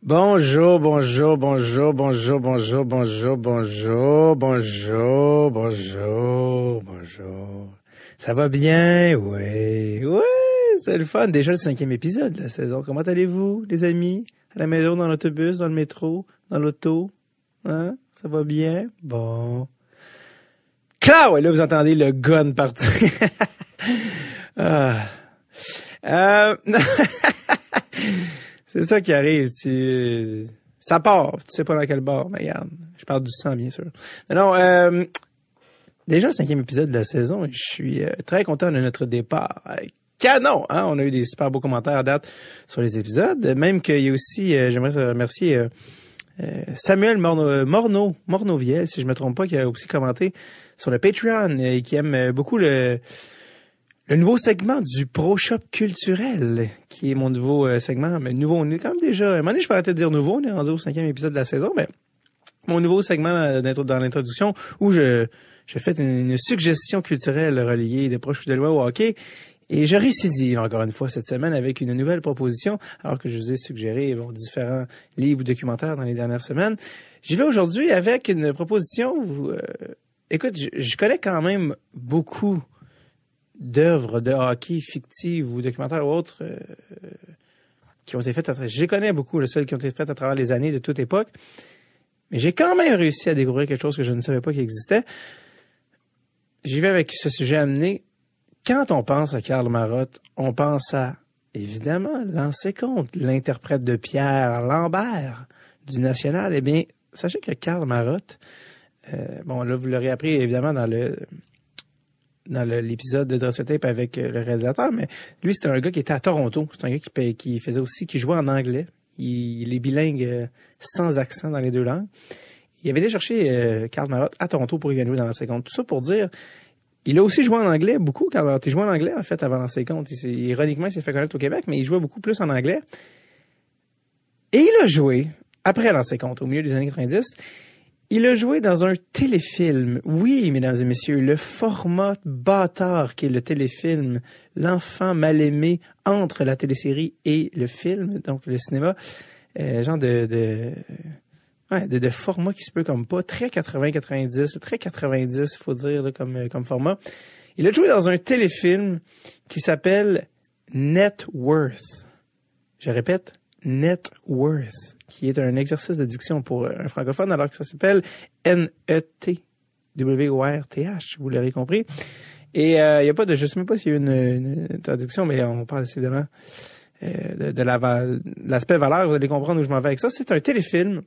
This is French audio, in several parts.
Bonjour, bonjour, bonjour, bonjour, bonjour, bonjour, bonjour, bonjour, bonjour, bonjour. Ça va bien? Oui, oui, c'est le fun. Déjà le cinquième épisode de la saison. Comment allez-vous, les amis? À la maison, dans l'autobus, dans le métro, dans l'auto? Hein? Ça va bien? Bon. Claire, ouais, là, vous entendez le gun partir. ah. Euh... C'est ça qui arrive. Tu... Ça part. Tu sais pas dans quel bord. Mais regarde, je parle du sang, bien sûr. Non, euh, déjà le cinquième épisode de la saison je suis euh, très content de notre départ. Canon! Hein? On a eu des super beaux commentaires à date sur les épisodes. Même qu'il y a aussi, euh, j'aimerais remercier euh, Samuel Morneau, Morneau, Morneauviel, si je me trompe pas, qui a aussi commenté sur le Patreon et qui aime beaucoup le le nouveau segment du Pro Shop culturel, qui est mon nouveau euh, segment. Mais nouveau, on est quand même déjà... À un moment donné, je vais arrêter de dire nouveau, on est rendu au cinquième épisode de la saison, mais mon nouveau segment euh, dans l'introduction où je, je fais une, suggestion culturelle reliée des proches de loi au hockey. Et je récidive encore une fois cette semaine avec une nouvelle proposition, alors que je vous ai suggéré bon, différents livres ou documentaires dans les dernières semaines. J'y vais aujourd'hui avec une proposition où, euh, écoute, je, je, connais quand même beaucoup d'œuvres de hockey fictives ou documentaires ou autres euh, qui ont été faites à travers... Les connais beaucoup, le seul qui ont été faites à travers les années de toute époque. Mais j'ai quand même réussi à découvrir quelque chose que je ne savais pas qui existait. J'y vais avec ce sujet amené. Quand on pense à Karl Marotte, on pense à, évidemment, lancer compte, l'interprète de Pierre Lambert du National. Eh bien, sachez que Karl Marotte, euh, bon, là, vous l'aurez appris, évidemment, dans le dans l'épisode de Dr. Tape avec euh, le réalisateur, mais lui, c'était un gars qui était à Toronto. C'est un gars qui, faisait aussi, qui jouait en anglais. Il, est bilingue euh, sans accent dans les deux langues. Il avait été chercher euh, Karl Marotte à Toronto pour y venir jouer dans la seconde. Tout ça pour dire, il a aussi joué en anglais beaucoup, Karl Marotte. Il jouait en anglais, en fait, avant la seconde. Il, ironiquement, il s'est fait connaître au Québec, mais il jouait beaucoup plus en anglais. Et il a joué, après l'ancien compte, au milieu des années 90, il a joué dans un téléfilm. Oui, mesdames et messieurs, le format bâtard qui est le téléfilm, l'enfant mal aimé entre la télésérie et le film, donc le cinéma, euh, genre de, de, format qui se peut comme pas, très 80-90, très 90, il faut dire, comme, comme format. Il a joué dans un téléfilm qui s'appelle Net Worth. Je répète, Net Worth qui est un exercice d'addiction pour un francophone, alors que ça s'appelle N-E-T-W-O-R-T-H, vous l'avez compris. Et il euh, n'y a pas de, je sais même pas s'il y a une, une, traduction, mais on parle évidemment euh, de, l'aspect valeur, vous allez comprendre où je m'en vais avec ça. C'est un téléfilm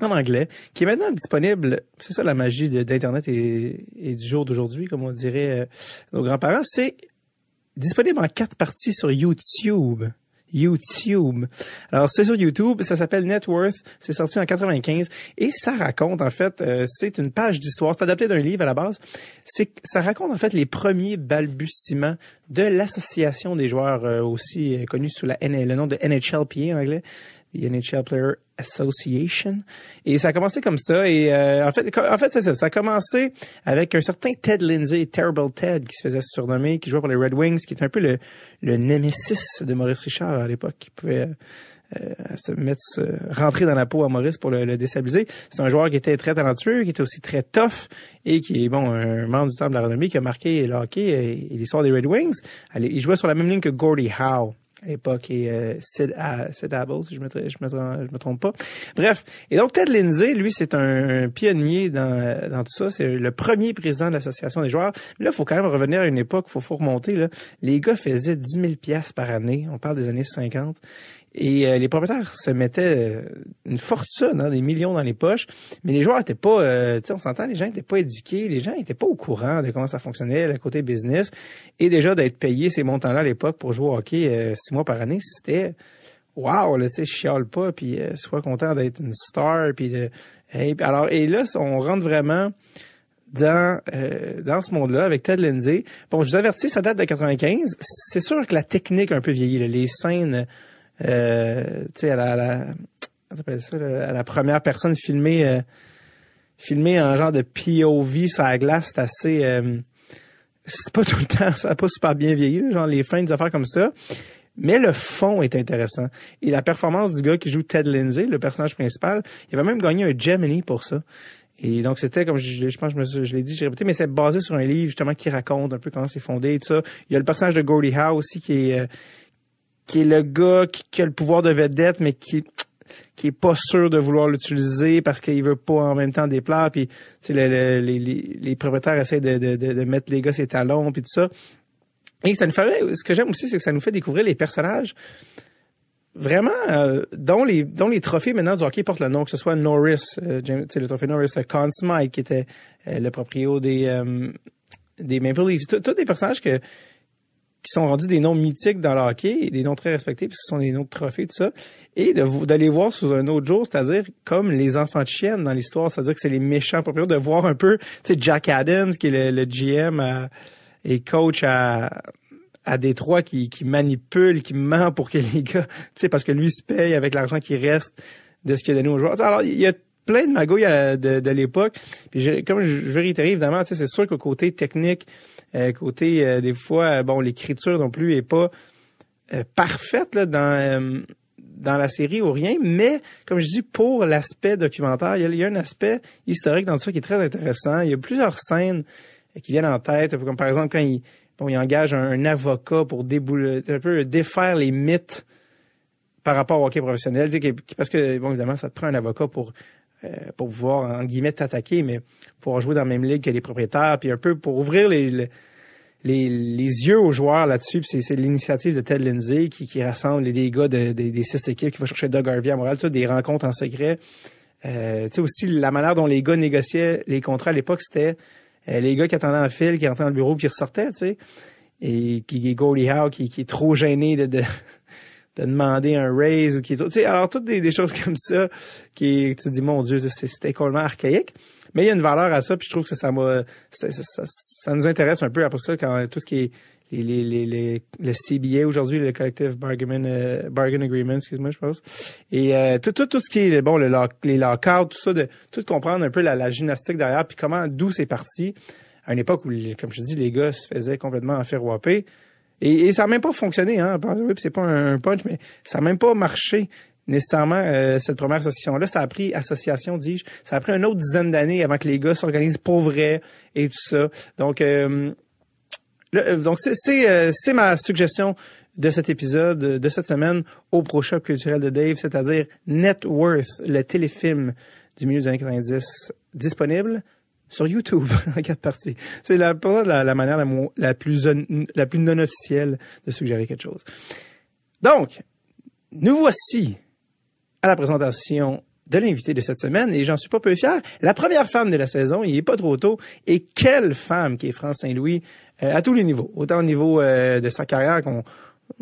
en anglais, qui est maintenant disponible, c'est ça la magie d'Internet et, et, du jour d'aujourd'hui, comme on dirait euh, nos grands-parents, c'est disponible en quatre parties sur YouTube. YouTube. Alors c'est sur YouTube, ça s'appelle Net Worth, c'est sorti en 95 et ça raconte en fait, euh, c'est une page d'histoire, c'est adapté d'un livre à la base. C'est ça raconte en fait les premiers balbutiements de l'association des joueurs euh, aussi euh, connue sous la le nom de NHLPA en anglais, NHL Player Association. Et ça a commencé comme ça. Et euh, en fait, en fait, c'est ça. Ça a commencé avec un certain Ted Lindsay, Terrible Ted, qui se faisait surnommer, qui jouait pour les Red Wings, qui était un peu le, le némésis de Maurice Richard à l'époque, qui pouvait euh, se mettre, rentrer dans la peau à Maurice pour le, déstabiliser. C'est un joueur qui était très talentueux, qui était aussi très tough et qui est bon un membre du temps de la renommée qui a marqué le hockey et, l'histoire des Red Wings. il jouait sur la même ligne que Gordie Howe à l'époque et euh, Sid, Abel, si je me, me, trompe pas. Bref, et donc Ted Lindsay, lui, c'est un, pionnier dans, dans tout ça. C'est le premier président de l'association des joueurs. Mais là, il faut quand même revenir à une époque, faut, faut remonter. Là. Les gars faisaient 10 000 piastres par année. On parle des années 50. Et euh, les propriétaires se mettaient euh, une fortune, hein, des millions dans les poches, mais les joueurs étaient pas, euh, tu sais, on s'entend, les gens étaient pas éduqués, les gens étaient pas au courant de comment ça fonctionnait, le côté business, et déjà d'être payé ces montants-là à l'époque pour jouer au hockey six mois par année, c'était wow, là, tu sais, chiale pas, puis sois content d'être une star, puis de, alors et là, on rentre vraiment dans dans ce monde-là avec Ted Lindsay. Bon, je vous avertis, ça date de 95. C'est sûr que la technique a un peu vieilli, les scènes euh, à la, première personne filmée, euh, filmée en genre de POV sur la glace, c'est assez, euh, c'est pas tout le temps, ça n'a pas super bien vieilli, genre les fins des affaires comme ça. mais le fond est intéressant. Et la performance du gars qui joue Ted Lindsay, le personnage principal, il avait même gagné un Gemini pour ça. Et donc c'était comme je, pense je, je l'ai dit, j'ai répété, mais c'est basé sur un livre justement qui raconte un peu comment c'est fondé et tout ça. Il y a le personnage de Gordie Howe aussi qui est qui est le gars qui, a le pouvoir de vedette, mais qui qui est pas sûr de vouloir l'utiliser parce qu'il veut pas en même temps déplaire puis les, les, les, propriétaires essaient de, de, de, mettre les gars ses talons puis tout ça. Et ça nous fait ce que j'aime aussi c'est que ça nous fait découvrir les personnages vraiment euh, dont les dont les trophées maintenant du hockey portent le nom que ce soit Norris euh, le trophée Norris le Conn Smythe qui était euh, le proprio des euh, des Maple Leafs. Tous des personnages que qui sont rendus des noms mythiques dans le hockey, des noms très respectés, puis ce sont des noms de trophées, tout ça, et de d'aller voir sous un autre jour, c'est-à-dire comme les enfants de chienne dans l'histoire, c'est-à-dire que c'est les méchants propriétaires, de voir un peu, tu sais, Jack Adams, qui est le, GM et coach à, à Détroit, qui, qui manipule, qui ment pour que les gars, tu sais, parce que lui se paye avec l'argent qui reste de ce qu'il a donné aux joueurs. Alors, il y a plein de magouilles de, de l'époque. Puis comme je, je réitère, évidemment, c'est sûr qu'au côté technique, euh, côté euh, des fois, euh, bon, l'écriture non plus est pas parfaite là, dans dans la série ou rien, mais comme je dis, pour l'aspect documentaire, il y, a, un aspect historique dans tout ça qui est très intéressant. Il y a plusieurs scènes qui viennent en tête, comme par exemple quand il, bon, il engage un, avocat pour débouler, un peu défaire les mythes par rapport au hockey professionnel, parce que bon évidemment ça te prend un avocat pour pour pouvoir en guillemets t'attaquer, mais pour jouer dans la même ligue que les propriétaires, puis un peu pour ouvrir les les, les yeux aux joueurs là-dessus. C'est l'initiative de Ted Lindsay qui, qui rassemble les, gars de, des six équipes qui vont chercher Doug Harvey à Montréal, des rencontres en secret. Euh, tu sais aussi la manière dont les gars négociaient les contrats à l'époque, c'était euh, les gars qui attendaient en fil, qui rentraient dans le bureau, puis qui ressortaient, tu sais. Et qui Goldie Howe qui, qui est trop gêné de, de, de demander un raise ou qui est alors toutes des, des, choses comme ça qui tu te dis mon dieu c'était complètement archaïque mais il y a une valeur à ça, puis je trouve que ça, ça, ça, ça, nous intéresse un peu après ça quand tout ce qui est les, les, les, le CBA aujourd'hui, le Collective Bargain, euh, Bargain Agreement, excuse-moi, je pense. Et euh, tout, tout, tout ce qui est bon, le lock, les lockouts, tout ça, de tout comprendre un peu la, la gymnastique derrière, puis comment d'où c'est parti à une époque où, comme je dis, les gars se faisaient complètement en faire whopper. Et, ça n'a même pas fonctionné, hein. C'est pas un punch, mais ça n'a même pas marché nécessairement euh, cette première association-là. Ça a pris, association dis-je, ça a pris une autre dizaine d'années avant que les gars s'organisent pour vrai et tout ça. Donc, euh, euh donc c'est c'est ma suggestion de cet épisode de cette semaine au Pro Shop culturel de Dave, c'est-à-dire Net Worth, le téléfilm du milieu des années 90, disponible sur YouTube en quatre parties. C'est la, la, manière la, la plus la plus non officielle de suggérer quelque chose. Donc, nous voici à la présentation de l'invité de cette semaine et j'en suis pas peu fier. La première femme de la saison, il est pas trop tôt. Et quelle femme qui est France Saint-Louis euh, à tous les niveaux. Autant au niveau euh, de sa carrière qu'on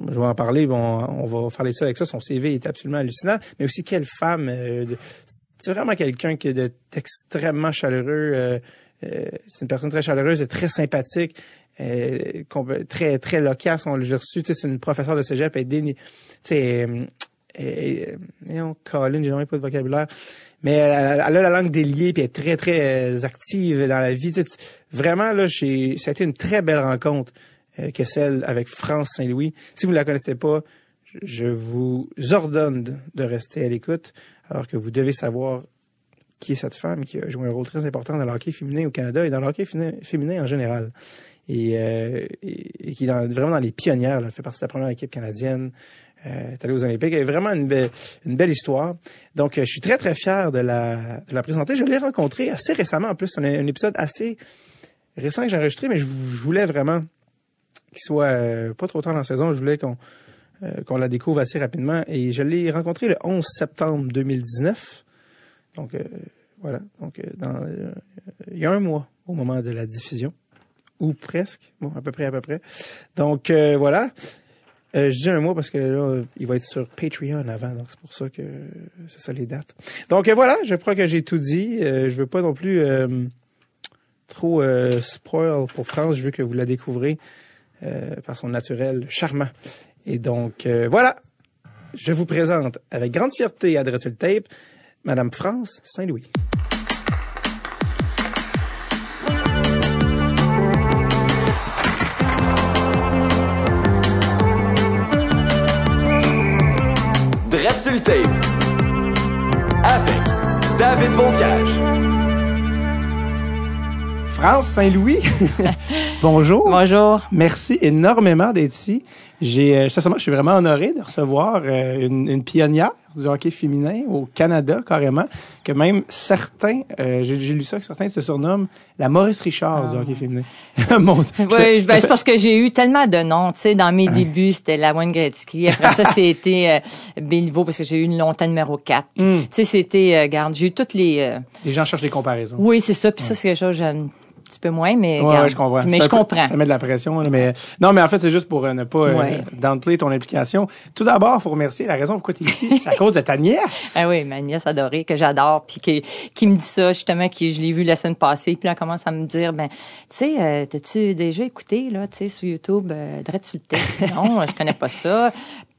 je vais en parler, bon, on va parler de ça avec ça. Son CV est absolument hallucinant, mais aussi quelle femme. Euh, c'est vraiment quelqu'un qui est extrêmement chaleureux. c'est une personne très chaleureuse et très sympathique. très très loquace, on l'a reçu, c'est une professeure de cégep, et, et on Colin, j'ai jamais pas de vocabulaire. Mais elle, a la langue déliée puis elle est très très euh, active dans la vie. Vraiment là, ça a été une très belle rencontre euh, que celle avec France Saint-Louis. Si vous ne la connaissez pas, je vous ordonne de rester à l'écoute alors que vous devez savoir qui est cette femme qui a joué un rôle très important dans le hockey féminin au Canada et dans le hockey féminin en général. Et, euh, et, qui est vraiment dans les pionnières. Elle fait partie de la première équipe canadienne euh, est allé aux Olympiques. Elle vraiment une, belle, une belle histoire. Donc, euh, je suis très, très fier de la, de la présenter. Je l'ai rencontrée assez récemment. En plus, c'est un, épisode assez récent que j'ai enregistré, mais je, voulais vraiment qu'il soit euh, pas trop tard dans la saison. Je voulais qu'on euh, qu'on la découvre assez rapidement. Et je l'ai rencontrée le 11 septembre 2019. Donc, voilà. Donc, dans, il y a un mois au moment de la diffusion ou presque, bon, à peu près, à peu près. Donc voilà, euh, je dis un mois parce que là, il va être sur Patreon avant, donc c'est pour ça que c'est ça les dates. Donc euh, voilà, je crois que j'ai tout dit. Euh, je veux pas non plus euh, trop spoil pour France. Je veux que vous la découvrez par son naturel charmant. Et donc voilà, je vous présente avec grande fierté à Tape, Madame France Saint-Louis. le tape. Avec David Bocage. France Saint-Louis. Bonjour. Bonjour. Merci énormément d'être ici. J'ai, euh, sincèrement, je suis vraiment honoré de recevoir euh, une, une pionnière du hockey féminin au Canada, carrément, que même certains, euh, j'ai, lu ça, que certains se surnomment la Maurice Richard du hockey féminin. Mon Dieu. Oui, ben, c'est parce que j'ai eu tellement de noms. Tu sais, dans mes débuts, c'était la Wayne Gretzky. Après ça, c'était euh, Béliveau, parce que j'ai eu une longtemps numéro 4. Tu sais, c'était, euh, garde, j'ai eu toutes les... euh, Les gens cherchent des comparaisons. oui, c'est ça. Puis ça, c'est quelque chose que j'aime petit peu moins, mais Ouais, je comprends. Mais je un peu- comprends. Ça met de la pression, là, mais non, mais en fait, c'est juste pour euh, ne pas euh, downplay ton implication. Tout d'abord, il faut remercier la raison pourquoi tu es ici, c'est à cause de ta nièce. Ah oui, ma nièce adorée que j'adore, puis qui, qui me dit ça justement, qui je l'ai vu la semaine passée, puis là elle commence à me dire, ben, tu sais, euh, t'as-tu déjà écouté là, tu sais, sur YouTube, euh, Drette sur le? Non, je connais pas ça.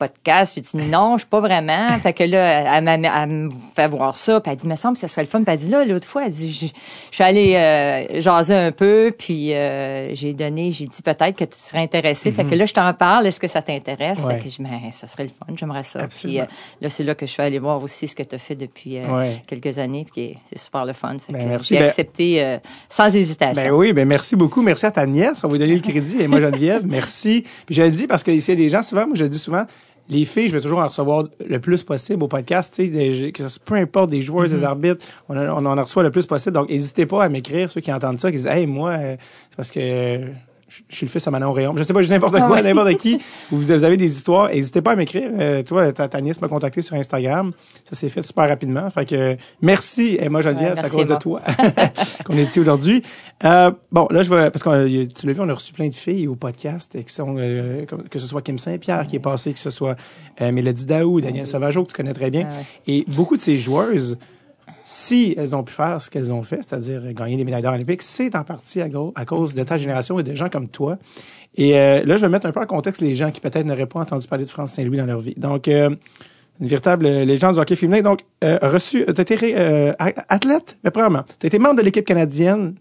Podcast, j'ai dit non, je suis pas vraiment. Fait que là, elle, m'a- elle me fait voir ça, puis elle dit, me semble que ça serait le fun. Puis elle dit là, l'autre fois, elle dit, je je suis allée euh, jaser un peu, puis euh, j'ai donné, j'ai dit peut-être que tu serais intéressé. Fait que là, je t'en parle. Est-ce que ça t'intéresse? Mhm. Ouais. Fait que je dis, ben, ça serait le fun, j'aimerais ça. Puis Absolument. euh, là, c'est là que je suis allée voir aussi ce que tu as fait depuis euh, Ouais. quelques années, puis c'est super le fun. Fait Ben, que merci. j'ai Ben- accepté sans hésitation. Ben oui, ben merci beaucoup. Merci à ta nièce. On va lui donner le crédit. Et moi, Geneviève, merci. Puis je le dis parce que ici, il y a des gens, souvent, moi, je le dis souvent, les filles, je vais toujours en recevoir le plus possible au podcast, tu sais, des- que ce- peu importe des joueurs, des arbitres, on, en- on en reçoit le plus possible. Donc, n'hésitez pas à m'écrire, ceux qui entendent ça, qui disent, hey, moi, euh, c'est parce que euh, je suis le fils à Manon Rayon. Je sais pas, je dis n'importe quoi, n'importe qui. Vous, avez des histoires, n'hésitez pas à m'écrire. Euh, tu vois, m'a contacté sur Instagram. Ça s'est fait super rapidement. Fait que, merci, Emma Geneviève, c'est à cause de toi qu'on est ici aujourd'hui. Euh, bon, là, je vais, parce que tu l'as vu, on a reçu plein de filles au podcast, et qui sont, euh, que ce soit Kim Saint-Pierre qui est passé, que ce soit euh, Mélodie Daou, Daniel Sauvageau, que tu connais très bien. Ah. Et beaucoup de ces joueuses, si elles ont pu faire ce qu'elles ont fait, c'est-à-dire gagner des médailles d'or olympiques, c'est en partie à, cause de ta génération et de gens comme toi. Et euh, là, je vais mettre un peu en contexte les gens qui peut-être n'auraient pas entendu parler de France Saint-Louis dans leur vie. Donc, euh, une véritable euh, légende du hockey féminin. Donc, euh, reçu, tu été euh, athlète, mais premièrement, tu été membre de l'équipe canadienne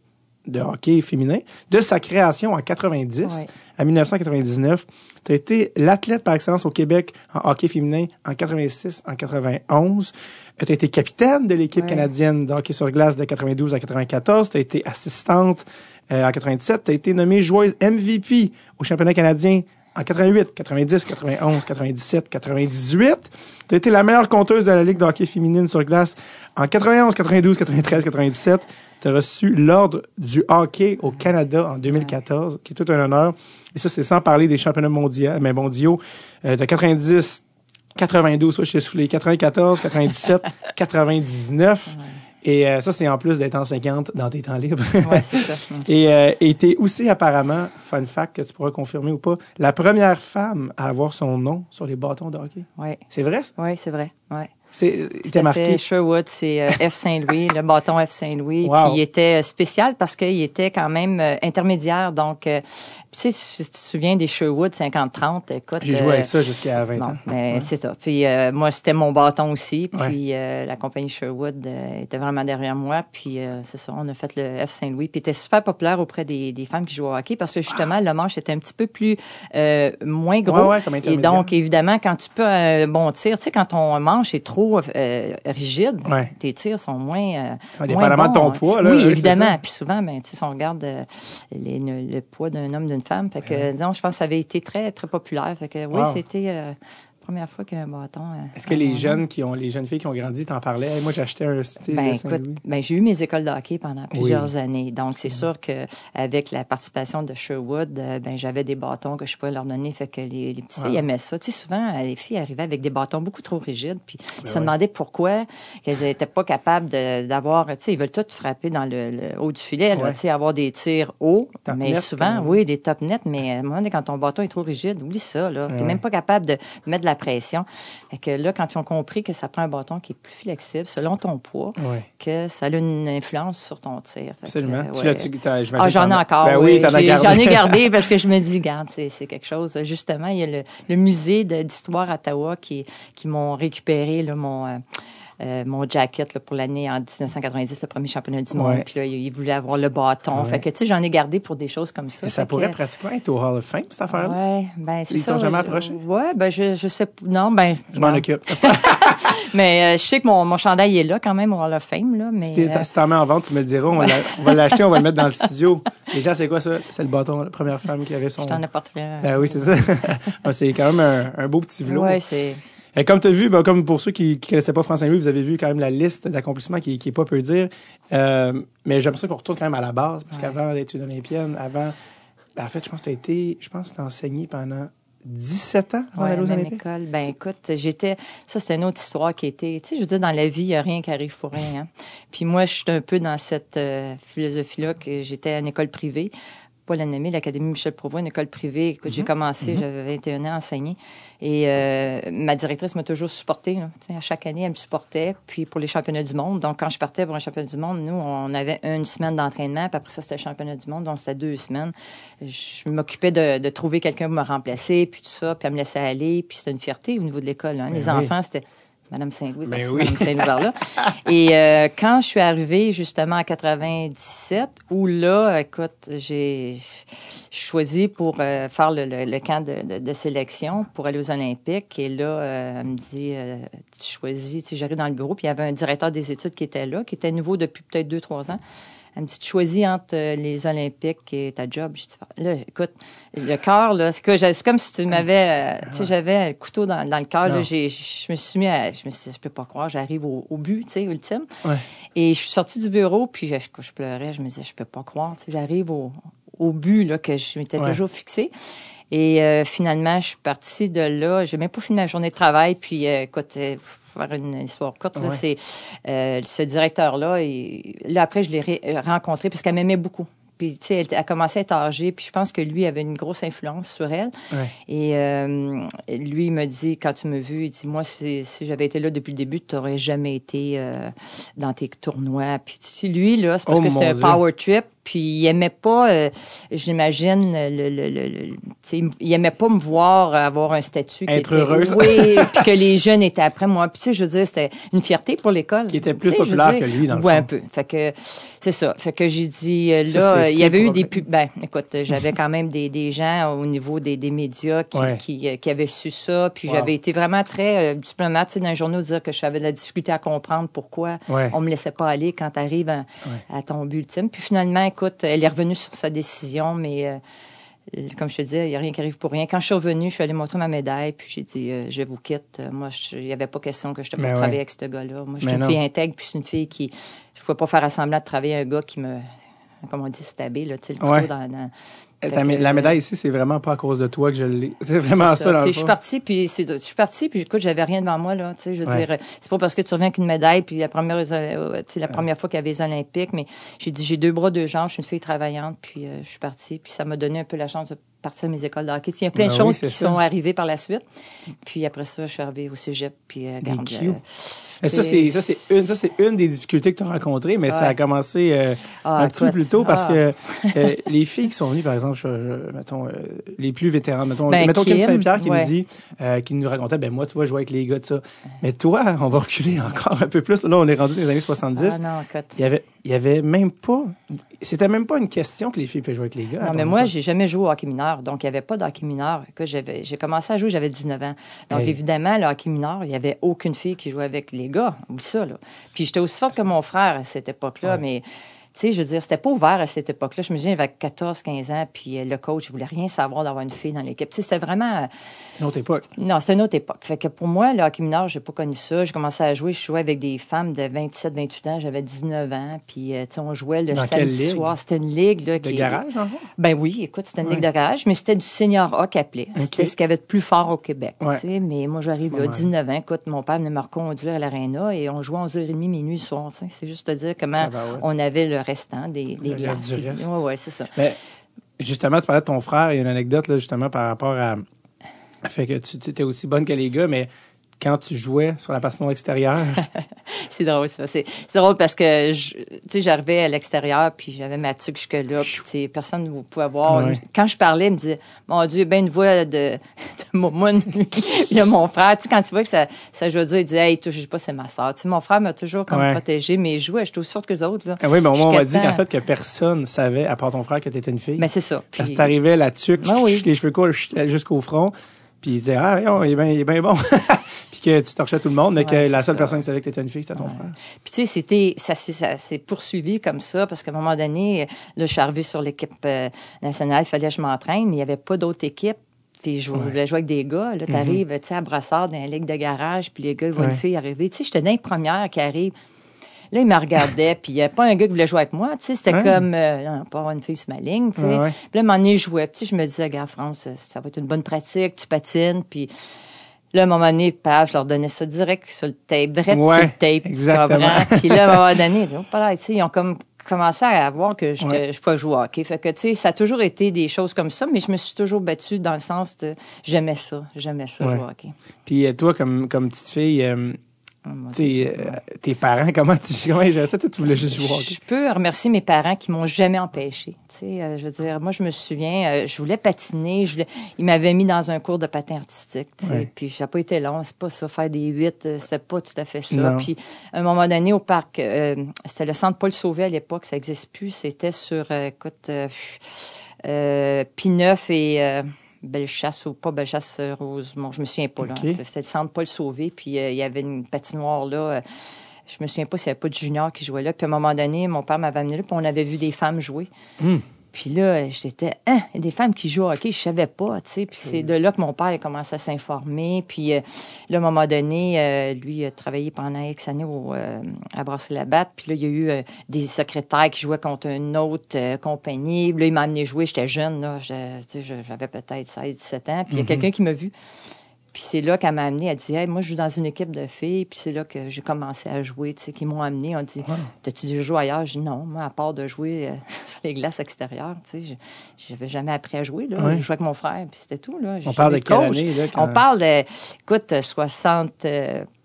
de hockey féminin de sa création en 90 Ouais. à 1999. Tu as été l'athlète par excellence au Québec en hockey féminin en 86, en 91. Tu as été capitaine de l'équipe Ouais. canadienne de hockey sur glace de 92 à 94. Tu as été assistante euh, en 97. Tu as été nommée joueuse MVP au championnat canadien en 88, 90, 91, 97, 98. Tu as été la meilleure compteuse de la Ligue de hockey féminine sur glace en 91, 92, 93, 97. Tu as reçu l'ordre du hockey au Canada en 2014, qui est tout un honneur. Et ça, c'est sans parler des championnats mondiaux, mais mondiaux euh, de 90, 92, ça, je t'ai soufflé, 94, 97, 99. Et euh, ça, c'est en plus d'être enseignante dans tes temps libres. Ouais, c'est ça. Et euh, t'es aussi apparemment, fun fact que tu pourras confirmer ou pas, la première femme à avoir son nom sur les bâtons de hockey. Ouais, C'est vrai ça? ouais, c'est vrai. Ouais. C'est, il était Ça marqué? Sherwood, c'est euh, F Saint-Louis, le bâton F Saint-Louis. Wow. Puis il était spécial parce qu'il était quand même euh, intermédiaire. Donc, euh, tu sais, si tu te souviens des Sherwood 50-30, écoute. J'ai joué euh, avec ça jusqu'à 20 Bon, ans. mais Ouais. c'est ça. Puis euh, moi, c'était mon bâton aussi. Puis Ouais. euh, la compagnie Sherwood euh, était vraiment derrière moi. Puis euh, c'est ça, on a fait le F Saint-Louis. Puis était super populaire auprès des, des femmes qui jouent au hockey parce que justement, le manche était un petit peu plus euh, moins gros. Ouais, ouais, comme Et donc, évidemment, quand tu peux un bon tir, tu sais, quand ton manche est trop euh, rigide, Ouais. tes tirs sont moins. Euh, Ouais, moins dépendamment de ton bons. poids, là, Oui, évidemment. Puis souvent, ben, tu sais, si on regarde euh, les- le, le poids d'un homme, d'une femme, fait que, disons, je pense que ça avait été très, très populaire. Fait que, oui, Wow. c'était euh, première fois qu'un bâton. euh, Est-ce que les jeunes qui ont, les jeunes filles qui ont grandi t'en parlaient? Hey, moi, j'ai acheté un style Ben écoute, ben j'ai eu mes écoles de hockey pendant plusieurs années, donc c'est sûr que avec la participation de Sherwood, euh, ben j'avais des bâtons que je pouvais leur donner, fait que les, les petites filles aimaient ça. Tu sais, souvent euh, les filles arrivaient avec des bâtons beaucoup trop rigides, puis ils se ouais. demandaient pourquoi qu'elles n'étaient pas capables d'avoir, tu sais, ils veulent tout frapper dans le, le haut du filet, là, Ouais. tu sais, avoir des tirs hauts, Top mais net, souvent, oui, des top nets, mais à un moment donné, quand ton bâton est trop rigide, oublie ça, là, t'es Ouais. même pas capable de mettre de la pression. Fait que là, quand ils ont compris que ça prend un bâton qui est plus flexible selon ton poids, que ça a une influence sur ton tir. Fait Absolument. Tu ouais. t'as- j'imagine Ah, j'en ai encore. Ben oui, oui, J'ai-. J'en ai gardé parce que je me dis, garde, c'est c'est quelque chose. Justement, il y a le, le musée de- d'histoire à Ottawa qui, qui m'ont récupéré là, mon, euh, euh, mon jacket là, pour l'année en 1990, le premier championnat du monde. Puis là, ils ils voulaient avoir le bâton. Fait que, tu sais, j'en ai gardé pour des choses comme ça. Et ça pourrait que- pratiquement être au Hall of Fame, cette affaire-là? Ouais, ben c'est Ils ça. t'ont jamais je- approché? Ouais, ben je, je sais non, ben Je m'en occupe. Mais euh, je sais que mon, mon chandail est là quand même au Hall of Fame. Là, mais, Si euh, si t'en mets en vente, tu me le diras, on va, la- on va l'acheter, on va le mettre dans le studio. Déjà, c'est quoi ça? C'est le bâton, la première femme qui avait son... je t'en apporterai. Ben oui, c'est ça. Ah, c'est quand même un, un beau petit vlog. Ouais, c'est. Et comme tu as vu, ben, comme pour ceux qui ne connaissaient pas France Saint-Louis, vous avez vu quand même la liste d'accomplissements qui, qui est pas peu dire. Euh, mais j'aime ça qu'on retourne quand même à la base, parce Ouais. qu'avant l'étude olympienne, avant. ben, en fait, je pense que tu as été. Je pense que tu as enseigné pendant 17 ans avant Ouais, d'aller aux même école. Ben écoute, j'étais. Ça, c'est une autre histoire qui était. Tu sais, je veux dire, dans la vie, il n'y a rien qui arrive pour rien. hein. Puis moi, je suis un peu dans cette euh, philosophie-là que j'étais à une école privée. Pas l'année, l'Académie Michel Provost, une école privée. Écoute, j'ai commencé, j'avais 21 ans à enseigner. Et euh, ma directrice m'a toujours supportée. là. À chaque année, elle me supportait. Puis pour les championnats du monde, donc quand je partais pour un championnat du monde, nous, on avait une semaine d'entraînement. Puis après ça, c'était le championnat du monde, donc c'était deux semaines. Je m'occupais de, de trouver quelqu'un pour me remplacer, puis tout ça. Puis elle me laissait aller. Puis c'était une fierté au niveau de l'école. hein. Les Ben oui. enfants, c'était... Madame Saint-Louis, parce que oui. Madame Saint-Louis par là. Et euh, quand je suis arrivée justement en 97, où là, écoute, j'ai choisi pour euh, faire le, le- le camp de, de- de sélection pour aller aux Olympiques. Et là, euh, elle me dit, euh, tu choisis, tu sais, j'arrive dans le bureau, puis il y avait un directeur des études qui était là, qui était nouveau depuis peut-être deux, trois ans. Elle me dit, tu choisis entre euh, les Olympiques et ta job. J'ai dit, là, écoute, le cœur, là, c'est que j'ai- c'est comme si tu m'avais, euh, tu sais, j'avais le couteau dans, dans le cœur. J'ai- Je me suis mis à, je me suis dit, je peux pas croire, j'arrive au, au but, tu sais, ultime. Ouais. Et je suis sortie du bureau, puis je, je pleurais, je me disais, je peux pas croire, tu sais, j'arrive au, au but, là, que je m'étais Ouais. toujours fixé. Et euh, finalement, je suis partie de là. J'ai même pas fini ma journée de travail. Puis, euh, écoute, euh, faire une histoire courte, là, Ouais. c'est euh, ce directeur-là. Et là, après, je l'ai ré- rencontré parce qu'elle m'aimait beaucoup. Puis, tu sais, elle, elle commençait à être âgée. Puis, je pense que lui avait une grosse influence sur elle. Ouais. Et euh, lui, il me dit, quand tu m'as vu, il dit, moi, si, si j'avais été là depuis le début, tu n'aurais jamais été euh, dans tes tournois. Puis tu sais, lui, là, c'est parce Oh, que c'était un power trip. Puis il aimait pas, euh, j'imagine, le, le, le, le- tu sais, il aimait pas me voir avoir un statut qui Être était, heureuse. Oui, puis que les jeunes étaient après moi. Puis tu sais, je veux dire, c'était une fierté pour l'école. Qui était plus populaire dire, que lui, dans le ouais, fond. un peu. Fait que c'est ça. Fait que j'ai dit euh, là, il y avait eu des problème. pub- ben écoute, j'avais quand même des, des gens au niveau des, des médias qui, Ouais. qui, euh, qui avaient su ça. Puis Wow. j'avais été vraiment très euh, diplomate tu sais, dans un journal dire que j'avais de la difficulté à comprendre pourquoi Ouais. on me laissait pas aller quand tu arrives à, à ton but ultime. Puis finalement, écoute, elle est revenue sur sa décision, mais euh, comme je te disais, il n'y a rien qui arrive pour rien. Quand je suis revenue, je suis allée montrer ma médaille, puis j'ai dit, euh, je vous quitte. Euh, Moi, il n'y avait pas question que je te pas ouais. travailler avec ce gars-là. Moi, je suis Mais une non. fille intègre, puis je suis une fille qui... Je ne pouvais pas faire assemblant de travailler un gars qui me... Comment on dit, stabé, là, tu sais, le Ouais. dans... dans- Ta- Fait que, la euh, médaille ici, c'est vraiment pas à cause de toi que je l'ai. C'est vraiment ça, le Je suis partie, puis c'est, je suis partie, puis écoute, j'avais rien devant moi là. Tu sais, je veux Ouais. dire, c'est pas parce que tu reviens avec une médaille, puis la première, euh, tu sais, la première fois qu'il y avait les Olympiques, mais j'ai dit, j'ai deux bras, deux jambes, je suis une fille travaillante, puis euh, je suis partie, puis ça m'a donné un peu la chance de partir à mes écoles de hockey. Il y a plein Ben de oui, choses qui ça. sont arrivées par la suite. Puis après ça, je suis arrivée au cégep, puis euh, euh, Mais ça, c'est, ça, c'est une, ça, c'est une des difficultés que tu as rencontrées, mais ça a commencé euh, Ah, un petit peu plus tôt parce Ah. que euh, les filles qui sont venues, par exemple, je, je- mettons, euh, les plus vétérans, mettons, Ben, mettons Kim, Kim, Saint-Pierre qui ouais. nous dit, euh, qui nous racontait, ben moi, tu vois, je jouais avec les gars de ça. Mais toi, on va reculer encore un peu plus. Là, on est rendu dans les années 70. Ah non, écoute. Il y avait, il y avait même pas, c'était même pas une question que les filles peuvent jouer avec les gars. Non, mais moi, j'ai jamais joué au hockey mineur, donc il n'y avait pas de hockey mineur. Écoute, j'avais, j'ai commencé à jouer, j'avais 19 ans. Donc, Hey. évidemment, le hockey mineur, il n'y avait aucune fille qui jouait avec les gars. Oublie ça, là. Puis j'étais aussi forte que mon frère à cette époque-là, Ouais. mais... Tu sais, je veux dire, c'était pas ouvert à cette époque-là. Je me souviens, j'avais 14, 15 ans, puis euh, le coach, voulait rien savoir d'avoir une fille dans l'équipe. Tu sais, c'était vraiment... Une autre époque. Non, c'est une autre époque. Fait que pour moi, le hockey mineur, j'ai pas connu ça. J'ai commencé à jouer, je jouais avec des femmes de 27, 28 ans, j'avais 19 ans, puis euh, tu sais, on jouait le Dans samedi soir. C'était une ligue, là, De qui... garage, en fond? Ben oui, écoute, c'était une Ouais. ligue de garage, mais c'était du senior hockey appelé. C'était ce qu'il y avait de plus fort au Québec. Ouais. tu sais. Mais moi, j'arrive À là, ce moment-là. 19 ans. Écoute, mon père venait me reconduire à l'aréna et on jouait à 11h30 minuit soir. C'est juste te dire comment on avait le restant des, des Le. Ouais, ouais, c'est ça. Justement, tu parlais de ton frère. Il y a une anecdote, là, justement, par rapport à. Fait que tu tu étais aussi bonne que les gars, mais quand tu jouais sur la patinoire extérieure, C'est drôle, ça. C'est c'est drôle parce que, tu sais, j'arrivais à l'extérieur, puis j'avais ma tuque jusque-là, puis tu sais, personne ne pouvait voir. Ouais. Quand je parlais, il me disait, mon Dieu, ben une voix de, de là, mon frère, tu sais, quand tu vois que ça, ça joue dur, il dit, hey, touche pas, c'est ma soeur. Tu sais, mon frère m'a toujours comme Ouais. protégé, mais je jouais, j'étais aussi forte que les autres, là. Ah oui, mais au moins, on m'a dit qu'en fait, que personne savait, à part ton frère, que tu étais une fille. Mais c'est ça. Parce Puis- que t'arrivais la tuque, Ben oui. les cheveux courts jusqu'au front. Puis il disait ah voyons, il est bien il est bien bon puis que tu torchais tout le monde mais que la seule ça. personne qui savait que t'étais une fille c'était ton Ouais. frère Puis tu sais, c'était ça, s'est- ça s'est poursuivi comme ça parce qu'à un moment donné, là, je suis arrivée sur l'équipe euh, nationale, il fallait que je m'entraîne, mais il n'y avait pas d'autre équipe. Puis je voulais jouer avec des gars. Là, t'arrives, tu sais, à Brassard, dans la ligue de garage, puis les gars, ils voient Ouais. une fille arriver. Tu sais, j'étais dans les premières qui arrivent. Là, ils me regardaient, puis il n'y avait pas un gars qui voulait jouer avec moi. Tu sais, c'était Ouais. comme, euh, non, pas avoir une fille sur ma ligne, tu sais. Ouais, ouais. Puis là, à un moment donné, je jouais. Puis je me disais, gars, France, euh, ça va être une bonne pratique, tu patines, puis... Là, à un moment donné, paf, je leur donnais ça direct sur le tape, direct sur le tape, exactement. tu comprends? Puis là, à un moment donné, ils ont sais, ils ont comme commencé à voir que je, Ouais. je pouvais jouer au hockey. Fait que, tu sais, ça a toujours été des choses comme ça, mais je me suis toujours battue dans le sens de j'aimais ça, j'aimais ça, Ouais. jouer au hockey. puis euh, toi comme comme petite fille euh, Tu sais euh, tes parents comment tu comment ils ça toi tu voulais juste jouer Je peux remercier mes parents qui m'ont jamais empêché. Tu sais, euh, je veux dire, moi, je me souviens, euh, je voulais patiner, je voulais, ils m'avaient mis dans un cours de patin artistique, Ouais. puis ça n'a pas été long, c'est pas ça, faire des huit, euh, c'était pas tout à fait ça. Non. Puis, à un moment donné, au parc, c'était le centre Paul Sauvé à l'époque, ça n'existe plus, c'était sur, écoute, euh, euh, Pineuf et... Euh, Bellechasse ou pas Bellechasse euh, Rosemont, je me souviens pas là. C'était le centre Paul Sauvé, puis euh, il y avait une patinoire là. euh, je me souviens pas s'il n'y avait pas de junior qui jouait là. Puis à un moment donné, mon père m'avait amené là, puis on avait vu des femmes jouer. Hmm. Puis là, j'étais, hein, il y a des femmes qui jouent au hockey, je savais pas, tu sais. Puis c'est de là que mon père a commencé à s'informer. Puis euh, là, à un moment donné, euh, lui a travaillé pendant X années au, euh, à Brasserie-Labatte. Puis là, il y a eu euh, des secrétaires qui jouaient contre une autre compagnie. Puis là, il m'a amené jouer, j'étais jeune, là. Je- tu sais, j'avais peut-être 16, 17 ans. Puis il y a quelqu'un qui m'a vu. Puis c'est là qu'elle m'a amené. Elle dit, hey, moi, je joue dans une équipe de filles. Puis c'est là que j'ai commencé à jouer, tu sais, qui m'ont amené. On dit, t'as-tu déjà joué ailleurs? J'ai dit, non, moi, à part de jouer euh, sur les glaces extérieures, tu sais, je- j'avais jamais appris à jouer, là. Ouais. Je jouais avec mon frère, puis c'était tout, là. On parle de quelle année là quand- On parle de, écoute,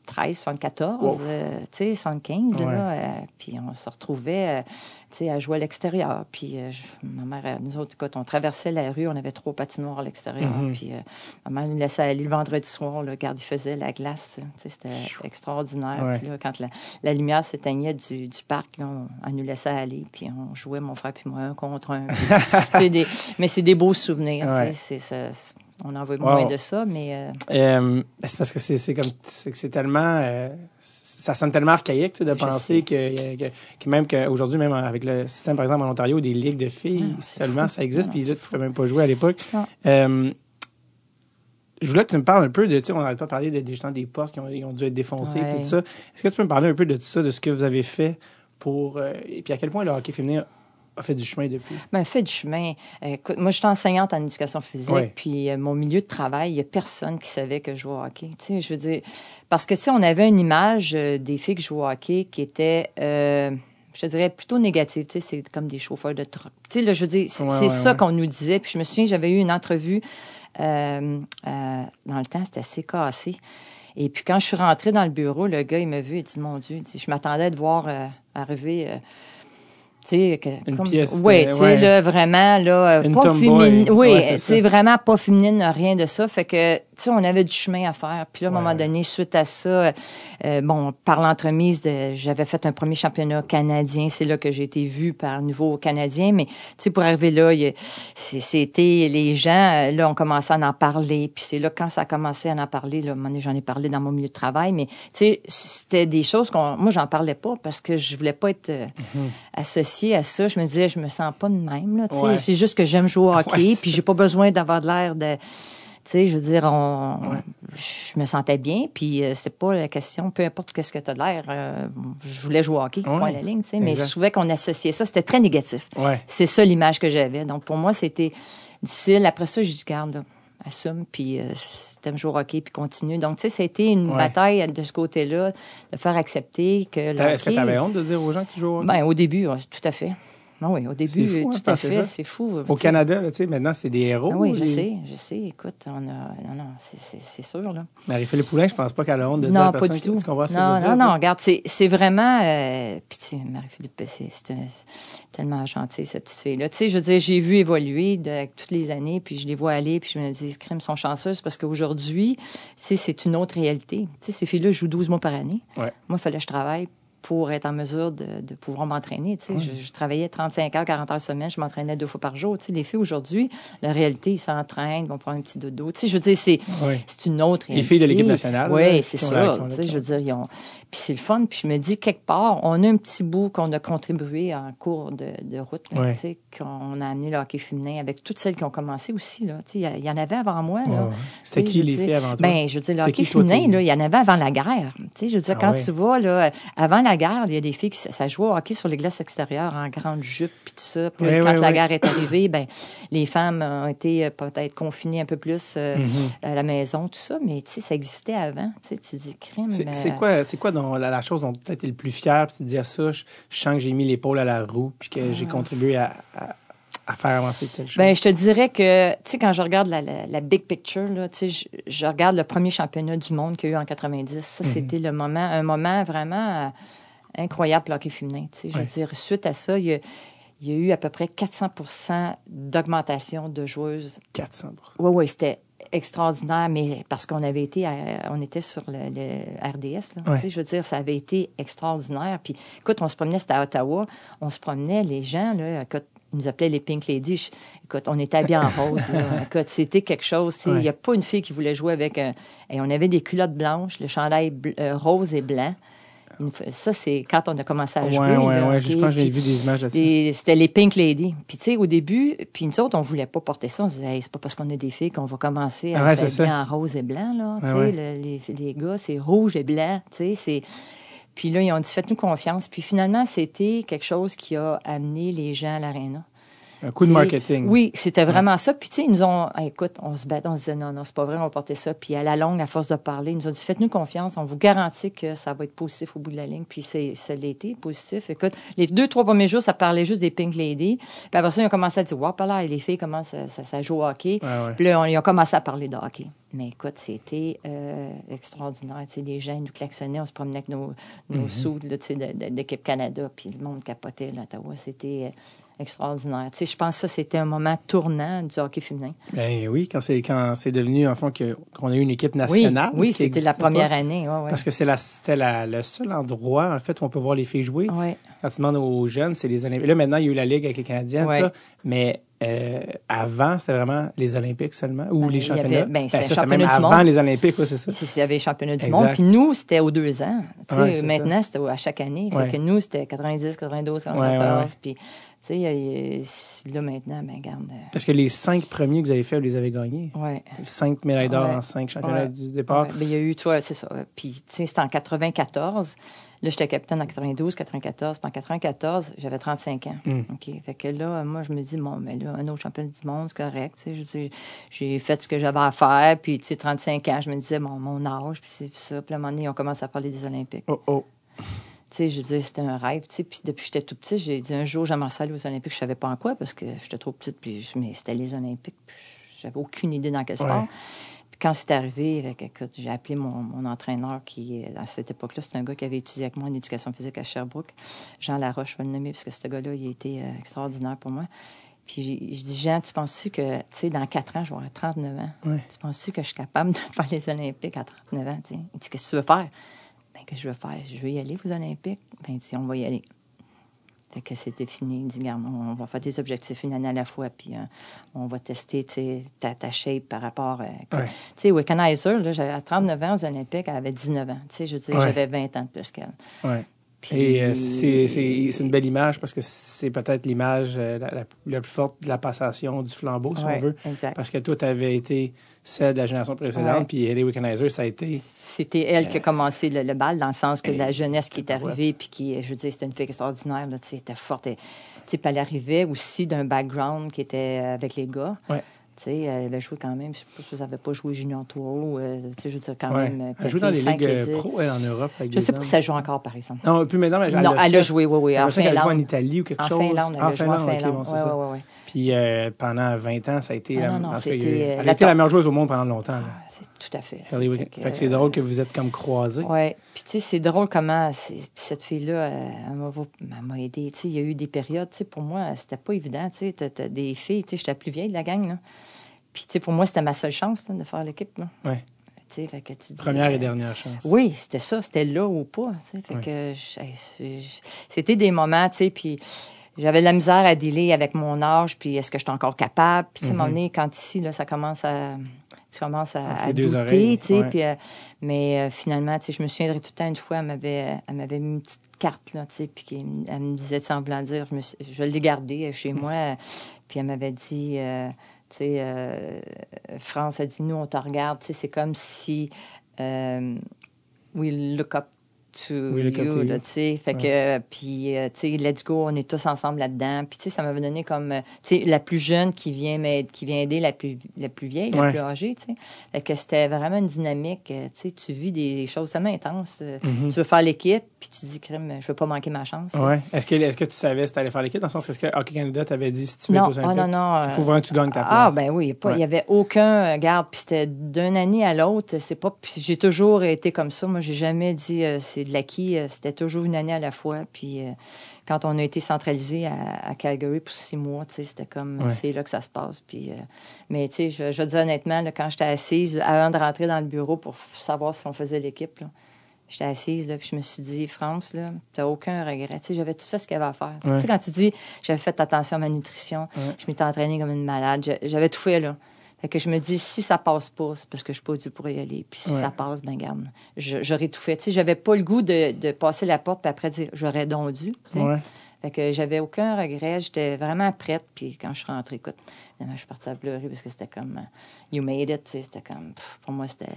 73, 74, Wow. euh, tu sais, 75, Ouais. là. euh, puis on se retrouvait, euh, tu sais, à jouer à l'extérieur. Puis ma mère, nous autres, écoute, on traversait la rue, on avait trois patinoires à l'extérieur. Mhm. Puis ma mère nous laissait aller le vendredi soir, là, regarde, il faisait la glace. Tu sais, c'était extraordinaire. Ouais. Puis là, quand la, la lumière s'éteignait du, du parc, là, on, nous laissait aller. Puis on jouait, mon frère puis moi, un contre un. Puis, c'est des- mais c'est des beaux souvenirs. Ouais. tu sais, c'est- ça- on en veut Wow. moins de ça, mais... euh, Euh, c'est parce que c'est comme c'est tellement euh, ça sonne tellement archaïque de Je penser que, que, que même qu'aujourd'hui même avec le système par exemple en Ontario des ligues de filles c'est seulement fou. ça existe puis là tu pouvais même pas jouer à l'époque. Euh, je voulais que tu me parles un peu de, tu sais, on n'arrête pas de parler des, des gens des postes qui ont, dû être défoncés et Ouais. tout ça. Est-ce que tu peux me parler un peu de tout ça, de ce que vous avez fait pour, euh, et puis à quel point le hockey féminin a fait du chemin depuis? Ben, fait du chemin. Écoute, moi, je suis enseignante en éducation physique, Ouais. puis euh, mon milieu de travail, il n'y a personne qui savait que je jouais au hockey. Tu sais, je veux dire, parce que, sais, on avait une image euh, des filles qui jouaient au hockey qui était, euh, je te dirais, plutôt négative. Tu sais, c'est comme des chauffeurs de truck. Tu sais, là, je veux dire, c'est Ouais, c'est ouais, ça qu'on nous disait. Puis je me souviens, j'avais eu une entrevue dans le temps, c'était assez cassé. Et puis quand je suis rentrée dans le bureau, le gars, il m'a vu, il dit, mon Dieu, il dit, je m'attendais de voir euh, arriver... tu sais, comme- pièce, Oui, euh, tu sais, ouais. là, vraiment, là, Une pas féminine. Oui, Ouais, c'est vraiment pas féminine, rien de ça. Fait que, sais, on avait du chemin à faire. Puis là, à un Ouais. moment donné, suite à ça, euh, bon, par l'entremise, de- j'avais fait un premier championnat canadien. C'est là que j'ai été vue par nouveau canadien. Mais, tu sais, pour arriver là, il c'était les gens, euh, là, ont commencé à en parler. Puis c'est là, quand ça a commencé à en parler, là, à un moment donné, j'en ai parlé dans mon milieu de travail. Mais, tu sais, c'était des choses qu'on, moi, j'en parlais pas parce que je voulais pas être euh, associée à ça. Je me disais, je me sens pas de même, là. Tu sais, Ouais. c'est juste que j'aime jouer au hockey. Ouais, puis j'ai pas besoin d'avoir de l'air de, tu sais, je veux dire, on, je me sentais bien, puis euh, c'est pas la question, peu importe qu'est-ce que tu as de l'air, euh, je voulais jouer au hockey, point à la ligne, tu sais, mais je trouvais qu'on associait ça, c'était très négatif. Ouais. C'est ça l'image que j'avais. Donc pour moi, c'était difficile. Après ça, j'ai dit, garde, assume, puis euh, t'aimes jouer au hockey, puis continue. Donc, tu sais, été une Ouais. bataille de ce côté-là, de faire accepter que le Est-ce que tu avais honte de dire aux gens que tu joues au hockey? Ben, au début, tout à fait. Ah oui, au début, fou, hein, tout à fait, c'est fou. Au Canada, là, tu sais, maintenant, c'est des héros. Ah oui, je sais, je sais. Écoute, on a. Non, non, c'est- sûr, là. Marie-Philippe Poulin, je pense pas qu'elle a honte de dire à Non, pas personne du que- tout. Tu comprends ce que non, je veux dire? non, non, regarde, c'est vraiment. Euh, puis, tu sais, Marie-Philippe, c'est une- tellement gentil, cette petite fille-là. Tu sais, je veux dire, j'ai vu évoluer de, toutes les années, puis je les vois aller, puis je me dis, les crimes sont chanceuses parce qu'aujourd'hui, c'est une autre réalité. Tu sais, ces filles-là jouent 12 mois par année. Ouais. Moi, il fallait que je travaille pour être en mesure de, de pouvoir m'entraîner. Je, je travaillais 35 heures, 40 heures semaine, je m'entraînais deux fois par jour. Les filles aujourd'hui, la réalité, ils s'entraînent, ils vont prendre un petit dodo. Tu sais, je veux dire, c'est Oui. une autre Les filles de l'équipe nationale, Oui, c'est ça. je veux dire, ils ont... Puis c'est le fun. Puis je me dis, quelque part, on a un petit bout qu'on a contribué en cours de, de route. là, qu'on a amené le hockey féminin avec toutes celles qui ont commencé aussi. Il y en avait avant moi. Là. C'était qui les filles avant toi? Ben, je veux dire, le hockey féminin, il y en avait avant la guerre. Je veux dire, Ah quand tu vas, là, avant la guerre, il y a des filles qui ça, jouait au hockey sur les glaces extérieures en grande jupe puis tout ça. Puis quand la ouais. guerre est arrivée, ben, les femmes ont été euh, peut-être confinées un peu plus euh, Mm-hmm. à la maison, tout ça, mais tu sais, ça existait avant. Tu dis crime. C'est mais- c'est quoi, c'est quoi dans la, la chose dont tu été le plus fier? Puis tu te dis à ça, je, je sens que j'ai mis l'épaule à la roue, puis que j'ai contribué à, à, à faire avancer telle chose? Ah. Ben, je te dirais que, tu sais, quand je regarde la, la, la big picture, là, je, je regarde le premier championnat du monde qu'il y a eu en 90. Mhm. Ça, c'était le moment, un moment vraiment euh, incroyable le hockey féminin. Tu sais, je veux dire, suite à ça, il y a, il y a eu à peu près 400% d'augmentation de joueuses 400 oui, oui, c'était extraordinaire, mais parce qu'on avait été, à- on était sur le, le RDS, là, Ouais. tu sais, je veux dire, ça avait été extraordinaire. Puis, écoute, on se promenait, c'était à Ottawa, on se promenait, les gens, là, écoute, ils nous appelaient les Pink Ladies. Je- écoute, on était habillés en rose, là. Écoute, c'était quelque chose. Il Ouais. n'y a pas une fille qui voulait jouer avec un... Et on avait des culottes blanches, le chandail bl- euh, rose et blanc. Une Ça, c'est quand on a commencé à jouer. là, ouais. OK? Je pense que j'ai vu des images et C'était les Pink Lady. Puis, tu sais, au début, puis nous autres, on voulait pas porter ça. On se disait, Hey, c'est pas parce qu'on a des filles qu'on va commencer à Ah s'habiller en rose et blanc, là. Tu Ouais, sais, ouais. le- les, les gars, c'est rouge et blanc. Tu sais, c'est. Puis là, ils ont dit, faites-nous confiance. Puis finalement, c'était quelque chose qui a amené les gens à l'aréna. Un coup de marketing. Oui, c'était vraiment ça. Puis, tu sais, ils nous ont. ah, écoute, on se battait, on se disait non, non, c'est pas vrai, on va porter ça. Puis, à la longue, à force de parler, ils nous ont dit faites-nous confiance, on vous garantit que ça va être positif au bout de la ligne. Puis, c'est, ça été positif. Écoute, les deux, trois premiers jours, ça parlait juste des Pink Lady. Puis, après ça, ils ont commencé à dire wow, pas là, les filles commencent à, ça, ça joue au hockey. Ouais, ouais. Puis là, on, ils ont commencé à parler de hockey. Mais écoute, c'était euh, extraordinaire. Tu sais, les gens ils nous klaxonnaient, on se promenait avec nos, nos sous sais, de- de- d'équipe Canada, puis le monde capotait là. C'était euh, extraordinaire. Tu sais, je pense que ça, c'était un moment tournant du hockey féminin. Ben oui, quand c'est quand c'est devenu en fond qu'on a eu une équipe Oui, nationale. oui qui c'était la première pas. année. Ouais, ouais. Parce que c'est la c'était la, le seul endroit en fait où on peut voir les filles jouer. Ouais. Quand tu demandes aux jeunes, c'est les Olympiques. Là maintenant, il y a eu la ligue avec les Canadiennes, Ouais. ça. Mais euh, avant, c'était vraiment les Olympiques seulement ou Ben, les il y avait- championnats. ben, ça, championnat même du avant monde. les Olympiques, oui, c'est ça. S'il y avait les championnats du Exact. monde. Puis nous, c'était aux deux ans. Ouais, maintenant, c'était à chaque année. Fait Ouais. que nous, c'était 90, 92, 94. Ouais, ouais, ouais. Puis, sais, là, maintenant, ben, garde. euh, Est-ce que les cinq premiers que vous avez faits, vous les avez gagnés? ouais. Cinq médailles d'or Ouais. en cinq championnats Ouais. du départ. Ouais, ben, il y a eu, tu vois, c'est ça. Puis, tu sais, c'était en 94. Là, j'étais capitaine en 92, 94. Puis en 94, j'avais 35 ans. Mm. OK. Fait que là, moi, je me dis, bon, mais là, un autre championnat du monde, c'est correct. Tu sais, j'ai fait ce que j'avais à faire. Puis, tu sais, 35 ans, je me disais, bon, mon âge, puis c'est ça. Puis, à un moment donné, on commence à parler des Olympiques. Oh, oh. Sais, je disais, c'était un rêve. Tu sais, puis depuis que j'étais tout petit, j'ai dit un jour, j'aimerais ça aller aux Olympiques. Je savais pas en quoi parce que j'étais trop petite. Puis, je- mais c'était les Olympiques. J'avais aucune idée dans quel sport. Ouais. Puis quand c'est arrivé, j'ai appelé mon, mon entraîneur qui, euh, à cette époque-là, c'était un gars qui avait étudié avec moi en éducation physique à Sherbrooke. Jean Laroche, je vais le nommer parce que ce gars-là, il a été euh, extraordinaire pour moi. Puis je dis, Jean, tu penses-tu que, tu sais, dans quatre ans, je vais avoir 39 ans? Ouais. Tu penses-tu que je suis capable de faire les Olympiques à 39 ans? tu sais? Il dit, qu'est-ce que tu veux faire? Que je veux faire? Je veux y aller aux Olympiques. Ben, dit, on va y aller. Fait que c'était fini. Il dit, regarde, on va faire des objectifs une année à la fois, puis euh, on va tester ta, ta shape par rapport. euh, que- Ouais. Tu sais, Wickenheiser, là, j'avais à 39 ans aux Olympiques, elle avait 19 ans. Tu sais, je veux dire, Ouais. j'avais 20 ans de plus qu'elle. Ouais. Puis- Et euh, c'est une belle image parce que c'est peut-être l'image euh, la, la- la plus forte de la passation du flambeau, si Ouais, on veut. exact. Parce que toi, tu avais été celle de la génération précédente, Ouais. puis Ellie Wickenheiser, ça a été. C'était elle qui a commencé le, le bal, dans le sens que Et- la jeunesse qui est Ouais. arrivée, puis qui, je veux dire, c'était une fille extraordinaire, là, était forte. Puis elle arrivait aussi d'un background qui était euh, avec les gars. Ouais. Tu sais, elle avait joué quand même, je sais pas si vous n'avez pas joué Junior Tour, euh, je veux dire, quand Ouais. même. euh, Elle joue dans les ligues euh, pro elle, en Europe. Avec Je des sais pas si ça joue encore, par exemple. Non, plus maintenant, mais elle non, elle a joué, oui, oui, en Après ça, elle joue en. Italie ou quelque En chose. Finlande, elle en a joué en Finlande, ok, Finlande. bon, Ouais, ça. ouais. Puis euh, pendant 20 ans, ça a été. Ah, non, non, euh, elle la a été la meilleure joueuse au monde pendant longtemps. Ah, c'est tout à fait. Fait que c'est drôle que vous êtes comme croisés. Oui. Puis, tu sais, c'est drôle comment cette fille-là, euh, elle m'a aidé. Tu sais, il y a eu des périodes, tu sais, pour moi, c'était pas évident. Tu sais, t'as- t'as des filles, tu sais, j'étais la plus vieille de la gang, là. Puis, tu sais, pour moi, c'était ma seule chance là, de faire l'équipe, sais, fait que tu dis, Première et dernière chance. Oui, c'était ça, c'était là ou pas. Fait que c'était des moments, tu sais, puis j'avais de la misère à dealer avec mon âge, puis est-ce que j'étais encore capable? Puis, tu sais, à un moment donné, quand ici, là, ça commence à... Tu commences à, Mhm. Douter, tu sais, ouais. puis, euh, mais euh, finalement, tu sais, je me souviendrai tout le temps, une fois, elle m'avait, elle m'avait mis une petite carte, là, tu sais, puis elle me disait, semblant dire, je, me suis- je l'ai gardée chez Mhm. moi, puis elle m'avait dit, euh, tu sais, France a dit, nous, on te regarde, tu sais, c'est comme si euh, we look up to you, là, tu sais. Fait que, puis, euh, tu sais, let's go, on est tous ensemble là-dedans. Puis, tu sais, ça m'avait donné comme, euh, tu sais, la plus jeune qui vient m'aider, qui vient aider la plus, la plus vieille, la plus âgée, tu sais. Fait que c'était vraiment une dynamique, euh, tu sais, tu vis des choses tellement intenses. euh, Mhm. Tu veux faire l'équipe, puis tu dis, crime, je veux pas manquer ma chance. Ouais. Est-ce que, est-ce que tu savais si tu allais faire l'équipe? Dans le sens, est-ce que Hockey Canada t'avait dit si tu veux Non, être aux ah, non, non. Il faut euh, vraiment que tu gagnes ta place. Ah, ben oui, il Ouais. n'y avait aucun euh, garde. Puis c'était d'une année à l'autre. C'est pas. Puis j'ai toujours été comme ça. Moi, j'ai jamais dit euh, c'est de l'acquis. euh, C'était toujours une année à la fois. Puis euh, quand on a été centralisé à, à Calgary pour six mois, c'était comme Ouais. c'est là que ça se passe. Puis, euh, mais tu sais, je, je dire honnêtement, là, quand j'étais assise, avant de rentrer dans le bureau pour savoir si on faisait l'équipe, J'étais assise, là, puis je me suis dit, France, là, t'as aucun regret. Tu sais, j'avais tout fait ce qu'il y avait à faire. Ouais. Tu sais, quand tu dis, j'avais fait attention à ma nutrition, Ouais. je m'étais entraînée comme une malade, j'avais tout fait, là. Fait que je me dis, si ça passe pas, c'est parce que je suis pas due pour y aller. Puis si Ouais. ça passe, ben garde, j'aurais tout fait. Tu sais, j'avais pas le goût de, de passer la porte puis après dire, j'aurais donc dû. tu sais. Ouais. Fait que j'avais aucun regret. J'étais vraiment prête. Puis quand je suis rentrée, écoute, je suis partie à pleurer parce que c'était comme, euh, you made it. tu sais, C'était comme, pour moi, c'était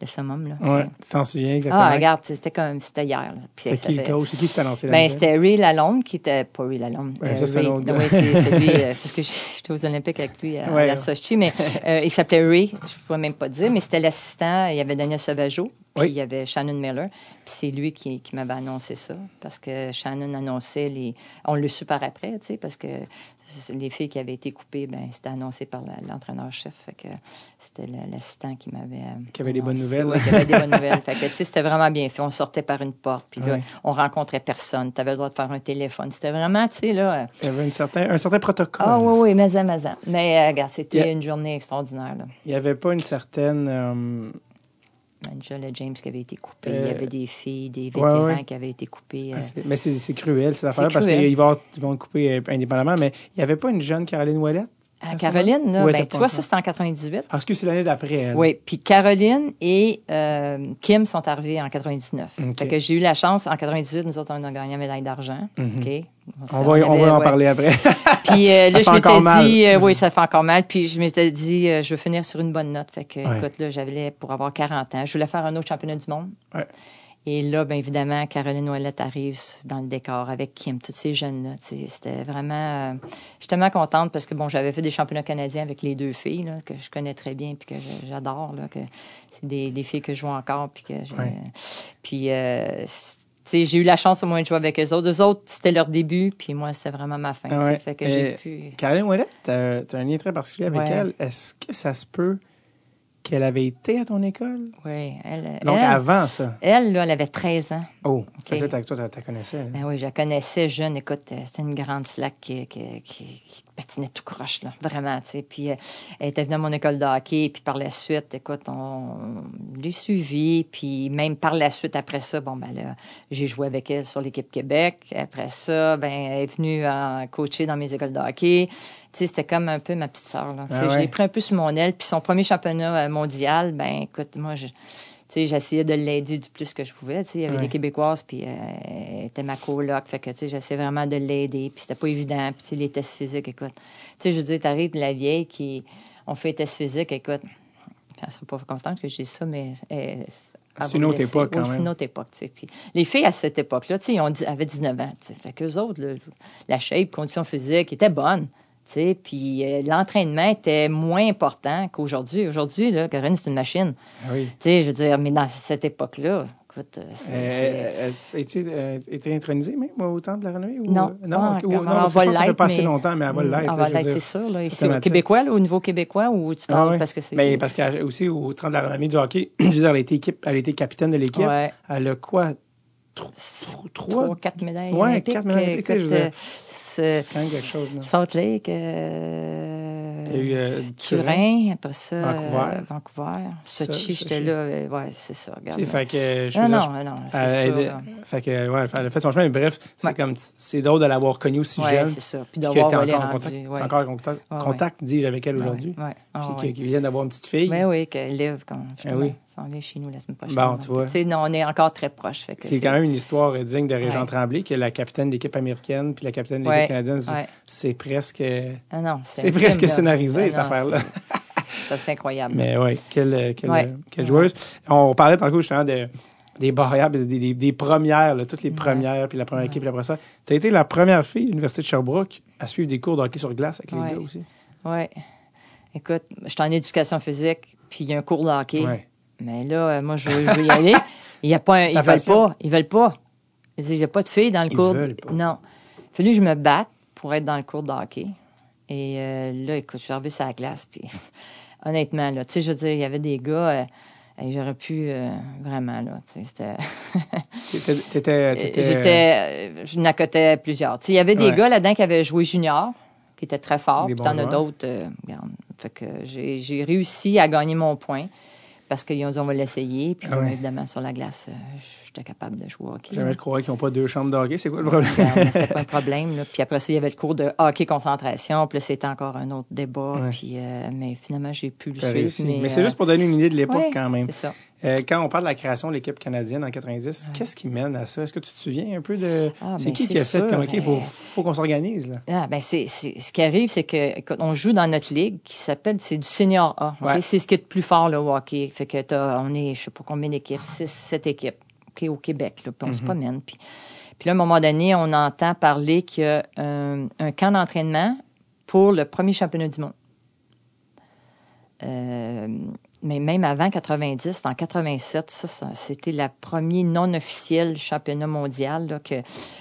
le summum. Là. Ouais. Tu t'en souviens exactement? Ah, regarde, c'était comme, c'était hier. ça qui le coach? C'est qui qui t'a lancé la ben, c'était Ray Lalonde qui était. Pas Ray Lalonde. Ouais, ça, c'est Ray-. Oui, c'est celui. euh, parce que j'étais aux Olympiques avec lui à, Ouais. à la Sochi, mais euh, il s'appelait Ray. Je ne pourrais même pas dire, mais c'était l'assistant. Il y avait Daniel Sauvageau, puis Oui. il y avait Shannon Miller. Puis c'est lui qui, qui m'avait annoncé ça. Parce que Shannon annonçait les. On le su par après, tu sais, parce que les filles qui avaient été coupées, ben, c'était annoncé par l'entraîneur-chef. Fait que c'était l'assistant qui m'avait. euh, Qui avait des bonnes nouvelles. Ouais, qui avait des bonnes nouvelles. Fait que, tu sais, c'était vraiment bien fait. On sortait par une porte, puis là, on rencontrait personne. Tu avais le droit de faire un téléphone. C'était vraiment, tu sais, là. euh, Il y avait une certain, un certain protocole. Ah oui, oui, mais mais Mais, euh, regarde, c'était une journée extraordinaire, là. Il n'y avait pas une certaine... euh, Angela James qui avait été coupée. Euh, Il y avait des filles, des vétérans ouais. qui avaient été coupés. ah, euh, c'est- mais c'est cruel, ces affaires-là, parce qu'il va y avoir du monde coupé euh, indépendamment, mais il n'y avait pas une jeune Caroline Ouellette? À Caroline, là, Ouais, ben, tu vois, ça, c'était en 98. Ah, excuse, c'est l'année d'après, elle. Oui, puis Caroline et euh, Kim sont arrivés en 99. OK. Fait que j'ai eu la chance, en 98, nous autres, on a gagné la médaille d'argent. Mhm. OK? On va, on va en ouais. parler après. Puis euh, là, je m'étais dit, euh, oui, ça fait encore mal. Puis je m'étais dit, je veux finir sur une bonne note. Fait que, Ouais. écoute, là, j'avais pour avoir 40 ans. Je voulais faire un autre championnat du monde. Ouais. Et là, bien évidemment, Caroline Ouellette arrive dans le décor avec Kim, tous ces jeunes-là. tu. C'était vraiment. euh, tellement contente parce que, bon, j'avais fait des championnats canadiens avec les deux filles, là, que je connais très bien puis que j'adore. là, que C'est des, des filles que je vois encore. Puis que. Puis. euh, tu sais, j'ai eu la chance au moins de jouer avec eux autres. Eux autres, c'était leur début, puis moi, c'était vraiment ma fin. Tu ouais. Fait que j'ai pu. Caroline Ouellette, t'as as un lien très particulier avec Ouais. elle. Est-ce que ça se peut qu'elle avait été à ton école? Oui, elle. Donc, elle, avant ça? elle, là, elle avait 13 ans. Oh, là, t'as- toi, tu la connaissais. Ben oui, je la connaissais jeune. Écoute, euh, c'était une grande slack qui, qui, qui, qui patinait tout croche, là. Vraiment, tu sais. Puis euh, elle était venue à mon école de hockey. Puis par la suite, écoute, on, on l'a suivi. Puis même par la suite, après ça, bon, ben là, j'ai joué avec elle sur l'équipe Québec. Après ça, ben, elle est venue euh, coacher dans mes écoles de hockey. Tu sais, c'était comme un peu ma petite sœur, là. Ah Je l'ai pris un peu sur mon aile. Puis son premier championnat euh, mondial, ben, écoute, moi, je. J'essayais de l'aider du plus que je pouvais. Il y avait Ouais. des Québécoises, puis euh, elle était ma coloc. Fait que, j'essayais vraiment de l'aider. Puis c'était pas évident. Puis, les tests physiques, écoute. Tu sais, je veux dire, t'arrives de la vieille qui... On fait les tests physiques, écoute. Elle sera pas contente que je dise ça, mais... elle- elle C'est une autre époque, quand Oui, c'est même. une autre époque, tu sais. Puis les filles, à cette époque-là, tu sais, ils avaient 19 ans. tu sais. Fait qu'eux autres, le- la shape, condition physique, était bonne. Tu sais, puis euh, l'entraînement était moins important qu'aujourd'hui. Aujourd'hui, là, Corinne, c'est une machine. Ah oui. Je veux dire, mais dans cette époque-là, écoute, euh, c'est- Euh, euh, euh, été intronisé même au temple de la renommée? Ou... Non, non, ok, ou- non, Elle parce que va je pense que ça fait l'être, pas assez mais- longtemps, mais elle va Mm, l'être. Elle va l'être, c'est sûr. Là, ici, au. Québécois, là, au niveau québécois, ou tu Ah parles ouais. parce que c'est. Mais parce qu'aussi au temple de la renommée du hockey, je veux dire, elle a été, équipe, elle a été capitaine de l'équipe. Ouais. Elle a quoi? Tro- tro- Trois? Trois, quatre médailles. Olympiques. quatre médailles euh, c'est- C'est quand même quelque chose. Salt Lake, euh, eu euh, Turin. Après ça, Vancouver. euh, Vancouver. Ça- Sochi, j'étais là. ouais, c'est ça. Regarde. fait que je non, non, non, c'est ça. Fait que, ouais, elle a fait son chemin. Mais bref, c'est comme, c'est drôle de l'avoir connue aussi Ouais, jeune. c'est ça. Puis d'avoir volé encore en contact, encore en contact, dis-je, avec elle aujourd'hui. Puis qu'il vient d'avoir une petite fille. Ben oui, que Liv, quand Ah oui. s'en vient chez nous la semaine prochaine. Bon, tu vois. non, on est encore très proches. C'est quand même une histoire digne de Régent. Tremblay, que la capitaine d'équipe américaine puis la capitaine de l'équipe canadienne, c'est- ouais. c'est presque, Ah non, c'est presque film, scénarisé, Ah cette affaire-là. c'est- incroyable. Mais oui, quelle, quelle, quelle joueuse. On parlait tantôt justement de, des barrières, des, des, des premières, là, toutes les premières, puis la première équipe, puis après ça. Tu as été la première fille à l'Université de Sherbrooke à suivre des cours de hockey sur glace avec les gars aussi. Oui. Écoute, je suis en éducation physique, puis il y a un cours de hockey. Mais là, euh, moi, je veux, je veux y aller. Il y a pas un- ils Ta veulent passion? pas. Ils veulent pas. Il n'y a pas de filles dans le Ils cours. veulent pas. Non. Fallu que je me batte pour être dans le cours de hockey. Et euh, là, écoute, je suis arrivée sur la glace. Puis, honnêtement, là, tu sais, je veux dire, il y avait des gars, euh, et j'aurais pu euh, vraiment, là, tu sais, c'était. J'étais, euh, je n'accotais plusieurs. Tu sais, Il y avait des Ouais. gars là-dedans qui avaient joué junior, qui étaient très forts. Des Puis bons t'en as d'autres. euh, regarde. Fait que j'ai j'ai réussi à gagner mon point parce qu'ils ont dit on va l'essayer. Puis Ah ouais. évidemment, sur la glace, euh, j'étais capable de jouer au hockey. Jamais là. je croyais qu'ils n'ont pas deux chambres de hockey. C'est quoi le problème? C'était pas un problème. là. Puis après ça, il y avait le cours de hockey concentration. Puis là, c'était encore un autre débat. Ouais. Puis, euh, mais finalement, j'ai pu le suivre. réussi. Mais, Mais, c'est euh, juste pour donner une idée de l'époque ouais, quand même. C'est ça. Euh, quand on parle de la création de l'équipe canadienne en 90, qu'est-ce qui mène à ça? Est-ce que tu te souviens un peu de. Ah, c'est ben, qui c'est qui a fait comme, OK, il faut, euh, faut qu'on s'organise, là? Ah, ben c'est, ce qui arrive, c'est que écoute, on joue dans notre ligue qui s'appelle c'est du senior A. Ouais. C'est ce qui est le plus fort le hockey. Fait que t'as, on est je sais pas combien d'équipes, six, sept équipes, ok, au Québec là, puis on se promène. Puis, puis là à un moment donné, on entend parler qu'il y a un, un camp d'entraînement pour le premier championnat du monde. Euh, mais même avant 90, en 87, ça, ça, c'était la premier non officiel championnat mondial là, que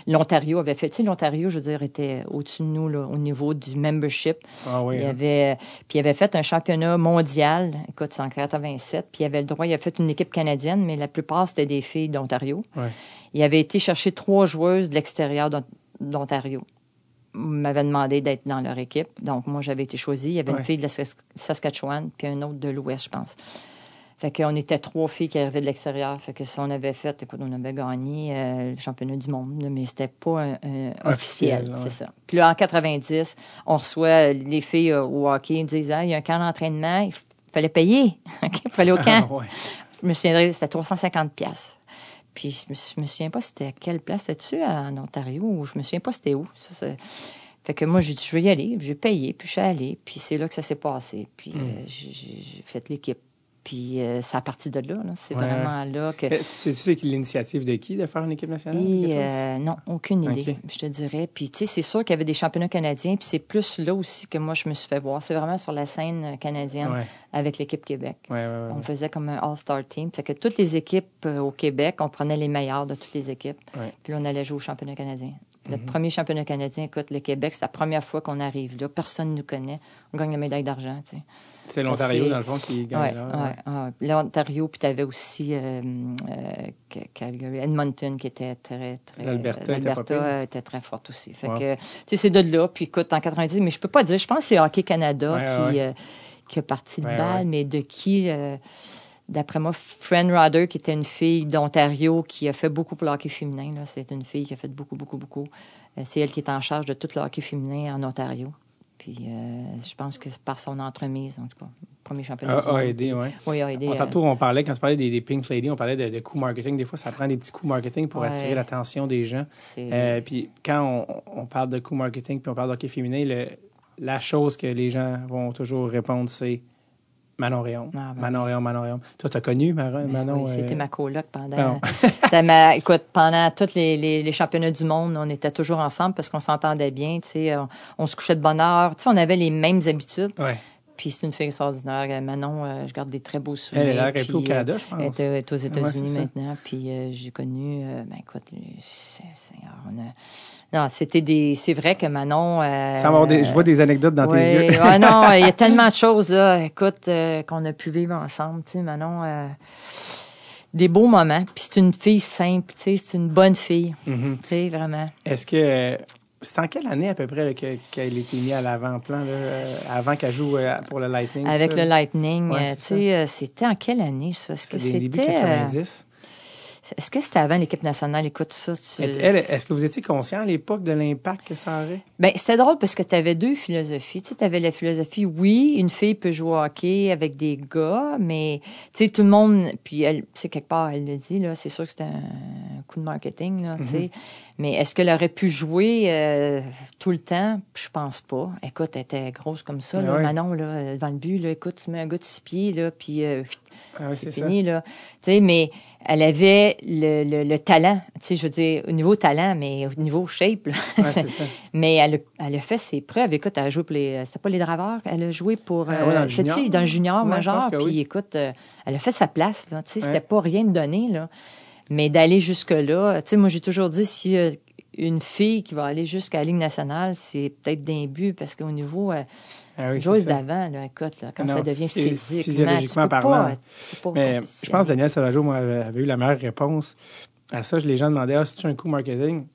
l'Ontario avait fait. Tu sais, l'Ontario, je veux dire, était au-dessus de nous là, au niveau du membership. Ah oui. Il hein. avait, puis il avait fait un championnat mondial, écoute, c'est en 87, puis il avait le droit, il a fait une équipe canadienne, mais la plupart, c'était des filles d'Ontario. Ouais. Il avait été chercher trois joueuses de l'extérieur d'On- d'Ontario. M'avait demandé d'être dans leur équipe. Donc, moi, j'avais été choisie. Il y avait Ouais. une fille de la Sas- Saskatchewan, puis un autre de l'Ouest, je pense. Fait qu'on était trois filles qui arrivaient de l'extérieur. Fait que si on avait fait, écoute, on avait gagné euh, le championnat du monde, mais c'était pas un, un Officiel, officiel, ouais. c'est ça. Puis là, en 90, on reçoit euh, les filles euh, au hockey, ils disent, ah, il y a un camp d'entraînement, il fallait payer. Il fallait au camp. Ah, ouais. Je me souviendrai, c'était 350 pièces. Puis je me, souviens pas c'était à quelle place c'était-tu en Ontario ou je me souviens pas c'était où. Ça, fait que moi j'ai dit je vais y aller, j'ai payé, puis je suis allée, puis c'est là que ça s'est passé. Puis Hmm. euh, j'ai fait l'équipe. Puis euh, c'est à partir de là, là. c'est Ouais. vraiment là que Mais Tu sais, l'initiative de qui de faire une équipe nationale? et, euh, non, aucune idée, je te dirais. Puis, tu sais, c'est sûr qu'il y avait des championnats canadiens, puis c'est plus là aussi que moi, je me suis fait voir. C'est vraiment sur la scène euh, canadienne Ouais, avec l'équipe Québec. ouais, On faisait comme un All-Star Team. Fait que toutes les équipes euh, au Québec, on prenait les meilleurs de toutes les équipes. Puis là, on allait jouer au championnat canadien. Le Mhm. premier championnat canadien, écoute, le Québec, c'est la première fois qu'on arrive là. Personne ne nous connaît. On gagne la médaille d'argent, tu sais. C'est l'Ontario, dans le fond, qui gagne Ouais, là. ouais, ouais. L'Ontario, puis tu avais aussi euh, euh, Edmonton, qui était très, très... L'Alberta était était très forte aussi. Fait que, tu sais, c'est de là. Puis écoute, en 90, mais je peux pas dire, je pense que c'est Hockey Canada qui, euh, qui a parti le bal, mais de qui... euh, D'après moi, Fran Rodder, qui était une fille d'Ontario, qui a fait beaucoup pour le hockey féminin. C'est une fille qui a fait beaucoup, beaucoup, beaucoup. C'est elle qui est en charge de tout le hockey féminin en Ontario. Puis euh, je pense que c'est par son entremise, en tout cas. Premier championnat. du A, a aidé, ouais. Oui, a aidé. On, euh, tantôt, on parlait, quand tu parlais des, des Pink Lady, on parlait de, de coups marketing. Des fois, ça prend des petits coups marketing pour Ouais. attirer l'attention des gens. Euh, puis quand on, on parle de coups marketing puis on parle d'hockey féminin, le- la chose que les gens vont toujours répondre, c'est Manon Réon. Ah, ben Manon Réon, Manon Réon. Toi, t'as connu Manon? Ben Manon oui, c'était euh, ma coloc pendant. C'était ma- écoute, pendant tous les, les, les championnats du monde, on était toujours ensemble parce qu'on s'entendait bien. Tu sais, on, on se couchait de bonne heure. Tu sais, on avait les mêmes habitudes. Ouais. Puis c'est une fille extraordinaire. Euh, Manon, euh, je garde des très beaux Elle souvenirs. est là, elle est plus au euh, Canada, je Elle pense. était, est aux États-Unis c'est ça. maintenant. Puis euh, j'ai connu, euh, ben écoute, euh, Seigneur, a- non, c'était des, c'est vrai que Manon. Euh, Sans avoir des- je vois des anecdotes dans ouais, tes yeux. non, il y a tellement de choses là, écoute, euh, qu'on a pu vivre ensemble. Tu sais, Manon, euh, des beaux moments. Puis c'est une fille simple, tu sais, c'est une bonne fille. Mhm. Tu sais, vraiment. Est-ce que, C'est en quelle année à peu près qu'elle a été mise à l'avant-plan, euh, avant qu'elle joue euh, pour le Lightning? Avec ça, le? Lightning, Ouais, euh, tu sais, c'était en quelle année, ça? Est-ce que C'était euh, 90. Est-ce que c'était avant l'équipe nationale? Écoute ça. tu- Est-ce que vous étiez conscient à l'époque de l'impact que ça aurait? Ben, c'était drôle parce que tu avais deux philosophies. Tu avais la philosophie, oui, une fille peut jouer au hockey avec des gars, mais tu sais, tout le monde, puis elle, tu sais, quelque part, elle le dit, là, c'est sûr que c'était un coup de marketing, là, tu Mhm. sais. Mais est-ce qu'elle aurait pu jouer euh, tout le temps? Je pense pas. Écoute, elle était grosse comme ça, Ben là. Manon, là, devant le but, là, écoute, tu mets un gars de six pieds, là, puis euh, Ah oui, c'est c'est ça. fini, là. Tu sais, mais elle avait le, le, le talent, tu sais, je veux dire, au niveau talent, mais au niveau shape, là. Ouais, c'est ça. Mais elle a, elle a fait ses preuves. Écoute, elle a joué pour les. C'était pas les Draveurs? Elle a joué pour. Ah ouais, dans le sais-tu, junior. dans le junior Ouais, que Puis oui. écoute, euh, elle a fait sa place. Là, tu sais. C'était pas rien de donné. Là. Mais d'aller jusque-là. Tu sais, moi, j'ai toujours dit si euh, une fille qui va aller jusqu'à la Ligue nationale, c'est peut-être d'un but parce qu'au niveau. Euh, Ah oui, d'avant, là, écoute, là, quand Non, ça devient phys- physique. physiologiquement parlant. Mais Mais je pense que Daniel Savageau, moi, avait, avait eu la meilleure réponse à ça. Les gens demandaient, ah, c'est-tu un coup marketing?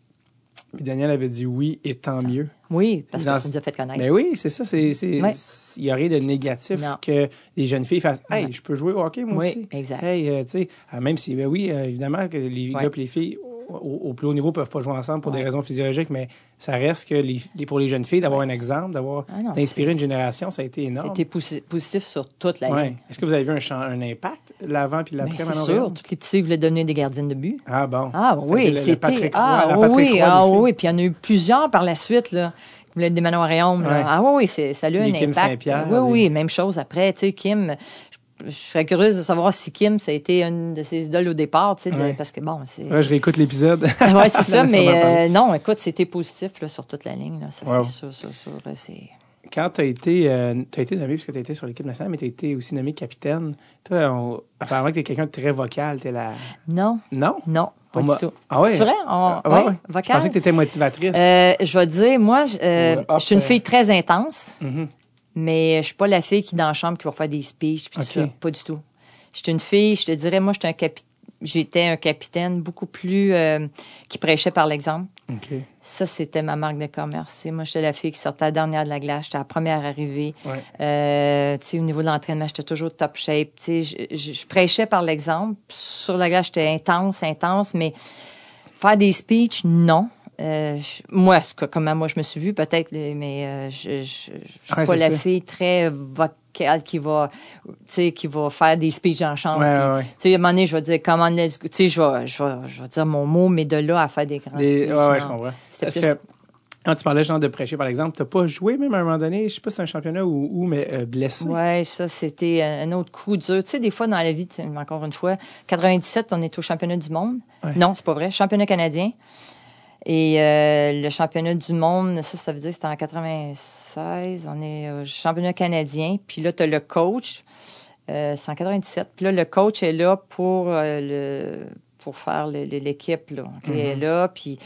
Puis Daniel avait dit oui, et tant mieux. Oui, parce Dans- que ça nous a fait connaître. Mais oui, c'est ça. C'est, Ouais. Il n'y a rien de négatif Non. que les jeunes filles fassent Hey, Ouais. je peux jouer au hockey, moi Oui, aussi. exact. Hey, euh, tu sais, ah, même si, ben oui, euh, évidemment, que les Ouais. gars et les filles au, au plus haut niveau ne peuvent pas jouer ensemble pour des raisons physiologiques, mais ça reste que les, les- pour les jeunes filles, d'avoir un exemple, d'avoir Ah d'inspirer une génération, ça a été énorme. C'était posi- positif sur toute la Ouais. ligne. Est-ce que vous avez vu un, champ- un impact, l'avant puis l'après, c'est sûr. Toutes les petites filles voulaient donner des gardiennes de but. Ah bon. Ah oui, le- le c'était. Ah la Patrick oui, Roy ah oui. Puis il y en a eu plusieurs par la suite, là. qui voulaient être des Manon Réaume, là. Ouais. Ah oui, ça a eu un Kim impact. Oui, oui, même chose après. Tu sais, Kim, je, serais curieuse de savoir si Kim, ça a été une de ses idoles au départ, tu sais, de- Ouais. parce que bon, c'est. Ouais, je réécoute l'épisode. Ouais, c'est ça, mais euh, non, écoute, c'était positif là, sur toute la ligne. Là. Ça, Wow. c'est sûr, sûr, sûr. là, c'est... Quand tu as été, euh, été nommé, puisque tu as été sur l'équipe nationale, mais tu as été aussi nommé capitaine, toi, on, apparemment que tu es quelqu'un de très vocal. T'es la... Non, Non? non, pas du tout. Ah ouais? C'est vrai? On... Ah, ouais, ouais? Je pensais que tu étais motivatrice. Euh, je vais te dire, moi, je, euh, je suis une euh, fille très intense, Mhm. Mais je suis pas la fille qui, dans la chambre, qui va faire des speeches, puis Ok. ça. Pas du tout. Je suis une fille, je te dirais, moi, j'étais un capi- j'étais un capitaine beaucoup plus euh, qui prêchait par l'exemple. OK. Ça, c'était ma marque de commerce. Sais, Moi, j'étais la fille qui sortait la dernière de la glace. J'étais la première arrivée. Ouais. Euh, tu sais, au niveau de l'entraînement, j'étais toujours top shape. Je prêchais par l'exemple. Sur la glace, j'étais intense, intense, mais faire des speeches, non. Euh, je- moi, que- comment moi je me suis vue, peut-être, mais euh, je, je, je suis Ouais, pas la ça. fille très vocale qui va, qui va faire des speeches en chambre. Ouais, puis, ouais, ouais. Tu sais, à un moment donné, je vais dire, comment let's go. Tu sais, je vais, je, vais, je vais dire mon mot, mais de là à faire des grands Des... speeches, Ouais, ouais, je comprends. Parce que quand tu parlais genre de prêcher, par exemple, tu pas joué même à un moment donné, je sais pas si c'est un championnat ou, ou mais euh, blessé. Ouais, ça, c'était un autre coup dur. Tu sais, des fois, dans la vie, encore une fois, 97, on est au championnat du monde. Non, c'est pas vrai. Championnat canadien. Et euh, le championnat du monde, ça, ça veut dire que c'était en 96. On est au championnat canadien. Puis là, tu as le coach. Euh, c'est en 97. Puis là, le coach est là pour, euh, le, pour faire l'équipe. Là. Il est là. Puis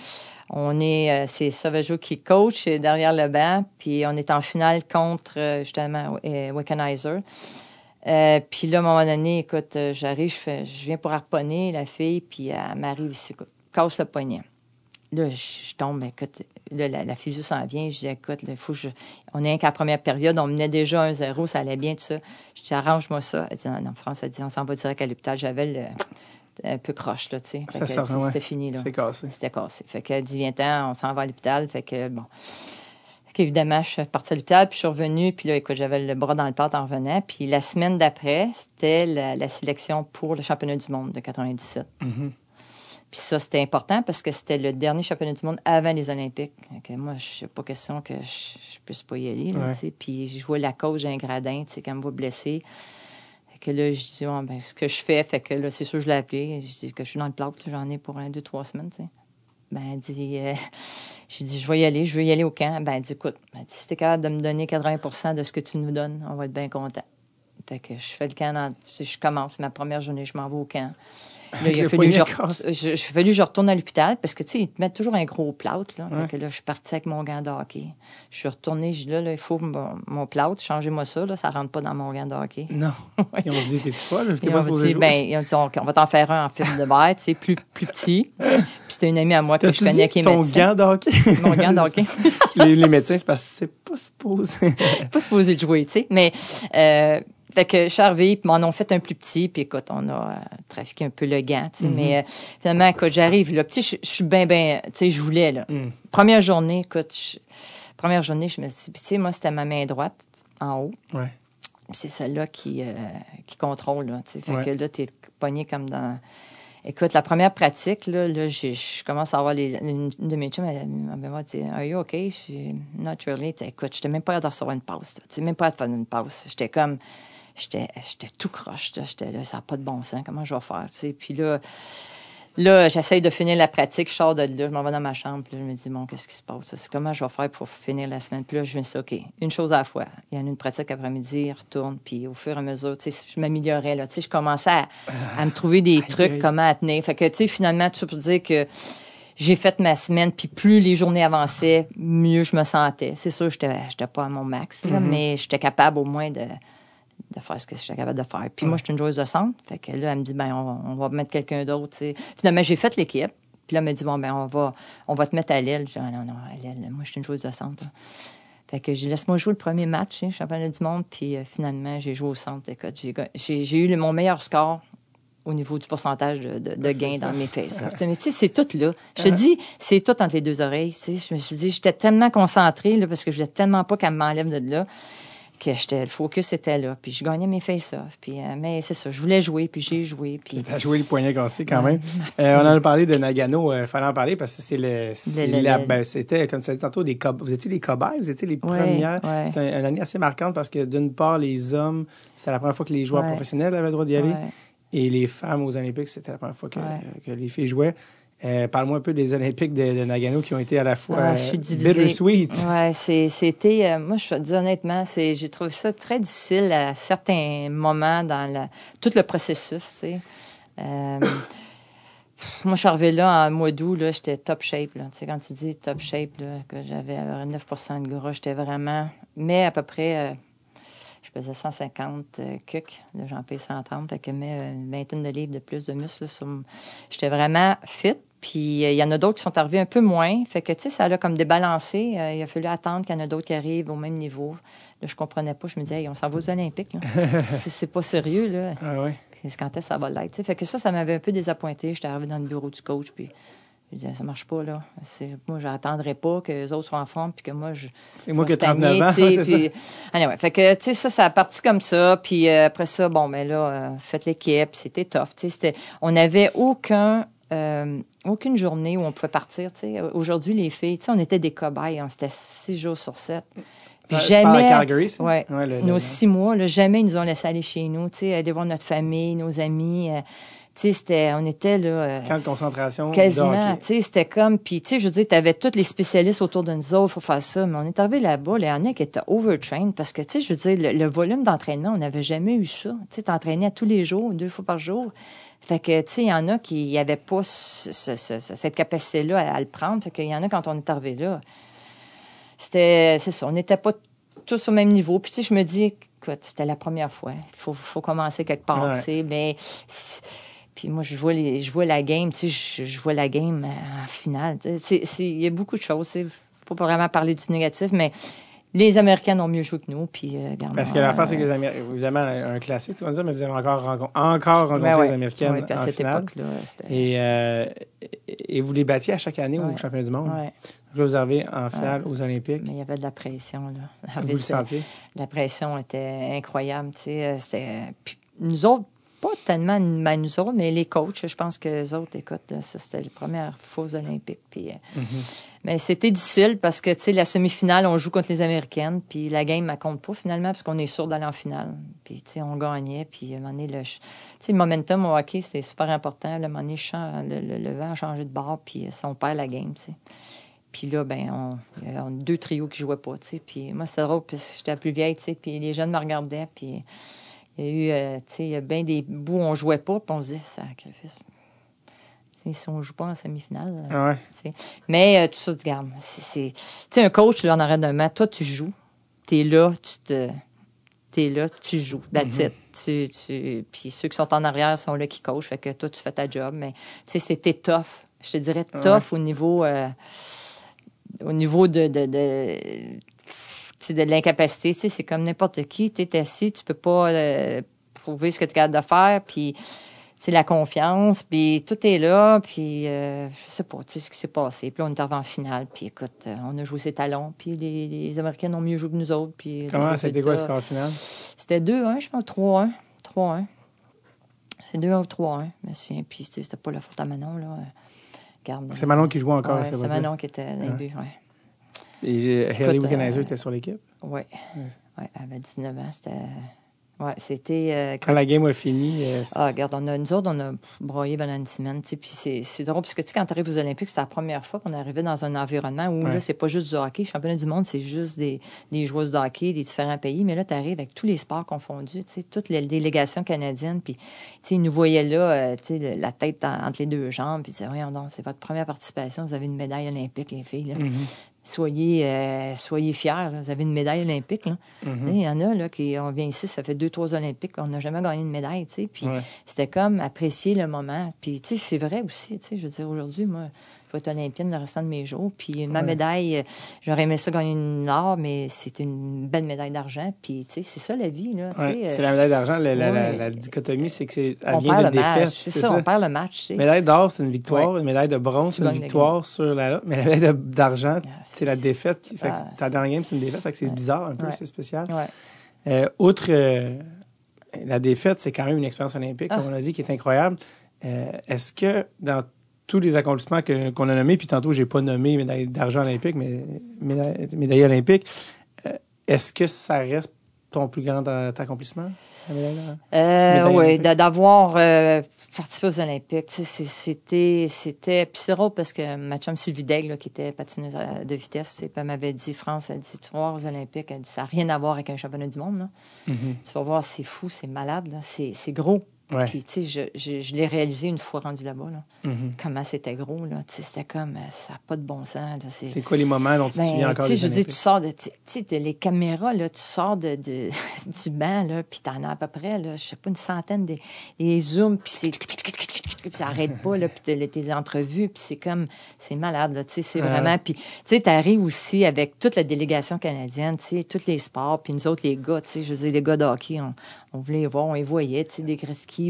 on est, euh, c'est Sauvageau qui coach euh, derrière le banc. Puis on est en finale contre, justement, Wickenheiser. Euh, puis là, à un moment donné, écoute, j'arrive, je, fais, je viens pour harponner la fille, puis elle m'arrive ici, écoute, casse le poignet. Là, je, tombe, écoute, là, la, la physio s'en vient, je dis, écoute, faut je... On est qu'à la première période, on menait déjà un zéro, ça allait bien, tout ça. Je dis, arrange-moi ça. Elle dit, non, non, France, elle dit, on s'en va direct à l'hôpital. J'avais le... un peu croche, là, tu sais. Ça dit, ouais. C'était fini, là. C'est cassé. C'était cassé. Fait qu'elle dit, viens-t'en, on s'en va à l'hôpital. Fait que, bon. Fait qu'évidemment, je suis partie à l'hôpital, puis je suis revenue, puis là, écoute, j'avais le bras dans le pâte en revenant. Puis la semaine d'après, c'était la, la sélection pour le championnat du monde de 97. Mhm. Puis ça, c'était important parce que c'était le dernier championnat du monde avant les Olympiques. Que moi, je n'ai pas question que je, je puisse pas y aller. là, Ouais. Puis je vois la cause d'un gradin, tu sais, quand elle me voit blessée. Fait que là, je dis, ben, ce que je fais, fait que là, c'est sûr, je l'ai appelé. Je dis que je suis dans le plâtre, j'en ai pour un, deux, trois semaines. Ben, elle dit, euh, j'ai dit, je vais y aller, je veux y aller au camp. Ben, elle dit, écoute, elle dit, si t'es capable de me donner 80% de ce que tu nous donnes, on va être bien content. Fait que je fais le camp, dans- je commence ma première journée, je m'en vais au camp. Là, il a fallu que je, je, je- fallu je retourne à l'hôpital parce que, tu sais, ils te mettent toujours un gros plâtre. Là. Ouais. Que là, je suis partie avec mon gant de hockey. Je suis retournée, je dis là, là, il faut mon, mon plâtre, changez-moi ça, là, ça rentre pas dans mon gant de hockey. Non. Ils ont dit, t'es-tu folle? T'es pas supposé dit, jouer? ben, ils ont dit, on, on va t'en faire un en film de verre, tu sais, plus, plus petit. Puis c'était une amie à moi que je connais dit qui est ton médecin. gant de hockey? Mon gant de hockey. les, les médecins, c'est parce que c'est pas supposé. pas supposé de jouer, tu sais. Mais, euh, fait que je suis arrivée, puis m'en ont fait un plus petit, puis écoute, on a euh, trafiqué un peu le gant, tu sais. Mais euh, finalement, écoute, j'arrive, là, petit, je je suis bien, bien, tu sais, je voulais, là. Mm. Première journée, écoute, je- première journée, je me suis dit, tu sais, moi, c'était ma main droite, en haut. ouais. C'est celle-là qui, euh, qui contrôle, là, tu sais. Fait Ouais. que là, t'es pogné comme dans... Écoute, la première pratique, là, là je commence à avoir les, une de mes chums, elle, m'a dit, Are you okay? Je suis not really. Écoute, j'étais même pas de recevoir une pause. Tu même pas hâte de faire une pause. J'étais comme, j'étais tout croche. J'étais là, ça n'a pas de bon sens. Comment je vais faire? Tu sais, Puis là, là j'essaye de finir la pratique. Je sors de là, je m'en vais dans ma chambre. Puis là, je me dis, bon, qu'est-ce qui se passe? C'est comment je vais faire pour finir la semaine? Puis là, je me dis, OK, une chose à la fois. Il y en a une pratique après-midi, retourne. Puis au fur et à mesure, tu sais, je m'améliorais. Là, tu sais, je commençais à, à me trouver des trucs, aïe. comment à tenir. Fait que, tu sais, finalement, tout pour dire que j'ai fait ma semaine, puis plus les journées avançaient, mieux je me sentais. C'est sûr, j'étais j'étais pas à mon max, là, mais j'étais capable au moins de, de faire ce que j'étais capable de faire. Puis moi, je suis une joueuse de centre. Fait que là, elle me dit, ben, on, on va mettre quelqu'un d'autre. Finalement, j'ai fait l'équipe. Puis là, elle m'a dit, bon, ben, on va, on va te mettre à l'aile. J'ai dit, ah, non, non, à l'aile, moi, je suis une joueuse de centre. là. Fait que j'ai laisse-moi jouer le premier match, hein, championnat du monde. Puis euh, finalement, j'ai joué au centre. J'ai, eu le- mon meilleur score au niveau du pourcentage de, de, de gains dans mes face Mais tu sais, c'est tout là. Je te dis, c'est tout entre les deux oreilles. Je me suis dit, j'étais tellement concentrée là, parce que je voulais tellement pas qu'elle m'enlève de là que j'étais, le focus était là. Puis je gagnais mes face-off. Puis, euh, mais c'est ça, je voulais jouer, puis j'ai joué. Puis T'as joué le poignet cassé quand même. Euh, on en a parlé de Nagano. Il fallait en parler parce que c'est le, c'est ben, c'était, comme tu as dit tantôt, des vous étiez les cobayes, vous étiez les Ouais, premières. ouais. C'était un- une année assez marquante parce que d'une part, les hommes, c'était la première fois que les joueurs professionnels avaient le droit d'y aller. Et les femmes aux Olympiques, c'était la première fois que, que les filles jouaient. Euh, Parle-moi un peu des Olympiques de, de Nagano qui ont été à la fois Ah, euh, je suis divisée. bittersweet. Ouais, c'était. euh, moi, je te dis honnêtement, c'est, j'ai trouvé ça très difficile à certains moments dans la, tout le processus. Tu sais. Euh, moi, je suis arrivée là en mois d'août, là, j'étais top shape. Là. Tu sais, quand tu dis top shape, là, que j'avais euh, 9% de gras, j'étais vraiment. Mais à peu près. je pesais 150 euh, cucs. J'en paye 130. Fait que mais euh, une vingtaine de livres de plus de muscles. sur J'étais vraiment fit. Puis euh, il y en a d'autres qui sont arrivés un peu moins. Fait que, tu sais, ça a comme débalancé. Euh, il a fallu attendre qu'il y en a d'autres qui arrivent au même niveau. Là, je comprenais pas. Je me disais, hey, on s'en va aux Olympiques. là. c'est pas sérieux, là. Ah. C'est quand est-ce que ça va l'être? Fait que ça, ça m'avait un peu désappointé. J'étais arrivée dans le bureau du coach, puis je disais, ça marche pas, là. Moi, j'attendrai pas que les autres soient en forme, puis que moi, je. C'est moi qui ai je vais 39 ans, puis- Anyway, fait que, tu sais, ça, ça a parti comme ça. Puis euh, après ça, bon, ben là, euh, faites l'équipe, c'était tough. Tu sais, on n'avait aucun, euh, aucune journée où on pouvait partir. Tu aujourd'hui, les filles, tu on était des cobayes. On était six jours sur sept. Ça- tu parles à Jamais, Calgary, ça? ouais, Ouais, le- nos le- six mois, là, jamais ils nous ont laissé aller chez nous. Tu aller voir notre famille, nos amis. euh, tu c'était, on était là. euh, Camp de concentration. Quasiment, tu c'était comme, puis tu sais, je veux dire, t'avais tous les spécialistes autour de nous autres pour faire ça, mais on est arrivé là-bas, là, il y en a qui étaient overtrained parce que, tu sais, je veux dire, le, le volume d'entraînement, on n'avait jamais eu ça. Tu sais, t'entraînais à tous les jours, deux fois par jour. Fait que, tu sais, il y en a qui n'avaient pas ce- ce- ce- cette capacité-là à, à le prendre. Fait qu'il y en a, quand on est arrivé là, c'était, c'est ça, on n'était pas tous au même niveau. Puis, tu sais, je me dis, écoute, c'était la première fois. Il faut, faut commencer quelque part, Ouais. tu sais, mais... puis moi, je vois, les, je vois la game, tu sais, je, je vois la game euh, en finale. tu sais. Il y a beaucoup de choses. Il ne faut pas vraiment parler du négatif, mais les Américains ont mieux joué que nous. Puis, euh, Parce que l'affaire, euh, c'est que les Américains, évidemment, un classique, tu vas dire, mais vous avez encore, rencontré, encore rencontré ouais. les Américaines Ouais, en cette finale. Et, euh, et vous les battiez à chaque année au Ouais. championnat du monde? Là, vous arrivez en finale aux Olympiques? mais il y avait de la pression, là. Vous le sentiez? La pression était incroyable, tu sais. euh, nous autres, pas tellement ben, nous autres, mais les coachs, je pense que les autres, écoute, ça, c'était les premières fois aux Olympiques. Puis, euh, Mais c'était difficile parce que, tu sais, la semi-finale, on joue contre les Américaines, puis la game, elle compte pas finalement parce qu'on est sûr d'aller en finale. Puis, tu sais, on gagnait, puis à un moment donné, le, tu sais, le momentum au hockey, c'est super important. À un moment donné, le, vent a changé de bord, puis euh, on perd la game, tu sais. Puis là, ben, on, a deux trios qui jouaient pas, tu sais. Puis moi, c'est drôle, parce que j'étais la plus vieille, tu sais, puis les jeunes me regardaient, puis Il y a eu, euh, tu sais, il y a bien des bouts où on jouait pas, puis on se disait, sacrifice. Si on joue pas en semi-finale. euh, Ah ouais. Mais euh, tout ça, tu gardes. Tu sais, un coach, là, en arrêt d'un match, toi, tu joues. Tu es là, tu te. T'es là, tu joues. That's. Tu, tu... Puis ceux qui sont en arrière sont là qui coachent. Fait que toi, tu fais ta job. Mais tu sais, c'était tough. Je te dirais tough au niveau. euh, au niveau de. De l'incapacité, tu sais, c'est comme n'importe qui. Tu es assis, tu peux pas euh, prouver ce que tu es capable de faire. Puis, c'est la confiance, puis tout est là, puis euh, je sais pas, tu sais ce qui s'est passé. Puis là, on est arrivé en finale, puis écoute, euh, on a joué ses talons, puis les, les Américains ont mieux joué que nous autres. Puis Comment c'était quoi le score final? C'était 2-1, je pense, 3-1. 3-1. C'est 2-1 ou 3-1, je me souviens. Puis c'était pas la faute à Manon, là. Garde. C'est Manon qui jouait encore. Ouais, c'est Manon qui était dans les Ouais. ouais. Et euh, Écoute, Wickenheiser euh, était sur l'équipe? Ouais. Ouais, elle avait 19 ans, c'était... Ouais, c'était... euh, Quand la game a fini, euh, Ah, regarde, on a, nous autres, on a broyé pendant une semaine. Puis c'est, c'est drôle, parce que quand tu arrives aux Olympiques, c'est la première fois qu'on arrivait dans un environnement où Ouais. là, c'est pas juste du hockey. Championnat du monde, c'est juste des, des joueuses de hockey des différents pays. Mais là, tu arrives avec tous les sports confondus, tu sais, toutes les délégations canadiennes. Puis, tu sais, ils nous voyaient là, euh, tu sais, le- la tête en- entre les deux jambes. Puis voyons donc, c'est votre première participation. Vous avez une médaille olympique, les filles. là. Soyez, euh, soyez fiers. là. Vous avez une médaille olympique. là. Mhm. Il y en a là, qui on vient ici, ça fait deux, trois Olympiques, on n'a jamais gagné une médaille. Puis Ouais. c'était comme apprécier le moment. Puis c'est vrai aussi. Je veux dire, aujourd'hui, moi, vais être olympienne le restant de mes jours. Puis ma Ouais. médaille, euh, j'aurais aimé ça gagner une or, mais c'est une belle médaille d'argent. Puis tu sais, c'est ça la vie, là. Ouais, c'est la médaille d'argent. La, la- la- la dichotomie, c'est que c'est, elle on vient perd de le match. défaite. C'est ça, on perd le match. Médaille d'or, c'est une victoire. Une médaille de bronze, c'est une victoire sur la. Mais la médaille d'argent, Ah, c'est la défaite. Qui, fait que Ah, ta dernière game, c'est une défaite. Fait que c'est bizarre un peu, c'est spécial. Euh, outre euh, la défaite, c'est quand même une expérience olympique, Ah. comme on l'a dit, qui est incroyable. Euh, Est-ce que dans tous les accomplissements qu'on a nommés, puis tantôt, j'ai pas nommé médaille d'argent olympique, mais médaille, médaille olympique, euh, est-ce que ça reste ton plus grand accomplissement? Euh, oui, d'avoir euh, participé aux Olympiques. Tu sais, c'est- C'était. c'était Puis c'est drôle parce que ma chum Sylvie Daigle, là, qui était patineuse de vitesse, elle m'avait dit France, elle dit Tu vas voir aux Olympiques, elle dit Ça n'a rien à voir avec un championnat du monde. là. Mhm. Tu vas voir, c'est fou, c'est malade, c'est gros. Ouais. Puis, tu sais, je, je, je l'ai réalisé une fois rendu là-bas. Là. Mhm. Comment c'était gros, là. Tu sais, c'était comme. euh, Ça n'a pas de bon sens. C'est- quoi les moments dont tu te ben, souviens encore tu sais, je veux dire, tu sors de, tu sais, de les caméras, là, tu sors de, de- du banc, là, puis t'en as à peu près, là, je sais pas, une centaine des, des zooms, puis c'est, puis ça arrête pas, là, puis tes entrevues, puis c'est comme, c'est malade, là, tu sais, c'est Ouais. vraiment, puis, tu sais, t'arrives aussi avec toute la délégation canadienne, tu sais, tous les sports, puis nous autres, les gars, tu sais, je veux dire, les gars de hockey, on, on voulait les voir, on les voyait, tu sais, des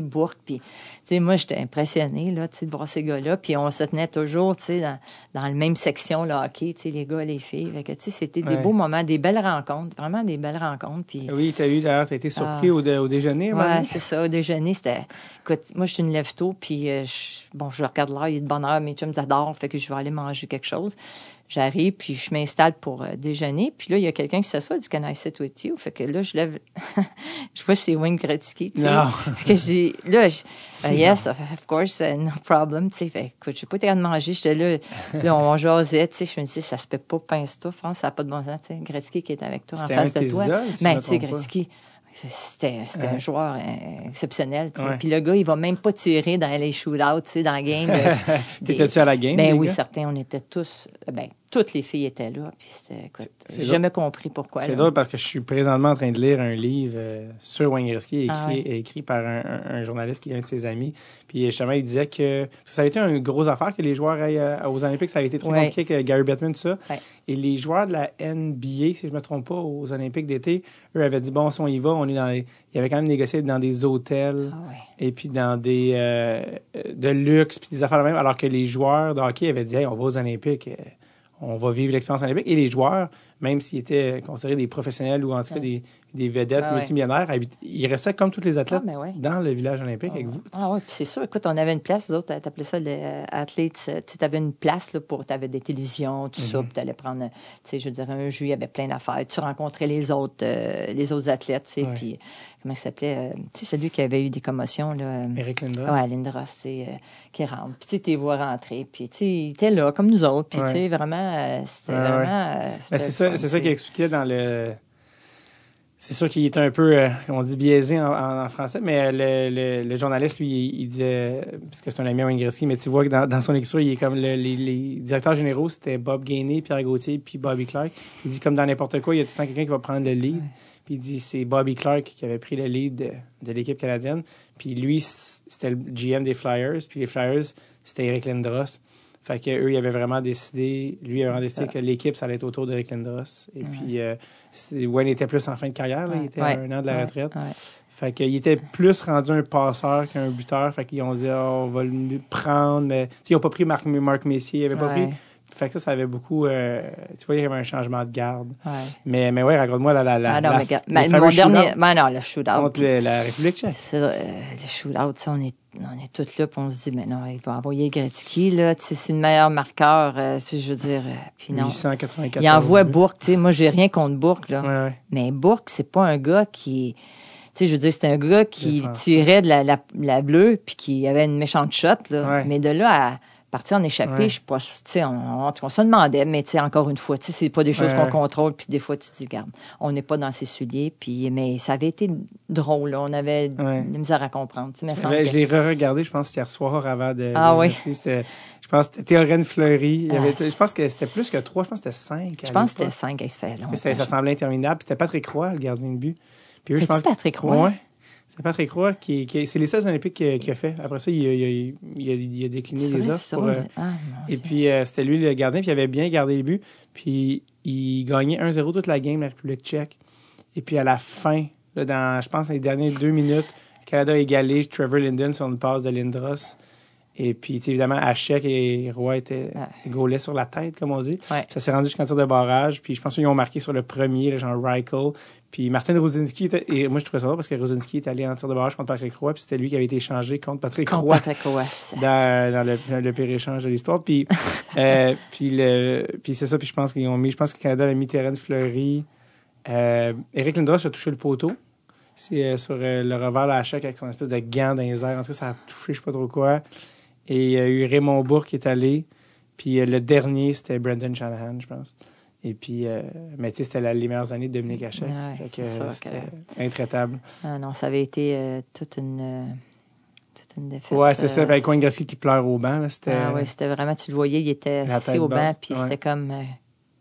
Bourque, puis, tu sais, moi, j'étais impressionnée, là, tu sais, de voir ces gars-là, puis on se tenait toujours, tu sais, dans, dans la même section, le hockey, tu sais, les gars, les filles, fait que, c'était des Ouais. beaux moments, des belles rencontres, vraiment des belles rencontres, puis... Oui, tu as eu d'ailleurs, tu as été surpris Ah. au, dé- au déjeuner. donné? c'est ça. Au déjeuner, c'était. Écoute, moi, je suis une lève tôt, puis euh, je- bon, je regarde l'heure, il est de bonne heure, mes chums adorent, fait que je vais aller manger quelque chose. J'arrive, puis je m'installe pour euh, déjeuner, puis là, il y a quelqu'un qui s'assoit, dit Can I sit with you? Fait que là, je lève. je vois c'est Wayne Gretzky, tu sais. Que j'ai. Là, je- euh, yes, of, course, uh, no problem, tu sais. Fait écoute, j'ai pas été de manger, j'étais là, là, on jasait, tu sais. Je me disais, ça se peut pas, pince tout, France, ça n'a pas de bon sens, tu sais. Gretzky qui est avec toi en face de toi. je Ben, tu sais, pas. C'était, c'était Ouais. un joueur euh, exceptionnel. Ouais. Puis le gars, il va même pas tirer dans les shootouts, tu sais, dans la game. T'étais-tu à la game? Ben oui, gars? certains. On était tous. Ben, toutes les filles étaient là. Puis j'ai jamais compris pourquoi. C'est drôle parce que je suis présentement en train de lire un livre euh, sur écrit, Ah ouais. écrit par un, un- un journaliste qui est un de ses amis. Puis justement, il disait que ça a été une grosse affaire que les joueurs aillent euh, aux Olympiques. Ça a été très Ouais. compliqué avec Gary Bettman, tout ça. Ouais. Et les joueurs de la NBA, si je ne me trompe pas, aux Olympiques d'été, eux avaient dit bon, si on y va, on est dans. les- Ils avaient quand même négocié dans des hôtels Ah et puis dans des euh, euh, de luxe puis des affaires de même, alors que les joueurs de hockey avaient dit hey, on va aux Olympiques, euh, on va vivre l'expérience olympique. Et les joueurs, même s'ils étaient considérés des professionnels ou en tout cas des, des vedettes Ah multimillionnaires, ils restaient comme tous les athlètes Ah, ben ouais. dans le village olympique avec vous. Ah oui, puis c'est sûr. Écoute, on avait une place, les autres, t'appelais ça les euh, athletes. euh, Tu avais une place là, pour, t'avais des télévisions, tout Mhm. ça, puis t'allais prendre, euh, tu sais, je dire, un jeu, il y avait plein d'affaires. Tu rencontrais les autres, euh, les autres athlètes, tu sais, puis comment il s'appelait, euh, tu sais, celui qui avait eu des commotions, là. euh, Eric Lindros. Ouais, Lindros, c'est euh, qui rentre. Puis tu sais, t'es vois rentrer. Puis tu sais, il était là, comme nous autres. Puis tu sais, vraiment, euh, c'était vraiment. euh, Ben, c'est le ça, c'est ça qu'il expliquait dans le c'est sûr qu'il était un peu, euh, on dit biaisé en, en- en français, mais le, le, le journaliste, lui, il, il disait, parce que c'est un ami à Wayne Gretzky, mais tu vois que dans, dans son écriture, il est comme le- les, les directeurs généraux, c'était Bob Gainey, Pierre Gauthier, puis Bobby Clark. Il dit comme dans n'importe quoi, il y a tout le temps quelqu'un qui va prendre le lead. Puis il dit c'est Bobby Clark qui avait pris le lead de, de l'équipe canadienne. Puis lui, c'était le GM des Flyers. Puis les Flyers, c'était Eric Lindros. Fait que eux, ils avaient vraiment décidé, lui, il avait vraiment décidé que l'équipe, ça allait être autour d'Eric Lindros. Et puis, euh, Wayne était plus en fin de carrière, là. il était à un an de la retraite. Ouais. Fait qu'il était plus rendu un passeur qu'un buteur. Fait qu'ils ont dit, Ah, on va le prendre. Mais, ils n'ont pas pris Marc, Marc Messier. Ils n'avaient pas pris. Fait que ça, ça avait beaucoup. euh, tu vois, il y avait un changement de garde. Ouais. Mais, mais ouais, raconte-moi la, la, la, ah non, la- mais, les mais mon dernier. shootouts Ben non, le shootout. contre la République tchèque. C'est euh, le shootout, sais, on est, on est tous là, puis on se dit, mais non, il va envoyer Gretzky, là, tu sais, c'est le meilleur marqueur, euh, sais, je veux dire, puis non. 894. Il envoie. Bourque, tu sais, moi, j'ai rien contre Bourque, là. Ouais, ouais. Mais Bourque, c'est pas un gars qui. Tu sais, je veux dire, c'est un gars qui tirait de la, la, bleue puis qui avait une méchante shot, là. Mais de là à partir en échappé, Ouais. je sais pas, tu sais, on, on, on se demandait, mais tu sais, encore une fois, tu sais, c'est pas des choses Ouais, qu'on contrôle puis des fois, tu te dis, regarde, on n'est pas dans ses souliers puis, mais ça avait été drôle, là. On avait Ouais. de la misère à comprendre, tu sais, Je l'ai re-regardé, je pense, hier soir avant de. Ah de- oui. Je pense que c'était Théorène Fleury. Il y avait, Ah, je pense que c'était plus que trois, je pense que c'était cinq. je pense que c'était 5 à se fait longtemps. Ça semblait interminable. Puis C'était Patrick Roy, le gardien de but. Puis eux, je pense. Patrick Roy? Ouais. C'est Patrick Roy qui, qui c'est les 16 Olympiques qu'il a fait. Après ça, il a, il a, il a, il a décliné les offres. pour, euh, ah, et puis, euh, c'était lui le gardien, puis il avait bien gardé les buts. Puis, il gagnait 1-0 toute la game, la République tchèque. Et puis, à la fin, là, dans, je pense, les dernières deux minutes, le Canada a égalé Trevor Linden sur une passe de Lindros. Et puis, évidemment, Hachek et Roy étaient Ouais. gaulaient sur la tête, comme on dit. Ouais. Ça s'est rendu jusqu'en tir de barrage. Puis, je pense qu'ils ont marqué sur le premier, le genre Reichel. Puis, Martin Rosinski était. Et moi, je trouvais ça drôle parce que Rosinski est allé en tir de barrage contre Patrick Roy. Puis, c'était lui qui avait été échangé contre Patrick Contre Roy Patrick Roy. c'est- dans, dans le, dans le pire échange de l'histoire. Puis, euh, puis, le, puis c'est ça. Puis je pense qu'ils ont mis, je pense que le Canada avait mis Terence Fleury. Euh, Eric Lindros a touché le poteau. C'est euh, sur euh, le revers de la chèque avec son espèce de gant dans les airs. En tout cas, ça a touché, je sais pas trop quoi. Et il y a eu Raymond Bourque qui est allé. Puis le dernier, c'était Brendan Shanahan, je pense. Et puis, euh, mais tu sais, c'était la- les meilleures années de Dominique Hachek. Ouais, que, euh, c'était intraitable. Ah non, ça avait été euh, toute une euh, toute une défaite. Ouais, c'est ça. euh, Avec Wayne Gretzky qui pleure au banc. là, C'était, Ah ouais, c'était vraiment, tu le voyais, il était assis au banc, puis ouais. c'était comme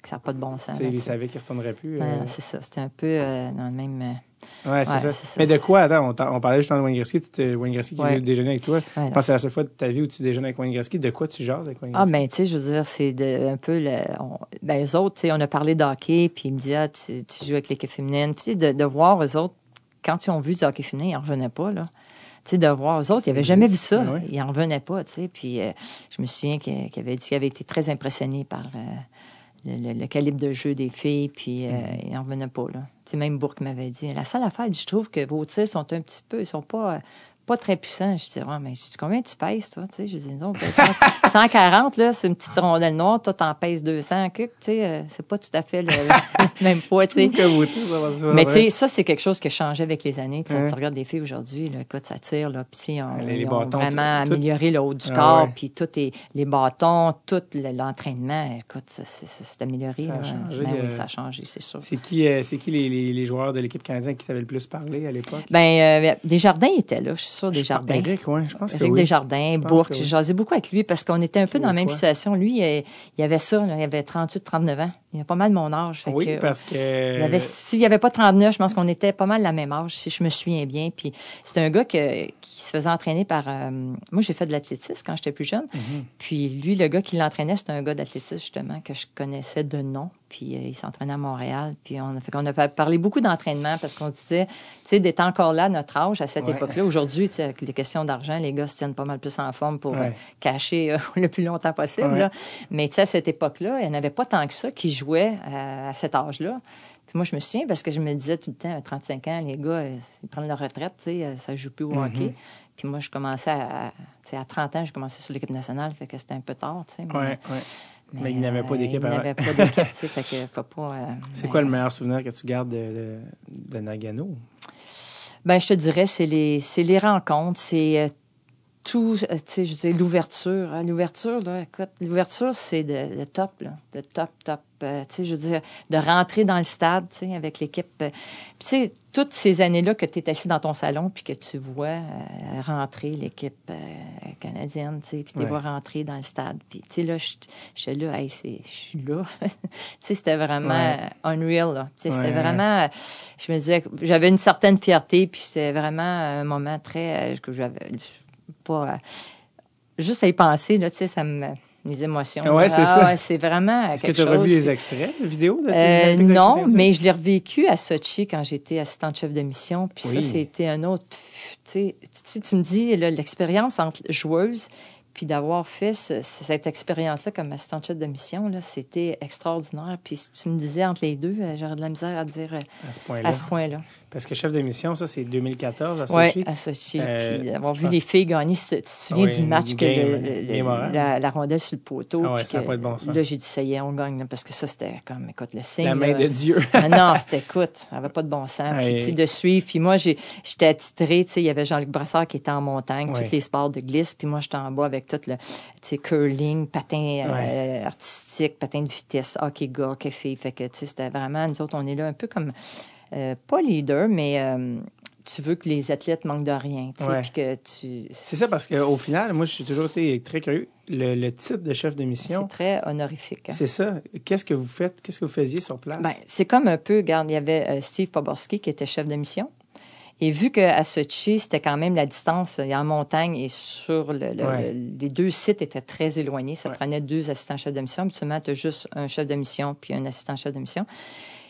que ça n'a pas de bon sens. tu sais, là, il savait qu'il ne retournerait plus. Non, c'est ça. C'était un peu dans le même. Ouais, c'est Ouais, ça. ça. Mais de quoi, attends, on, on parlait justement de Wayne Gretzky, Wayne Gretzky qui Ouais. veut déjeuner avec toi. ouais, pense que c'est la seule fois de ta vie où tu déjeunes avec Wayne Gretzky. De quoi tu jases avec Wayne Ah, Gretzky? ben, tu sais, je veux dire, c'est de, un peu le. On, ben, eux autres, tu sais, on a parlé de hockey, puis ils me disaient, ah, tu, tu joues avec l'équipe féminine. Puis, tu sais, de, de voir eux autres, quand ils ont vu du hockey féminin, ils n'en revenaient pas, là. Tu sais, de voir eux autres, ils n'avaient jamais vu ça. Ben oui. Ils n'en revenaient pas, tu sais. Puis, euh, je me souviens qu'il qu'il avait dit qu'il avait été très impressionné par euh, le, le- le calibre de jeu des filles, puis euh, Mm-hmm. ils n'en revenaient pas, là. Sais, même Bourque m'avait dit, la seule affaire, je trouve que vos tirs sont un petit peu, ils sont pas. Pas très puissants. Je dis, ouais, mais je dis, combien tu pèses, toi? Tu sais, je dis, non, ben, 100 140, là, c'est une petite rondelle noire. Toi, t'en pèses 200. Que, tu sais, euh, c'est pas tout à fait le, même poids, tu sais. Mais tu sais, ça, c'est quelque chose qui a changé avec les années. Tu Ouais. regardes des filles aujourd'hui, là, écoute, ça tire, là, puis on, Les- les ils ont bâtons, vraiment tout- amélioré le haut du Ah corps, puis tout est, les bâtons, tout le- l'entraînement, écoute, ça, c'est amélioré. Ça a là. changé, Ben oui, euh, ça a changé, c'est sûr. C'est qui, euh, c'est qui les, les, les joueurs de l'équipe canadienne qui t'avaient le plus parlé à l'époque? Ben, euh, Desjardins était là, je sûre, Desjardins. Eric, je pense que Eric oui. Desjardins, Je pense Bourque, que oui. j'ai jasé beaucoup avec lui parce qu'on était un peu dans la même situation. Lui, euh, il avait ça, là, il avait 38, 39 ans. Il a pas mal mon âge. fait Oui, que, parce que... il s'il n'y avait pas 39, je pense qu'on était pas mal la même âge, si je me souviens bien. Puis c'est un gars que, qui se faisait entraîner par... euh, moi, j'ai fait de l'athlétisme quand j'étais plus jeune. Mhm. Puis lui, le gars qui l'entraînait, c'était un gars d'athlétisme, justement, que je connaissais de nom. Puis euh, il s'entraînait à Montréal. Puis on a, fait qu'on a pa- parlé beaucoup d'entraînement parce qu'on disait, tu sais, d'être encore là à notre âge, à cette Ouais. époque-là. Aujourd'hui, tu sais, avec les questions d'argent, les gars se tiennent pas mal plus en forme pour Ouais. euh, cacher le plus longtemps possible. Ouais. là. Mais tu sais, à cette époque-là, il n'y en avait pas tant que ça qui jouaient euh, à cet âge-là. Puis moi, je me souviens parce que je me disais tout le temps, à 35 ans, les gars, euh, ils prennent leur retraite, tu sais, euh, ça joue plus au Mhm. hockey. Puis moi, je commençais à, tu sais, à 30 ans, j'ai commencé sur l'équipe nationale, fait que c'était un peu tard, tu sais. mais- Ouais. Mais il n'avait pas d'équipe Il n'avait pas d'équipe, tu sais, fait que faut pas... euh, C'est quoi le meilleur souvenir que tu gardes de, de, de Nagano? Ben, je te dirais, c'est les, c'est les rencontres, c'est, euh, tout, euh, tu sais, je disais l'ouverture. hein. L'ouverture, là, écoute, l'ouverture, c'est de, de top, là, de top, top. Euh, tu sais, je veux dire, de rentrer dans le stade, tu sais, avec l'équipe. euh, Puis, tu sais, toutes ces années-là que tu es assis dans ton salon, puis que tu vois euh, rentrer l'équipe euh, canadienne, tu sais, puis tu Ouais. vois rentrer dans le stade. Puis, tu sais, là, je- j'étais là, hey, je suis là. tu sais, c'était vraiment Ouais. unreal, là. Tu sais, Ouais, c'était vraiment, je me disais, que j'avais une certaine fierté, puis c'était vraiment un moment très, que j'avais pas, juste à y penser, là, tu sais, ça me, les émotions. Ouais, c'est Ah, ça. ouais, c'est vraiment Est-ce que tu as revu les extraits de vidéos de Euh, non, mais je l'ai revécu à Sochi quand j'étais assistante chef de mission. Puis Oui. ça, c'était un autre. Tu sais, tu me dis, l'expérience entre joueuse puis d'avoir fait ce- cette expérience-là comme assistante chef de mission, là, c'était extraordinaire. Puis si tu me disais entre les deux, euh, j'aurais de la misère à dire euh, À ce point-là. Parce que chef d'émission, ça, c'est 2014 à Oui, à Sochi. Euh, puis d'avoir je vu les filles gagner, tu te souviens Oui, du match que le- le- la, la rondelle sur le poteau. Ah ouais, ça que- pas de bon sens. Là, j'ai dit, ça y est, on gagne. là, parce que ça, c'était comme, écoute, le signe. La main là, de Dieu. ah non, c'était écoute, ça n'avait pas de bon sens. Puis, tu sais, de suivre. Puis moi, j'étais attitrée, tu sais, il y avait Jean-Luc Brassard qui était en montagne, tous les sports de glisse. Puis moi, j'étais en bas avec tout le, tu sais, curling, patin euh, artistique, patin de vitesse, hockey gars, hockey fille. Fait que, tu sais, c'était vraiment, nous autres, on est là un peu comme, euh, pas leader, mais euh, tu veux que les athlètes manquent de rien, Ouais. que tu... C'est ça, parce qu'au final, moi, je suis toujours été très curieux. Le, le titre de chef de C'est mission, très honorifique. hein. c'est ça. Qu'est-ce que vous faites? Qu'est-ce que vous faisiez sur place? Ben, c'est comme un peu, regarde, il y avait euh, Steve Poborski qui était chef de mission. Et vu qu'à Sochi, c'était quand même la distance, il y a en montagne et sur le, le- Ouais. le- les deux sites étaient très éloignés. Ça Ouais. prenait deux assistants chefs de mission. Habituellement, tu as juste un chef de mission puis un assistant chef de mission.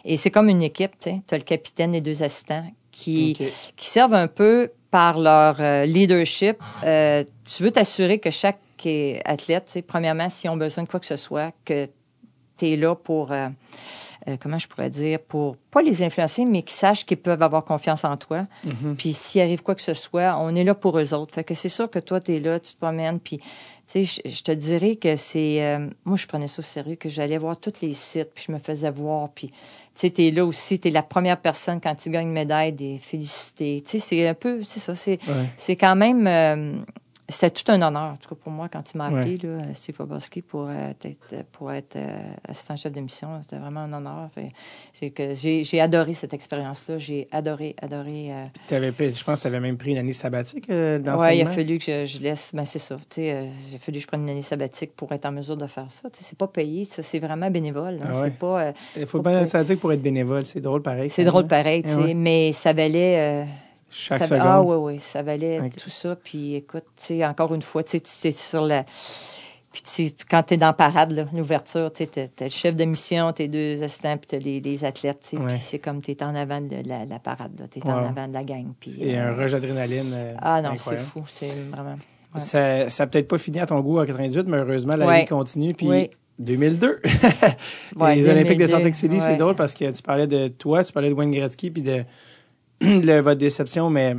Et c'est comme une équipe, tu as le capitaine et deux assistants qui, qui servent un peu par leur euh, leadership. Euh, tu veux t'assurer que chaque euh, athlète, premièrement, s'ils ont besoin de quoi que ce soit, que tu es là pour, euh, euh, comment je pourrais dire, pour pas les influencer, mais qu'ils sachent qu'ils peuvent avoir confiance en toi. Mhm. Puis s'il arrive quoi que ce soit, on est là pour eux autres. Fait que c'est sûr que toi, tu es là, tu te promènes, puis tu sais, je, je te dirais que c'est... euh, moi, je prenais ça au sérieux, que j'allais voir tous les sites, puis je me faisais voir, puis... Tu sais, t'es là aussi, t'es la première personne quand tu gagnes une médaille, des féliciter. Tu sais, c'est un peu, c'est ça, c'est, Ouais. c'est quand même, euh, c'était tout un honneur, en tout cas pour moi, quand tu m'as Ouais. appelé, là, Steve Poborski, pour euh, être, pour être euh, assistant chef de mission. C'était vraiment un honneur. C'est que j'ai, j'ai adoré cette expérience-là. J'ai adoré, adoré. euh, je pense que tu avais même pris une année sabbatique euh, dans Ouais, il a fallu que je, je laisse. Ben, c'est ça. Euh, il a fallu que je prenne une année sabbatique pour être en mesure de faire ça. C'est pas payé, ça. C'est vraiment bénévole. hein. Ah ouais. Pas. euh, Il faut Pas pas une pour- sabbatique pour être bénévole. C'est drôle pareil. c'est drôle pareil. Eh ouais. Mais ça valait. Euh, Chaque ça, seconde. Ah oui, oui, ça valait tout ça. Puis écoute, tu sais, encore une fois, tu sais, tu sur la... Puis tu quand tu es dans la parade, l'ouverture, tu t'as le chef de mission, tes deux assistants, puis t'as les, les athlètes, tu. Ouais. Puis c'est comme tu es en avant de la, la parade, tu es en avant de la gang. Puis, Et euh, un rush d'adrénaline. euh, Ah non, c'est fou, c'est vraiment... ouais. Ça n'a peut-être pas fini à ton goût en 98, mais heureusement, la vie continue. Puis Oui. 2002, Ouais, les Olympiques de 2002, Salt Lake City, c'est drôle parce que tu parlais de toi, tu parlais de Wayne Gretzky, puis de, de votre déception, mais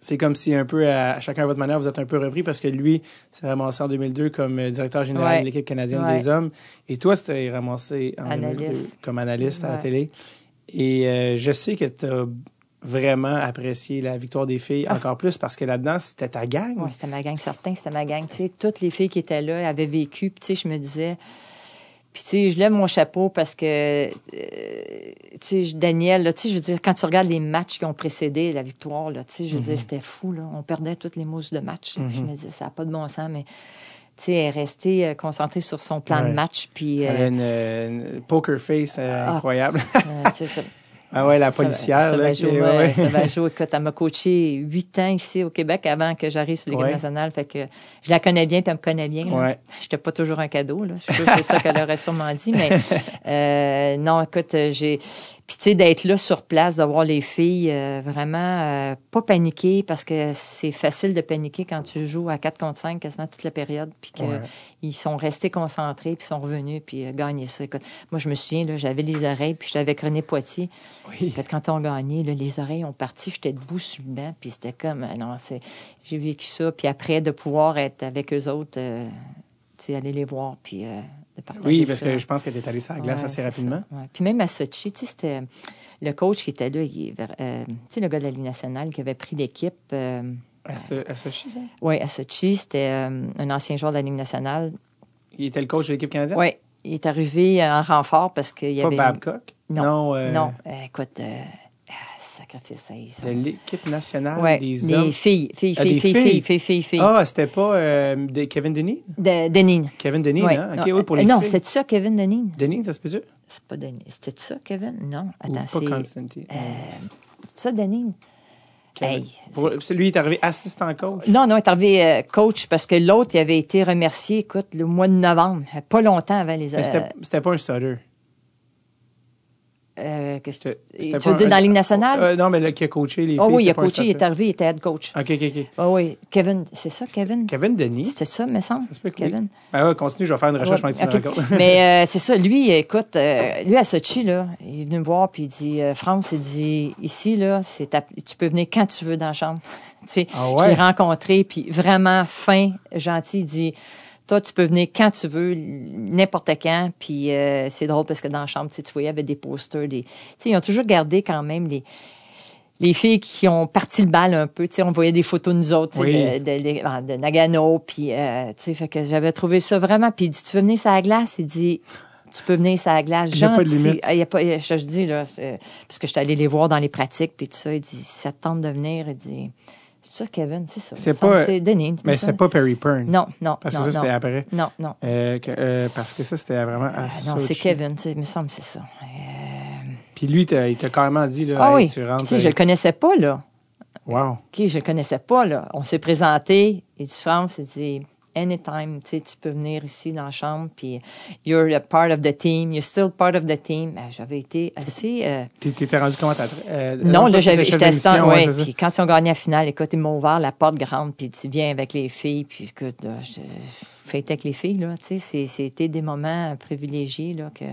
c'est comme si un peu, à, chacun à votre manière, vous êtes un peu repris parce que lui s'est ramassé en 2002 comme euh, directeur général Ouais. de l'équipe canadienne Ouais. des hommes. Et toi, tu t'es ramassé en Analyste. 2002 comme analyste à la télé. Et euh, je sais que tu as vraiment apprécié la victoire des filles Ah. encore plus parce que là-dedans, c'était ta gang. Oui, c'était ma gang, certain, c'était ma gang. Tu sais, toutes les filles qui étaient là avaient vécu. Puis, tu sais, je me disais. Puis, tu sais, je lève mon chapeau parce que, euh, tu sais, Daniel, là, tu sais, je veux dire, quand tu regardes les matchs qui ont précédé la victoire, là, tu sais, je veux dire, c'était fou, là. On perdait toutes les mousses de match. je me disais, ça n'a pas de bon sens, mais, tu sais, elle est restée euh, concentrée sur son plan Ouais. de match. Puis, Elle a euh, une, euh, une poker face euh, Ah. ah ouais, la policière. Ça, là, va qui- ça va jouer. Écoute, elle m'a coaché huit ans ici au Québec avant que j'arrive sur l'équipe Ouais. nationale. Fait que je la connais bien puis elle me connaît bien. Ouais. J'étais pas toujours un cadeau. Là. Je suis c'est ça qu'elle aurait sûrement dit. Mais euh, non, écoute, j'ai... Puis, tu sais, d'être là sur place, de voir les filles euh, vraiment euh, pas paniquer parce que c'est facile de paniquer quand tu joues à 4 contre 5 quasiment toute la période puis qu'ils Ouais. sont restés concentrés puis sont revenus puis euh, gagné ça. Écoute, moi, je me souviens, là, j'avais les oreilles puis j'étais avec René Poitier. Oui. Quand on gagné, là, les oreilles ont parti, j'étais debout sur le banc, puis c'était comme, euh, non, c'est, j'ai vécu ça, puis après, de pouvoir être avec eux autres, euh, tu sais, aller les voir, puis de partager Oui, parce ça. que je pense que tu es allé sur la glace Ouais, assez rapidement. ouais. Puis même à Sochi, tu sais, c'était le coach qui était là, il est euh, tu sais, le gars de la Ligue nationale qui avait pris l'équipe, euh, À, ce, à Sochi, ça? Oui, à Sochi, c'était euh, un ancien joueur de la Ligue nationale. Il était le coach de l'équipe canadienne? Oui, il est arrivé en renfort parce qu'il y Pas avait... Babcock? Non, euh, non. Euh, écoute, euh, ah, sacrifice, ça, sont- De l'équipe nationale Ouais, des des hommes. filles, filles, Ah, filles, des filles, filles. filles, filles, filles, filles. Ah, c'était pas euh, de Kevin Denis? De. Kevin Denis, Ouais. hein? OK, non, oui, pour euh, les non, filles. c'est ça, Kevin Denine? Denis, ça se peut-tu? C'est pas Denine. C'était ça, Kevin? Non. Attends, pas c'est. Constantine? C'est ça, Denine? Kevin. hey. Pour- lui, il est arrivé assistant coach? Non, non, il est arrivé euh, coach parce que l'autre, il avait été remercié, écoute, le mois de novembre, euh, pas longtemps avant les. Mais Euh, c'était- c'était pas un starter. Euh, qu'est-ce que C'était- tu veux dire dans la Ligue nationale? Euh, non, mais là, qui a coaché les Ah filles. oui, il a coaché, il est arrivé, il était head coach. OK, OK, OK. Ah oui, Kevin, c'est ça, Kevin? Kevin Denis. C'était ça, me semble? Ça se peut que oui. Kevin? Ben ouais, continue, je vais faire une recherche Ouais, pendant que tu me ok. racontes. Mais euh, c'est ça, lui, écoute, euh, lui à Sochi, là, il est venu me voir, puis il dit, euh, France, il dit, ici, là, c'est tu peux venir quand tu veux dans la chambre. tu sais, Ah je ouais? l'ai rencontré, puis vraiment fin, gentil, il dit, toi, tu peux venir quand tu veux, n'importe quand, puis euh, c'est drôle parce que dans la chambre, tu voyais, il y avait des posters, des... Tu sais, ils ont toujours gardé quand même les les filles qui ont parti le bal un peu, tu sais, on voyait des photos de nous autres, Oui. de, de, de- de Nagano, puis euh, tu sais, fait que j'avais trouvé ça vraiment, puis il dit, tu veux venir sur la glace? Il dit, tu peux venir sur la glace, Il y a pas de gentil. limite. Ah, il y a pas, je te dis, là, parce que je suis allée les voir dans les pratiques, puis tout ça, il dit, ça te tente de venir, il dit, ça, Kevin, c'est ça. C'est pas- C'est Denis, Mais c'est pas Perry Pern. Non, non, Parce que ça, c'était après. Non, non. Euh, que- euh, parce que ça, c'était vraiment à Ah, non, c'est. Kevin, il me semble, que c'est ça. Euh, Puis lui, il t'a carrément dit, là, ah hey, oui, tu Puis, rentres. tu sais, je le connaissais pas, là. Wow. OK, je le connaissais pas, là. On s'est présenté. Il dit, France, il dit, anytime, tu sais, tu peux venir ici dans la chambre, puis you're a part of the team, you're still part of the team. Ben, J'avais été assez... euh, Puis t'étais rendu commentateur. Euh, non, là, j'avais, j'étais assistant, ça. Puis quand ils ont gagné la finale, écoute, ils m'ont ouvert la porte grande, puis tu viens avec les filles, puis écoute, là, je fêtais avec les filles, là, tu sais, c'était des moments privilégiés, là, que...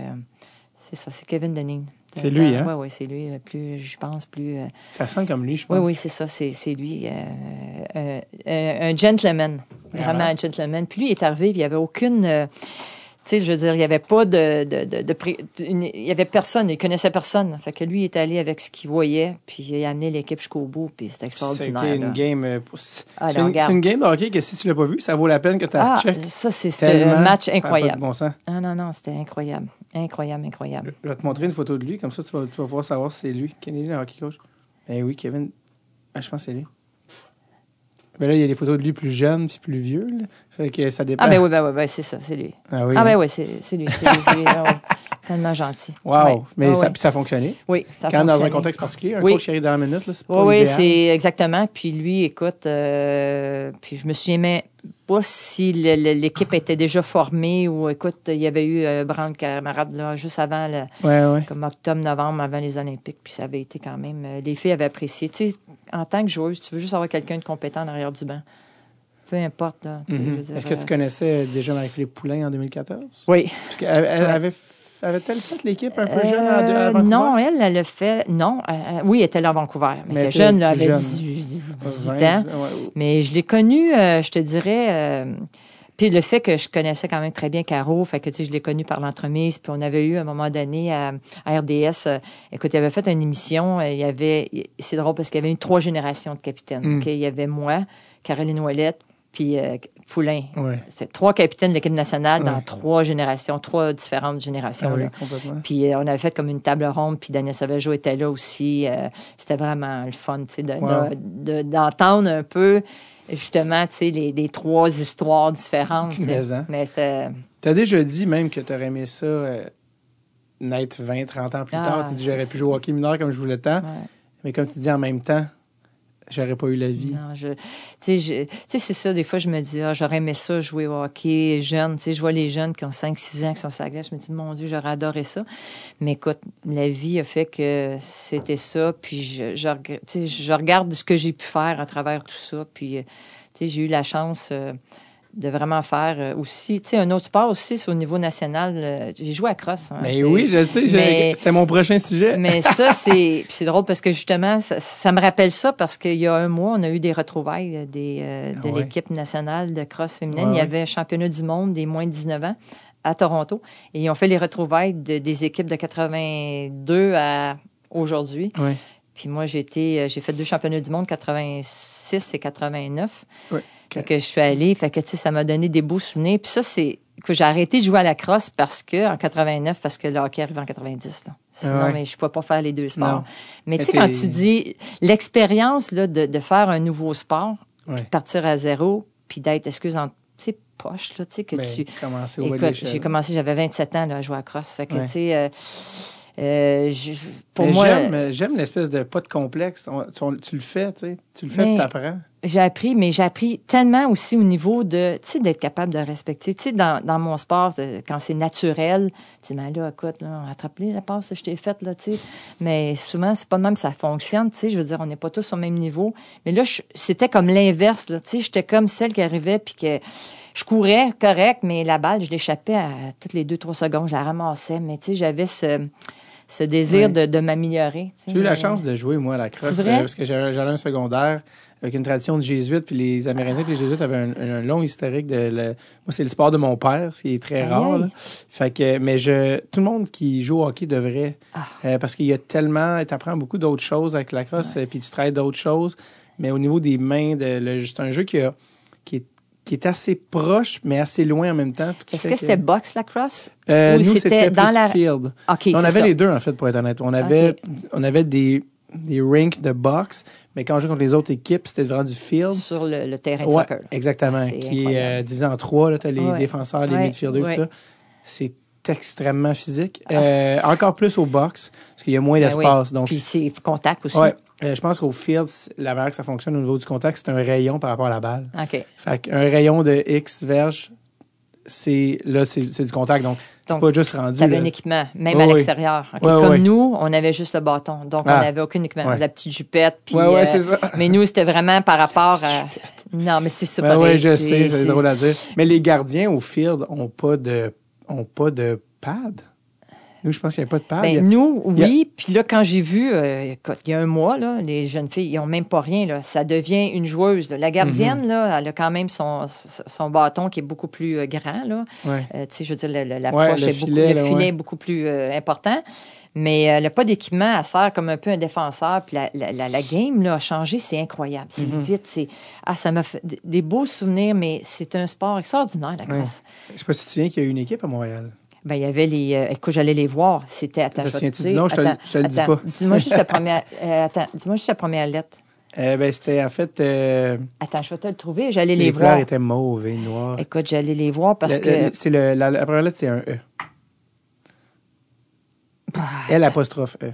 C'est ça, c'est Kevin Denning. C'est lui, hein? Oui, oui, c'est lui, plus, je pense, plus... euh, Ça sonne comme lui, je pense. oui, oui, c'est ça, c'est c'est lui. euh, euh, euh, un gentleman. Vraiment? Vraiment. un gentleman. Puis lui, il est arrivé, puis il n'y avait aucune. Tu sais, je veux dire, il n'y avait pas de. de, de, de pré- une- il y avait personne, il connaissait personne. Fait que lui, il est allé avec ce qu'il voyait, puis il a amené l'équipe jusqu'au bout, puis c'était extraordinaire. C'était là. une game. euh, Ah, c'est une, game de hockey que si tu l'as pas vu, ça vaut la peine que tu Ah, check. ça, c'est c'était un match incroyable. Bon sens. Ah non, non, c'était incroyable. Incroyable, incroyable. Je vais te montrer une photo de lui, comme ça tu vas, tu vas pouvoir savoir si c'est lui. Kennedy, le hockey coach? Ben oui, Kevin. Ah, je pense que c'est lui. Ben là, il y a des photos de lui plus jeune puis plus vieux. Là. Fait que ça dépend. Ah, ben oui, ben oui, ben, c'est ça, c'est lui. Ah oui. Ah, ben oui, c'est lui. C'est lui. Ah. Tellement gentil. Wow. Ouais. Mais Ah, ça, ça a fonctionné? Oui, ça a Quand dans un fonctionné. contexte particulier, un Oui. coach arrive dans la minute, là, c'est pas Oui, c'est exactement. Puis lui, écoute, euh, puis je me souviens pas si l'équipe était déjà formée ou, écoute, il y avait eu euh, Brand Camarade là, juste avant, le, Ouais, ouais. comme octobre-novembre, avant les Olympiques. Puis ça avait été quand même... euh, les filles avaient apprécié. Tu sais, en tant que joueuse, tu veux juste avoir quelqu'un de compétent en arrière du banc. Peu importe, là. Mhm. dire, Est-ce que tu euh, connaissais déjà Marie-Philippe Poulain en 2014? Oui. Parce qu'elle elle Ouais. avait, f- avait-elle fait l'équipe un peu jeune à, Euh, à Vancouver? non, elle, elle le fait. Non, euh, euh, oui, elle était là à Vancouver. Mais, Mais elle elle était jeune, là, elle avait jeune. 18, 18 20, ans. ouais. Mais je l'ai connue, euh, je te dirais. euh, puis le fait que je connaissais quand même très bien Caro, fait que tu sais, je l'ai connue par l'entremise. Puis on avait eu à un moment donné à, à RDS, euh, écoute, il avait fait une émission. euh, Il y avait, c'est drôle parce qu'il y avait eu trois générations de capitaines. Mm. Il y avait moi, Caroline Ouellette, puis euh, Poulain. Ouais. C'est trois capitaines de l'équipe nationale dans Ouais. trois générations, trois différentes générations. Ah là. Puis euh, on avait fait comme une table ronde, puis Daniel Sauvageau était là aussi. Euh, C'était vraiment le fun, tu sais, de- Wow. de- de- d'entendre un peu, justement, tu sais, les, les trois histoires différentes. Mais, hein. Mais c'est... T'as déjà dit même que t'aurais aimé ça naître 20, 30 ans plus Ah, tard. Tu dis, j'aurais pu jouer au hockey mineur comme je voulais tant. ouais. Mais comme tu dis, en même temps, j'aurais pas eu la vie. Non, je, tu sais, c'est ça, des fois, je me dis, ah, j'aurais aimé ça, jouer au hockey jeune. Tu sais, je vois les jeunes qui ont 5, 6 ans, qui sont sur je me dis, mon Dieu, j'aurais adoré ça. Mais écoute, la vie a fait que c'était ça, puis je, je, je regarde ce que j'ai pu faire à travers tout ça, puis, euh, tu sais, j'ai eu la chance euh, de vraiment faire euh, aussi, tu sais, un autre sport aussi, c'est au niveau national. euh, j'ai joué à crosse. hein, Mais j'ai- oui, je sais, c'était mon prochain sujet. mais ça, c'est c'est drôle parce que justement, ça, ça me rappelle ça parce qu'il y a un mois, on a eu des retrouvailles euh, des, euh, de Ah ouais. l'équipe nationale de cross féminine. Ouais, Il y avait un championnat du monde des moins de 19 ans à Toronto. Et ils ont fait les retrouvailles de- des équipes de 82 à aujourd'hui. Ouais. Puis moi, j'ai été, j'ai fait deux championnats du monde, 86 et 89. Ouais. Fait que je suis allée, fait que tu sais, ça m'a donné des beaux souvenirs. Puis ça, c'est que j'ai arrêté de jouer à la crosse parce que en 89, parce que le hockey arrive en 90. là. Sinon, ouais. mais je pouvais pas faire les deux sports. Non. Mais tu sais, quand tu dis l'expérience là, de, de faire un nouveau sport, Ouais. puis de partir à zéro, puis d'être, excuse, en c'est poche, là, tu sais, que Ben, tu. j'ai commencé, j'avais 27 ans là, à jouer à la crosse. Fait que, Ouais. tu sais, euh, euh, je- pour Mais moi, j'aime, j'aime l'espèce de pas de complexe. On- tu, tu le fais, tu sais. Tu le fais, tu apprends. j'ai appris, mais j'ai appris tellement aussi au niveau de, tu sais, d'être capable de respecter. Tu sais, dans, dans mon sport, euh, quand c'est naturel, tu sais, mais là, écoute, là, attrape-les la passe que je t'ai faite, là, tu sais. Mais souvent, c'est pas de même ça fonctionne, tu sais. Je veux dire, on n'est pas tous au même niveau. Mais là, c'était comme l'inverse, là, tu sais. J'étais comme celle qui arrivait, puis que je courais, correct, mais la balle, je l'échappais à toutes les deux, trois secondes, je la ramassais. Mais, tu sais, j'avais ce, ce désir de, de m'améliorer. J'ai eu la chance de jouer, moi, à la crosse. Euh, parce que j'avais un secondaire avec une tradition de jésuites, puis les Amérindiens puis les jésuites avaient un, un long historique de... le- moi, c'est le sport de mon père, ce qui est très Aïe, rare. là. Fait que, mais je, tout le monde qui joue au hockey devrait, Ah. euh, parce qu'il y a tellement... Tu apprends beaucoup d'autres choses avec la crosse, euh, puis tu travailles d'autres choses. Mais au niveau des mains, de, le- c'est un jeu qui, a, qui, est, qui est assez proche, mais assez loin en même temps. Est-ce que c'était box lacrosse? Euh, ou nous, c'était dans plus la- field. On avait ça. les deux, en fait, pour être honnête. On avait, on avait des, des rinks de boxe, mais quand on jouait contre les autres équipes, c'était vraiment du field. sur le, le terrain de Ouais, soccer. exactement. Ah, qui est euh, divisé en trois. Tu as les Ouais. défenseurs, les Ouais, midfielders, tout ça. C'est extrêmement physique. Euh, encore plus au boxe, parce qu'il y a moins Ben d'espace. oui. Donc, Puis c'est contact aussi. Euh, je pense qu'au field, la manière que ça fonctionne au niveau du contact, c'est un rayon par rapport à la balle. OK. Fait qu'un rayon de X verges, c'est là, c'est du contact. Donc, c'est pas juste rendu. Tu avais là. un équipement, même à oui. l'extérieur. OK? Ouais, Comme ouais. nous, on avait juste le bâton. Donc, Ah. on n'avait aucun équipement. Ouais. La petite jupette. Puis, Ouais, ouais, euh, c'est ça. Mais nous, c'était vraiment par rapport à... Non, mais c'est pareil, ouais, je sais, c'est drôle à dire. Mais les gardiens au field ont pas de, ont pas de pad? Nous, je pense qu'il n'y a pas de a- Ben, nous, a- oui. Puis là, quand j'ai vu, euh, écoute, il y a un mois, là, les jeunes filles, ils ont même pas rien. Là. Ça devient une joueuse. là. La Mhm. gardienne, là, elle a quand même son, son bâton qui est beaucoup plus euh, grand. Là. Ouais. Euh, tu sais, je veux dire, le- le- la Ouais, poche le est beaucoup, le filet ouais. est beaucoup plus important. Mais euh, elle n'a pas d'équipement, elle sert comme un peu un défenseur. Puis la, la, la, la game là, a changé, c'est incroyable. C'est Mhm. vite, c'est ah ça m'a fait des- beaux souvenirs, mais c'est un sport extraordinaire la Ouais. crosse. Je sais pas si tu te souviens qu'il y a eu une équipe à Montréal. Ben, il y avait les. euh, écoute, j'allais les voir. C'était. Attends, Te je te nom? Je te- je te le dis pas. Dis-moi juste la première. euh, attends, dis-moi juste la première lettre. Euh, ben, c'était en fait. euh, Attends, je vais te le trouver. J'allais les, les, voir. étaient mauves et noires. Écoute, j'allais les voir parce Le- que. c'est le, la, la première lettre, c'est un E. L apostrophe E.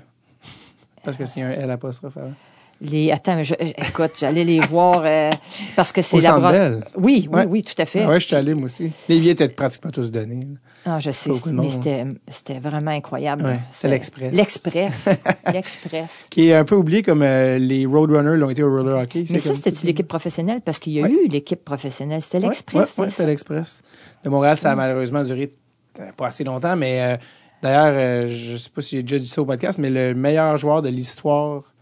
Parce que c'est un L apostrophe avant. Les, attends, mais je- euh, écoute, j'allais les voir euh, parce que c'est la Centre bra- Bell? Oui, oui, Ouais. oui, tout à fait. Ah ouais, je suis allé, moi aussi. Les billets étaient pratiquement tous donnés. Ah, je sais, mais c'était, c'était vraiment incroyable. Ouais, c'est l'Express. L'Express. L'Express. Qui est un peu oublié comme euh, les Roadrunners l'ont été au roller hockey. Mais ça, c'était-tu l'équipe professionnelle? Parce qu'il y a Ouais. eu l'équipe professionnelle. C'était l'Express, Ouais, c'était l'Express. De Montréal, ça a malheureusement duré pas assez longtemps, mais euh, d'ailleurs, je sais pas si j'ai déjà dit ça au podcast, mais le meilleur joueur de l'histoire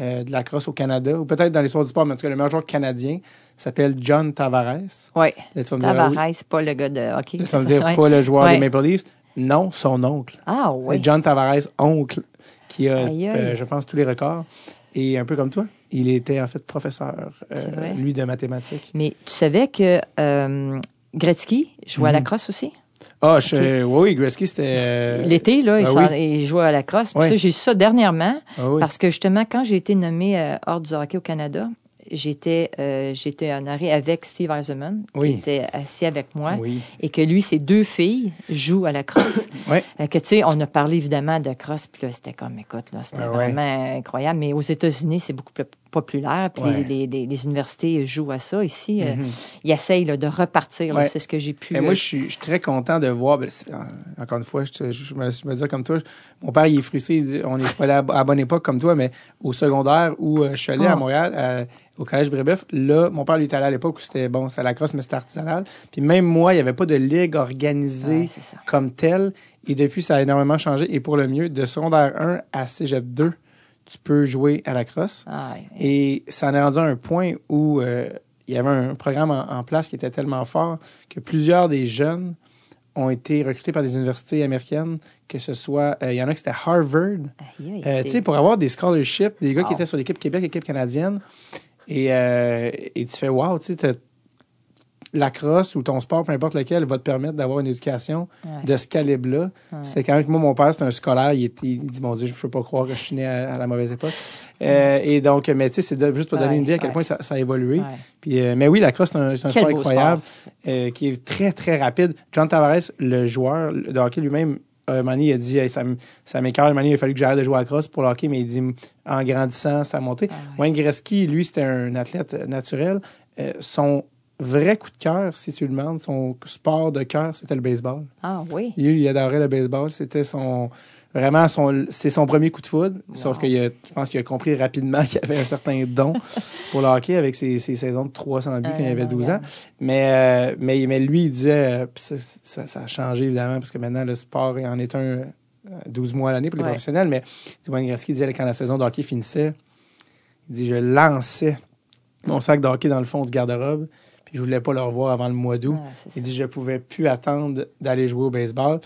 euh, de la crosse au Canada, ou peut-être dans l'histoire du sport, mais en tout cas, le meilleur joueur canadien s'appelle John Tavares. Oui. Dire, ah oui. Tavares, pas le gars de hockey. Là, tu c'est vas me ça? dire, Ouais. pas le joueur Ouais. des Maple Leafs. Non, son oncle. Ah, oui. C'est John Tavares, oncle, qui a, Aïe, aïe. euh, je pense, tous les records. Et un peu comme toi, il était en fait professeur, euh, lui, de mathématiques. Mais tu savais que euh, Gretzky jouait à la Mhm. crosse aussi? Ah, je, oui, oui, Gretzky, c'était... euh, L'été, là, il, oui. il jouait à la crosse. Puis Ouais. ça, j'ai eu ça dernièrement ah oui. parce que justement, quand j'ai été nommée euh, hors du hockey au Canada, j'étais euh, j'étais honorée avec Steve Eisenman, Oui. qui était assis avec moi, Oui. et que lui, ses deux filles jouent à la crosse. Ouais. Euh, que tu sais, on a parlé évidemment de crosse, puis là, c'était comme, écoute, là, c'était ouais. vraiment incroyable. Mais aux États-Unis, c'est beaucoup plus populaire, puis Ouais. les, les- les universités jouent à ça. Ici, euh, Mhm. ils essayent là, de repartir, Ouais. c'est ce que j'ai pu... Mais moi, euh, je suis, je suis très content de voir. ben, c'est- euh, encore une fois, je, me, je me dis comme toi. Mon père, il est frustré. On n'est pas à, bonne époque comme toi, mais au secondaire où je suis allé à Montréal, euh, au collège Brébeuf, là, mon père, lui, était allé à l'époque où c'était bon, à la crosse, mais c'était artisanal. Puis même moi, il n'y avait pas de ligue organisée Ouais, c'est comme telle. Et depuis, ça a énormément changé. Et pour le mieux, de secondaire 1 à cégep 2, tu peux jouer à la crosse. ah. Et ça en est rendu à un point où euh, il y avait un programme en, en place qui était tellement fort que plusieurs des jeunes ont été recrutés par des universités américaines, que ce soit, euh, il y en a qui c'était Harvard, Aïe, aïe, euh, tu sais, pour avoir des scholarships, des gars qui étaient sur l'équipe Québec, l'équipe canadienne, et, et tu fais, wow, tu sais, la crosse ou ton sport, peu importe lequel, va te permettre d'avoir une éducation Ouais. de ce calibre-là. Ouais. C'est quand même que moi, mon père, c'est un scolaire, il, était, il dit, mon Dieu, je peux pas croire que je suis né à, à la mauvaise époque. Euh, et donc, mais tu sais, c'est juste pour donner une idée à quel point ça, ça a évolué. Puis, euh, mais oui, la crosse, c'est un, sport incroyable, euh, qui est très, très rapide. John Tavares, le joueur de hockey lui-même, euh, il a dit, Hey, ça, ça m'écœure. Donné, il a fallu que j'arrête de jouer à la crosse pour le hockey, mais il dit, en grandissant, ça a monté. Ah. Wayne Gretzky, lui, c'était un athlète naturel. Euh, son vrai coup de cœur, si tu le demandes, son sport de cœur, c'était le baseball. Ah oui. Il adorait le baseball. C'était son. Vraiment, son, c'est son premier coup de foudre. Sauf que je pense qu'il a compris rapidement qu'il avait un certain don pour le hockey avec ses, ses saisons de 300 buts quand il Euh, avait non, 12 ans. regarde. Mais, euh, mais, mais lui, il disait. euh, ça, ça, ça a changé évidemment parce que maintenant, le sport en est un euh, 12 mois à l'année pour les Ouais. professionnels. Mais Wayne Gretzky disait quand la saison de hockey finissait, il dit Je lançais mon sac de hockey dans le fond du garde-robe. Puis je voulais pas le revoir avant le mois d'août. Ah, Il dit je pouvais plus attendre d'aller jouer au baseball.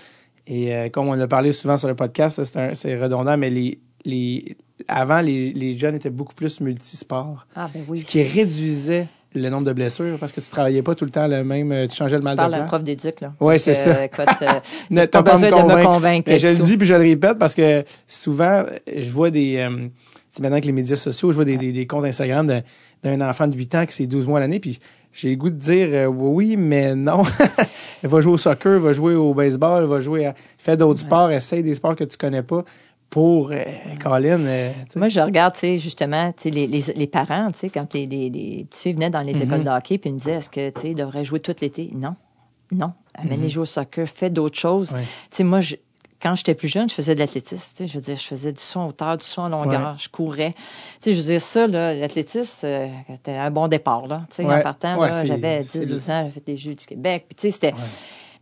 Et euh, comme on l'a parlé souvent sur le podcast, c'est redondant, mais les, les, avant, les, les jeunes étaient beaucoup plus multisports. Ah ben oui. Ce qui réduisait le nombre de blessures parce que tu travaillais pas tout le temps le même, tu changeais le Tu mal parles de d'un place. prof d'éduc, là. Donc, c'est ça. Écoute, euh, pas besoin me de me convaincre. Mais je le dis puis je le répète parce que souvent, je vois des. euh, tu maintenant avec les médias sociaux, je vois des, des, des comptes Instagram de- d'un enfant de 8 ans qui c'est 12 mois à l'année. Puis j'ai le goût de dire euh, oui, mais non. Il va jouer au soccer, va jouer au baseball, va jouer à. Fais d'autres sports, essaye des sports que tu connais pas pour euh, Colin. euh. Moi, je regarde, tu sais, justement, les, les, les parents, tu sais, quand les, les, les petits filles venaient dans les Mhm. écoles de hockey, puis ils me disaient, est-ce que, tu sais, devraient jouer tout l'été? Non. Non. Amène-les jouer au soccer, fais d'autres choses. Ouais. Tu sais, moi, je- quand j'étais plus jeune, je faisais de l'athlétisme. Je veux dire, je faisais du saut en hauteur, du saut en longueur, je courais. Tu sais, je veux dire, ça, l'athlétisme, euh, c'était un bon départ, là. Tu sais, Ouais. en partant, Ouais, j'avais c'est 10, 12 ans, j'ai fait des Jeux du Québec. Puis, tu sais, c'était. Ouais.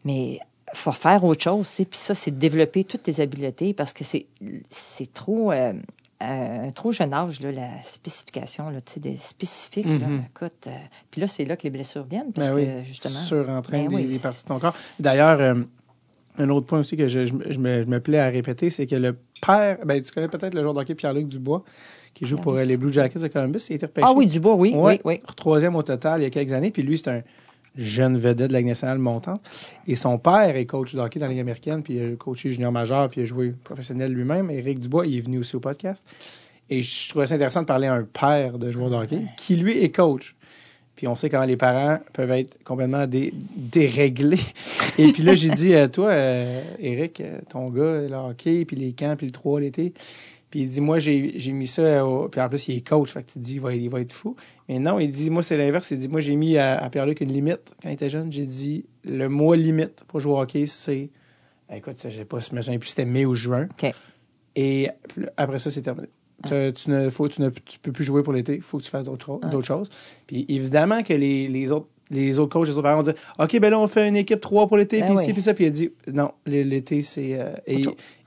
Mais faut faire autre chose, tu sais. Puis ça, c'est de développer toutes tes habiletés parce que c'est trop. euh, euh, un trop jeune âge, là, la spécification, là, des spécifiques, là, Mhm. écoute. euh, puis là, c'est là que les blessures viennent, parce Ben que, oui, justement... surentraîne Ben des, oui, des c'est- parties de ton corps. D'ailleurs, euh, un autre point aussi que je, je me- je me, je me plais à répéter, c'est que le père, ben, tu connais peut-être le joueur de hockey Pierre-Luc Dubois, qui joue pour euh, les Blue Jackets de Columbus, il a été repêché. Ah oui, Dubois, oui, Ouais. oui, oui. Troisième au total il y a quelques années, puis lui, c'est un jeune vedette de la Ligue nationale montante. Et son père est coach de hockey dans la Ligue américaine, puis il a coaché junior majeur, puis il a joué professionnel lui-même. Éric Dubois, il est venu aussi au podcast. Et je trouvais ça intéressant de parler à un père de joueur de hockey, qui lui est coach. Puis on sait comment les parents peuvent être complètement dé- déréglés. Et puis là, j'ai dit, euh, toi, euh, Eric, euh, ton gars, le hockey, puis les camps, puis le 3 l'été. Puis il dit, moi, j'ai mis ça. Au... Puis en plus, il est coach. Fait que tu te dis, il va, il va être fou. Mais non, il dit, moi, c'est l'inverse. Il dit, moi, j'ai mis à, à Pierre-Luc une limite quand il était jeune. J'ai dit, le mois limite pour jouer au hockey, c'est. Écoute, je sais pas si je me souviens plus, c'était mai ou juin. OK. Et après ça, c'est terminé. Tu, tu ne, faut, tu ne tu peux plus jouer pour l'été. Il faut que tu fasses d'autres Ouais. choses. Puis évidemment que les, les autres les autres coachs, les autres parents dire OK, ben là, on fait une équipe 3 pour l'été, Ben puis oui. ici, puis ça. Puis il a dit Non, l'été, c'est. euh,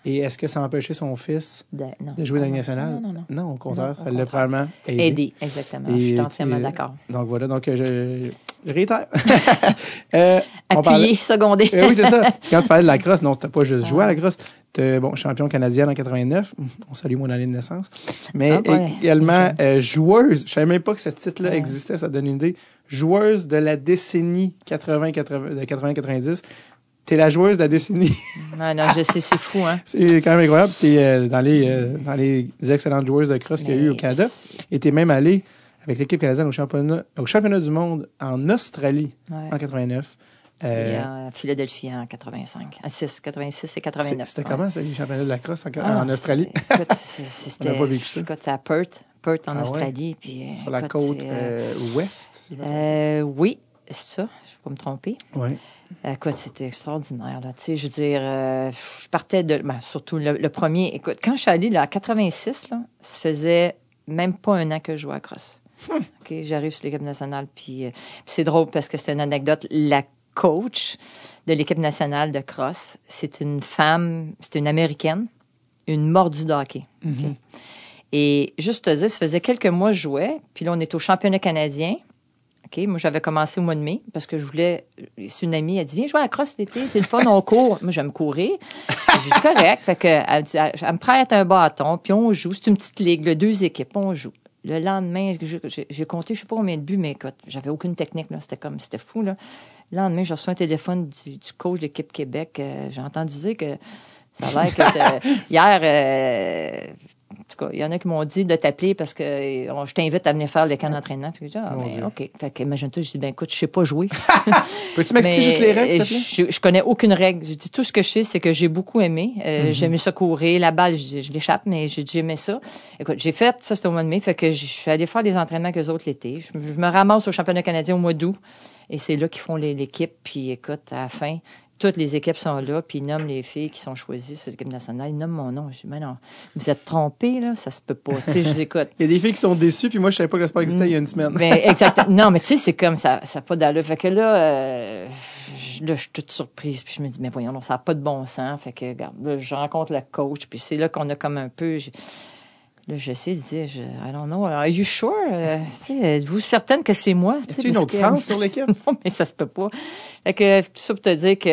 et est-ce que ça a empêché son fils De, jouer dans la Ligue Non, nationale? Non, non, non. au contraire, Non, ça l'a probablement aidé. Aider, exactement. Et je suis entièrement d'accord. Donc voilà, donc euh, je réitère. Euh, parlait- Appuyer, seconder. eh oui, c'est ça. Quand tu parlais de la crosse, non, c'était pas juste jouer à la crosse. T'es, bon, champion canadienne en 89. On salue mon année de naissance. Mais Ah, ouais. également euh, joueuse. Je savais même pas que ce titre-là Ouais. existait, ça donne une idée. Joueuse de la décennie 80-80 de 80-90. T'es la joueuse de la décennie. Non, non, je sais, c'est fou, hein. c'est quand même incroyable. T'es euh, dans, les, euh, dans les excellentes joueuses de crosse qu'il y a eu au Canada. Et t'es même allé avec l'équipe canadienne au championnat, au championnat du monde en Australie ouais. en 89. Et Euh, à Philadelphie en 85. À 6, 86 et c'est- 89. C'était ouais. comment, ça, les championnats de la crosse en, Ah, en Australie? c'était. à Perth, Perth en Ah ouais? Australie. Puis, Sur la écoute, côte euh, euh, ouest. si euh, oui, c'est ça. Je ne vais pas me tromper. Ouais. Écoute, c'était extraordinaire. Là. Tu sais, je veux dire, euh, je partais de. ben, surtout le, le premier. Écoute, quand je suis allée là, à 86, là, ça faisait même pas un an que je jouais à crosse. J'arrive sur l'équipe nationale, puis, euh, puis c'est drôle parce que c'est une anecdote. La coach de l'équipe nationale de crosse, c'est une femme, c'est une Américaine, une mordue de hockey. Mhm. Et juste te dire, ça faisait quelques mois que je jouais, puis là, on est au championnat canadien OK, moi, j'avais commencé au mois de mai parce que je voulais. C'est une amie, elle dit Viens jouer à la crosse l'été, c'est le fun, on court. moi, j'aime courir. J'ai dit correct. Fait que, elle, dit, elle me prête un bâton, puis on joue. C'est une petite ligue, là, deux équipes, on joue. Le lendemain, j'ai- compté, je sais pas combien de buts, mais j'avais aucune technique, là. C'était comme, c'était fou, là. Le lendemain, j'ai reçu un téléphone du, du coach de l'équipe Québec. Euh, j'ai entendu dire que ça a l'air que euh, hier, euh, en tout cas, il y en a qui m'ont dit de t'appeler parce que euh, on- je t'invite à venir faire le camp d'entraînement. Puis j'ai dit, ah, ben. OK. Fait que, imagine-toi, je dis, ben, écoute, je sais pas jouer. Peux-tu m'expliquer juste les règles, s'il te plaît? je, je connais aucune règle. Je dis tout ce que je sais, c'est que j'ai beaucoup aimé. Euh, Mhm. J'ai aimé ça courir, la balle, je, je l'échappe, mais j'ai j'ai aimé ça. Écoute, j'ai fait ça, c'était au mois de mai, fait que je suis allée faire des entraînements avec eux autres l'été. Je, me- je me ramasse au championnat canadien au mois d'août, et c'est là qu'ils font les- l'équipe. Puis écoute, à la fin, toutes les équipes sont là, puis ils nomment les filles qui sont choisies sur l'équipe nationale. Ils nomment mon nom. Je dis, mais non, vous êtes trompés, là, ça se peut pas. tu sais, je dis, écoute, Il y a des filles qui sont déçues, puis moi, je savais pas que le sport existait il y a une semaine. ben, exactement. Non, mais tu sais, c'est comme ça, ça n'a pas d'allure. Fait que là, euh, je, là, je suis toute surprise. Puis je me dis, mais voyons, non, ça n'a pas de bon sens. Fait que, regarde, là, je rencontre le coach. Puis c'est là qu'on a comme un peu. Là, j'essaie de dire, je, I don't know, are you sure? Euh, Êtes-vous certaine que c'est moi? As-tu une autre France sur l'équipe? non, mais ça se peut pas. Fait que, tout ça pour te dire que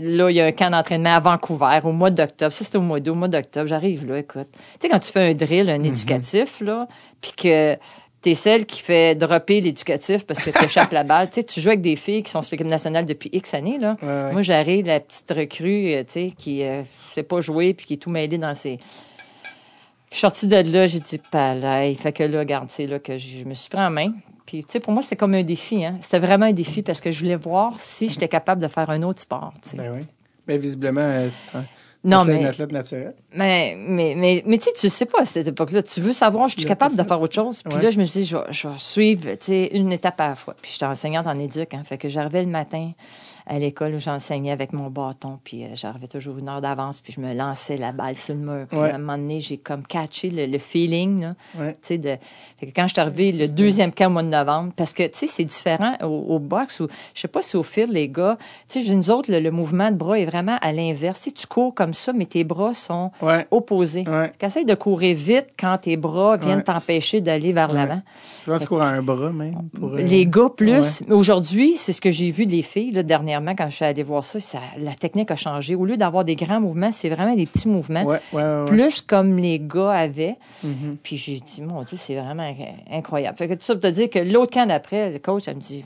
là, il y a un camp d'entraînement à Vancouver au mois d'octobre. Ça, c'était au mois d'août, au mois d'octobre. J'arrive là, écoute. Tu sais, quand tu fais un drill, un éducatif, là, puis que t'es celle qui fait dropper l'éducatif parce que tu échappes la balle. Tu sais, tu joues avec des filles qui sont sur l'équipe nationale depuis X années, là. Ouais, ouais. Moi, j'arrive, la petite recrue, euh, tu sais, qui ne sait pas jouer puis qui est tout mêlée dans ses... Je suis sortie de là, j'ai dit, palais. Fait que là, regarde, c'est là que je me suis pris en main. Puis, tu sais, pour moi, c'est comme un défi, hein. C'était vraiment un défi parce que je voulais voir si j'étais capable de faire un autre sport. Ben oui. Ben, visiblement, euh, Non, athlète- mais- une athlète naturelle. Mais, mais, mais, mais tu sais, tu sais pas à cette époque-là. Tu veux savoir, je suis capable de faire autre chose. Puis Ouais. là, je me suis dit, je vais, je vais suivre, tu sais, une étape à la fois. Puis j'étais enseignante en éduc, hein. Fait que j'arrivais le matin à l'école où j'enseignais avec mon bâton. Puis euh, j'arrivais toujours une heure d'avance. Puis je me lançais la balle sur le mur. Puis Ouais. à un moment donné, j'ai comme catché le, le feeling, là. Ouais. Tu sais, de... Fait que quand je suis arrivée le deuxième camp au mois de novembre, parce que, tu sais, c'est différent au, au box ou, je sais pas si au fil, les gars, tu sais, nous autres, le, le mouvement de bras est vraiment à l'inverse. Si tu cours comme ça, mais tes bras sont Ouais. opposés. Qu'essaye de courir vite quand tes bras viennent t'empêcher d'aller vers l'avant. Souvent, tu cours à un bras, même. Pour, euh, Les gars plus. Aujourd'hui, c'est ce que j'ai vu des filles, là, dernièrement, quand je suis allée voir ça, ça- la technique a changé. Au lieu d'avoir des grands mouvements, c'est vraiment des petits mouvements. Ouais, ouais, ouais. ouais. Plus comme les gars avaient. Mhm. Puis j'ai dit, mon Dieu, c'est vraiment inc- incroyable. Fait que tout ça pour te dire que l'autre camp d'après, le coach, elle me dit,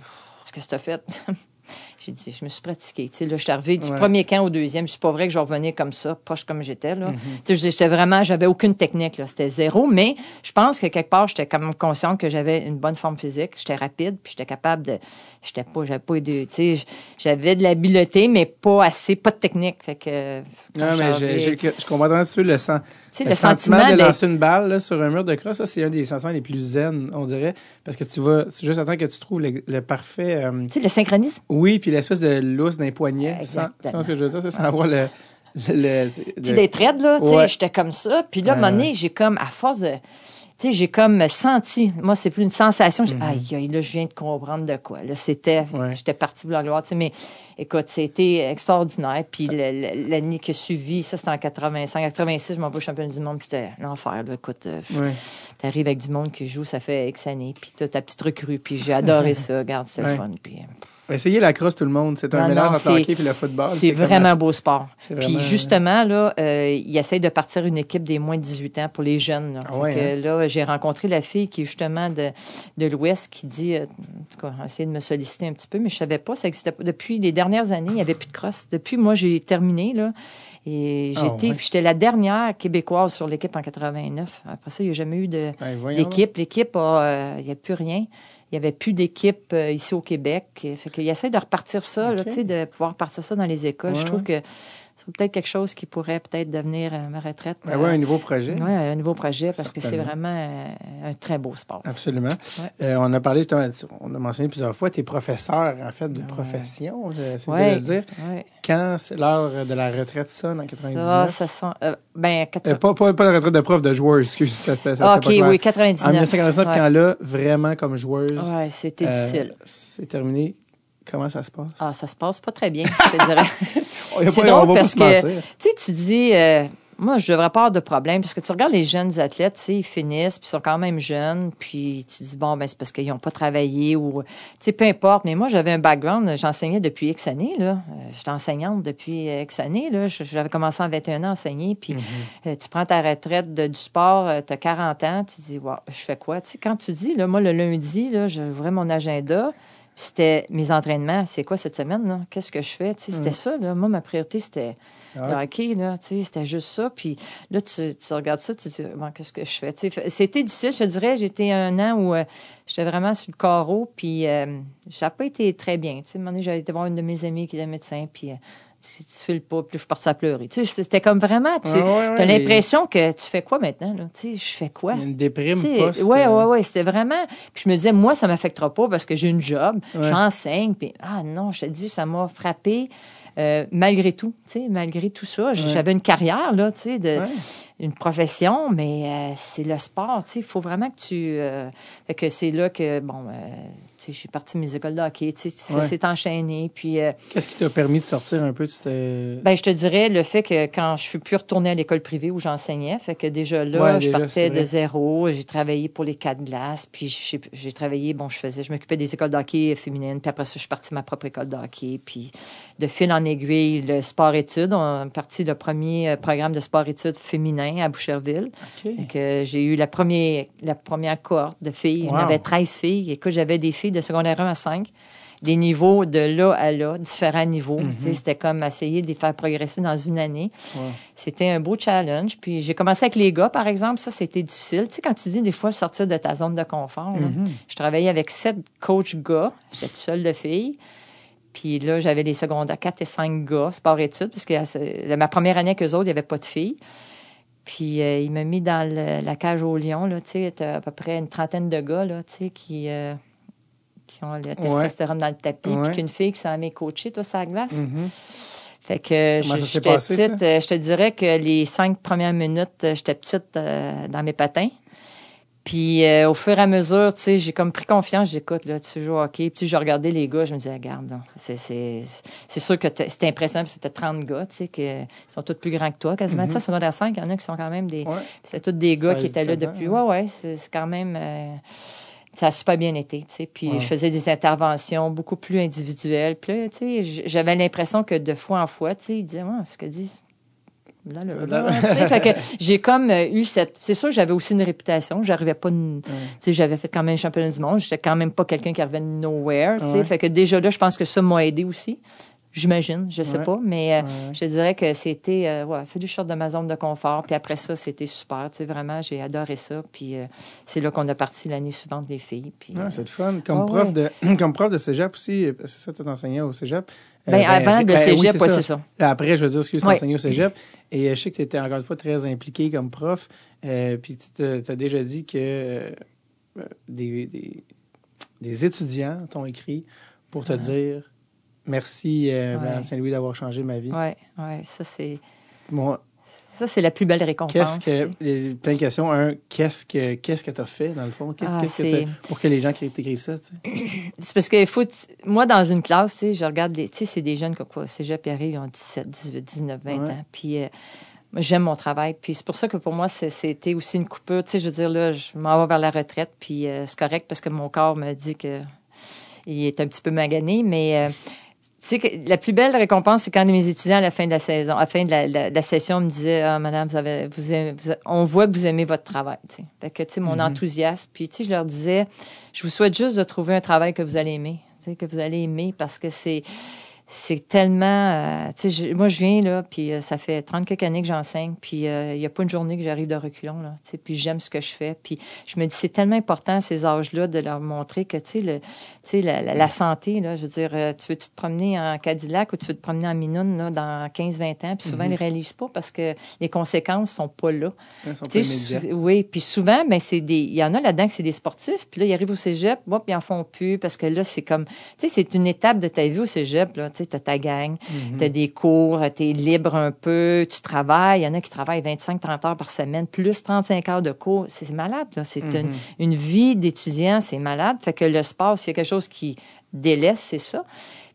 qu'est-ce que t'as fait? J'ai dit, je me suis pratiquée. Tu sais, là, je suis arrivée du Ouais. premier camp au deuxième. Je suis pas vrai que je revenais comme ça, poche comme j'étais, là. Tu sais, je- j'étais vraiment, j'avais aucune technique, là. C'était zéro. Mais je pense que quelque part, j'étais quand même consciente que j'avais une bonne forme physique. J'étais rapide, puis j'étais capable de, j'étais pas, j'avais pas de, tu sais, j'avais de l'habileté, mais pas assez, pas de technique. Fait que, Non, je mais comprends un petit peu le, sens, Tu le, le sentiment, sentiment de lancer une balle là, sur un mur de crosse. Ça, c'est un des sentiments les plus zen, on dirait. Parce que tu vas, c'est juste attendre que tu trouves le, le parfait. euh, tu sais, le synchronisme? oui, puis l'espèce de lousse d'un poignet. sans- Tu vois ce que je veux dire? Ça, sans avoir le. le, le- tu sais, le- des là, tu sais, j'étais comme ça. Puis là, à un moment donné, j'ai comme, à force de, tu sais, j'ai comme senti, moi, c'est plus une sensation, j'ai- aïe, aïe, là, je viens de comprendre de quoi. Là, c'était. Ouais. j'étais partie pour la gloire, tu sais, mais écoute, c'était extraordinaire. Puis l'année qui a suivi, ça, c'était en 85, 86, je m'en vais au championnat du monde, puis c'était l'enfer, là, écoute, euh, Ouais. t'arrives avec du monde qui joue, ça fait X années, puis t'as ta petite recrue, puis j'ai adoré ça, regarde, c'est le fun, puis... Essayez la crosse, tout le monde. C'est un Non, mélange non, entre le hockey et le football. C'est vraiment un beau sport. Puis justement, là, euh, il essaye de partir une équipe des moins de 18 ans pour les jeunes. Là, Ah ouais, que, là j'ai rencontré la fille qui est justement de, de l'Ouest qui dit, euh, en tout cas, essayé de me solliciter un petit peu, mais je savais pas, ça existait pas. Depuis les dernières années, il n'y avait plus de crosse. Depuis, moi, j'ai terminé, là. Et Ah j'étais, j'étais la dernière québécoise sur l'équipe en 89. Après ça, il n'y a jamais eu de, Ben, d'équipe. L'équipe, euh, il n'y a plus rien. Il n'y avait plus d'équipe euh, ici au Québec. Fait qu'il essaie de repartir ça, là, Ok. tu sais, de pouvoir partir ça dans les écoles. Ouais, Je trouve que c'est peut-être quelque chose qui pourrait peut-être devenir euh, ma retraite. Ben ouais, un nouveau projet. Ouais, un nouveau projet parce que c'est vraiment euh, un très beau sport. Absolument. Ouais. Euh, on a parlé, justement, on a mentionné plusieurs fois, tes professeurs, en fait, de profession, j'essaie Ouais. de le dire. Quand c'est l'heure de la retraite sonne en 99? Ça, ça sent. euh, ben, 80 Euh, pas, pas, pas la retraite de prof de joueur, excuse. Ça, ça, Ah, OK, oui, 99. En 1999, Ouais. quand là, vraiment comme joueuse, Ouais, c'était euh, difficile. c'est terminé. Comment ça se passe? Ah, ça se passe pas très bien, je te dirais. C'est on drôle parce que, tu sais, tu dis, euh, moi, je devrais pas avoir de problème parce que tu regardes les jeunes athlètes, tu sais, ils finissent, puis ils sont quand même jeunes, puis tu dis bon ben c'est parce qu'ils n'ont pas travaillé ou tu sais peu importe. Mais moi, j'avais un background, j'enseignais depuis X années là, Euh, j'étais enseignante depuis X années là. J'avais commencé en 21 ans à enseigner, puis euh, tu prends ta retraite de- du sport, tu as 40 ans, tu dis wow, je fais quoi? Tu sais, quand tu dis là, moi le lundi là, j'ouvrais mon agenda. C'était mes entraînements. C'est quoi cette semaine? Qu'est-ce que je fais? C'était ça. Là. Moi, ma priorité, c'était Ah le hockey, c'était juste ça. Puis là, tu, tu regardes ça, tu te dis, Bon, qu'est-ce que je fais? C'était difficile, je te dirais. J'étais un an où euh, j'étais vraiment sur le carreau, puis euh, ça n'a pas été très bien. À un moment donné, j'avais été voir une de mes amies qui était médecin, puis euh, tu, tu files pas, puis je suis partie à pleurer. Tu sais, c'était comme vraiment, tu ouais, ouais, as mais- l'impression que tu fais quoi maintenant? Là? Tu sais, je fais quoi? Une déprime Tu sais, post. ouais, euh, ouais, ouais, c'était vraiment. Puis je me disais, moi, ça m'affectera pas parce que j'ai une job, Ouais. j'enseigne, puis ah non, je te dis, ça m'a frappé. euh, malgré tout, tu sais, malgré tout ça, j'avais une carrière là, tu sais, de une profession, mais euh, c'est le sport, tu sais, il faut vraiment que tu, euh, que c'est là que bon, j'ai parti mes écoles de hockey, tu sais, ça Ouais. s'est enchaîné, puis euh, Qu'est-ce qui t'a permis de sortir un peu de cette. ben, je te dirais le fait que quand je suis plus retournée à l'école privée où j'enseignais, fait que déjà là, Ouais, je déjà, c'est partais de zéro. J'ai travaillé pour les quatre glaces, puis j'ai travaillé, bon, je faisais, je m'occupais des écoles de hockey féminines, puis après ça, je suis partie ma propre école de hockey, puis de fil en aiguille, le sport-études, on est parti le premier euh, programme de sport-études féminin à Boucherville. OK. Fait que j'ai eu la première, la première cohorte de filles. Wow. On avait 13 filles. Écoute, j'avais des filles de secondaire 1 à 5, des niveaux de là à là, différents niveaux. Mhm. C'était comme essayer de les faire progresser dans une année. Ouais. C'était un beau challenge. Puis j'ai commencé avec les gars, par exemple. Ça, c'était difficile. Tu sais, quand tu dis des fois sortir de ta zone de confort, là. Mhm. je travaillais avec sept coachs gars. J'étais toute seule de filles. Puis là, j'avais les secondaires 4 et 5 gars, sport-études, parce que ma première année avec eux autres, il n'y avait pas de filles. Puis euh, il m'a mis dans le- la cage au lion, là, tu sais, à peu près une trentaine de gars, là, tu sais, qui, euh, qui ont le testostérone dans le tapis, Ouais. puis qu'une fille qui s'en met coachée, toi, la glace. Mhm. Fait que ça s'est j'étais ça? petite, euh, je te dirais que les cinq premières minutes, euh, j'étais petite euh, dans mes patins. Puis euh, au fur et à mesure, tu sais, j'ai comme pris confiance. J'écoute, là, tu joues au hockey. Puis je regardais les gars, je me disais, regarde, c'est, c'est, c'est sûr que c'est impressionnant parce que t'as 30 gars, tu sais, qui sont tous plus grands que toi, quasiment. Tu sais, secondaire 5, il y en a qui sont quand même des... Ouais. Puis c'est tous des gars 16, qui étaient là 17 ans, depuis... Ouais, ouais, c'est, c'est quand même... euh, ça a super bien été, tu sais. Puis Ouais. je faisais des interventions beaucoup plus individuelles. Puis là, tu sais, j'avais l'impression que de fois en fois, tu sais, ils disaient, ouais, ce que dit... Là, là, Là, là, tu sais, fait que j'ai comme euh, eu cette. C'est sûr, j'avais aussi une réputation. J'arrivais pas. Tu sais, j'avais fait quand même championnat du monde. J'étais quand même pas quelqu'un qui arrivait de nowhere. Tu sais, Ouais. fait que déjà là, je pense que ça m'a aidé aussi. J'imagine, je sais Ouais. pas, mais euh, Ouais. je te dirais que c'était, euh, ouais, fait du short de ma zone de confort. Puis après ça, c'était super. Tu sais, vraiment, j'ai adoré ça. Puis euh, c'est là qu'on a parti l'année suivante les filles. Puis, Ah, euh, c'est le fun. Comme, prof. De, comme prof de cégep aussi, c'est ça, tu t'enseignais au cégep. Euh, ben, avant de ben, oui, cégep, ouais, c'est ça. Après, je veux dire, excuse, tu enseigné au cégep. Et je sais que tu étais encore une fois très impliqué comme prof. Puis tu as déjà dit que des, des, des étudiants t'ont écrit pour te dire merci, euh, Ouais. Mme Saint-Louis, d'avoir changé ma vie. Ouais, ouais, ça c'est, ça c'est la plus belle récompense. qu'est-ce que. Plein de questions. Un, qu'est-ce que qu'est-ce que tu as fait, dans le fond? Ah, que pour que les gens qui t'écrivent ça, tu sais? C'est parce que faut, moi, dans une classe, tu sais, je regarde des, tu sais, c'est des jeunes qui, quoi, cégep, ils arrivent, ils ont 17, 18, 19, 20 Ouais. ans. Puis, euh, j'aime mon travail. Puis, c'est pour ça que pour moi, c'était aussi une coupure. Tu sais, je veux dire, là, je m'en vais vers la retraite. Puis, euh, c'est correct parce que mon corps me dit que il est un petit peu magané. Mais, euh, sais, que la plus belle récompense, c'est quand mes étudiants, à la fin de la saison, à la fin de la, la- la session, me disaient, ah, madame, vous avez, vous aimez- vous- on voit que vous aimez votre travail, tu sais. Fait que, tu sais, mon enthousiasme. Puis, tu sais, je leur disais, je vous souhaite juste de trouver un travail que vous allez aimer, tu sais, que vous allez aimer parce que c'est, c'est tellement, euh, je- moi je viens là, puis euh, ça fait 30 quelques années que j'enseigne, puis euh, il n'y a pas une journée que j'arrive de reculons là, puis j'aime ce que je fais, puis je me dis c'est tellement important à ces âges-là de leur montrer que tu sais la, la- la santé là, je veux dire, euh, tu veux tu te promener en Cadillac ou tu veux te promener en Minoune là dans 15-20 ans, puis souvent ils ne réalisent pas parce que les conséquences sont pas là. Ils sont pas oui, puis souvent, ben c'est des, il y en a là-dedans que c'est des sportifs, puis là ils arrivent au cégep, hop, ils en font plus parce que là c'est comme, tu sais, c'est une étape de ta vie au cégep là, tu t'as ta gang, Mhm. t'as des cours, t'es libre un peu, tu travailles, il y en a qui travaillent 25-30 heures par semaine, plus 35 heures de cours, c'est malade c'est une, Mhm. une vie d'étudiant, c'est malade, fait que le sport, s'il y a quelque chose qui délaisse, c'est ça.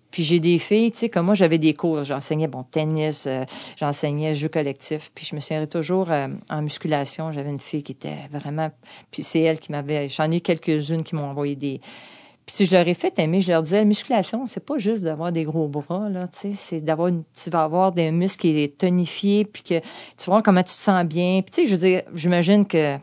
Puis j'ai des filles, tu sais, comme moi, j'avais des cours. J'enseignais, bon, tennis, euh, j'enseignais jeu collectif. Puis je me souviens toujours euh, en musculation, j'avais une fille qui était vraiment... Puis c'est elle qui m'avait... J'en ai quelques-unes qui m'ont envoyé des... Puis si je leur ai fait aimer, je leur disais, la musculation, c'est pas juste d'avoir des gros bras, là, tu sais, c'est d'avoir... Tu vas avoir des muscles qui est tonifiés, puis que tu voir comment tu te sens bien. Puis tu sais, je veux dire, j'imagine que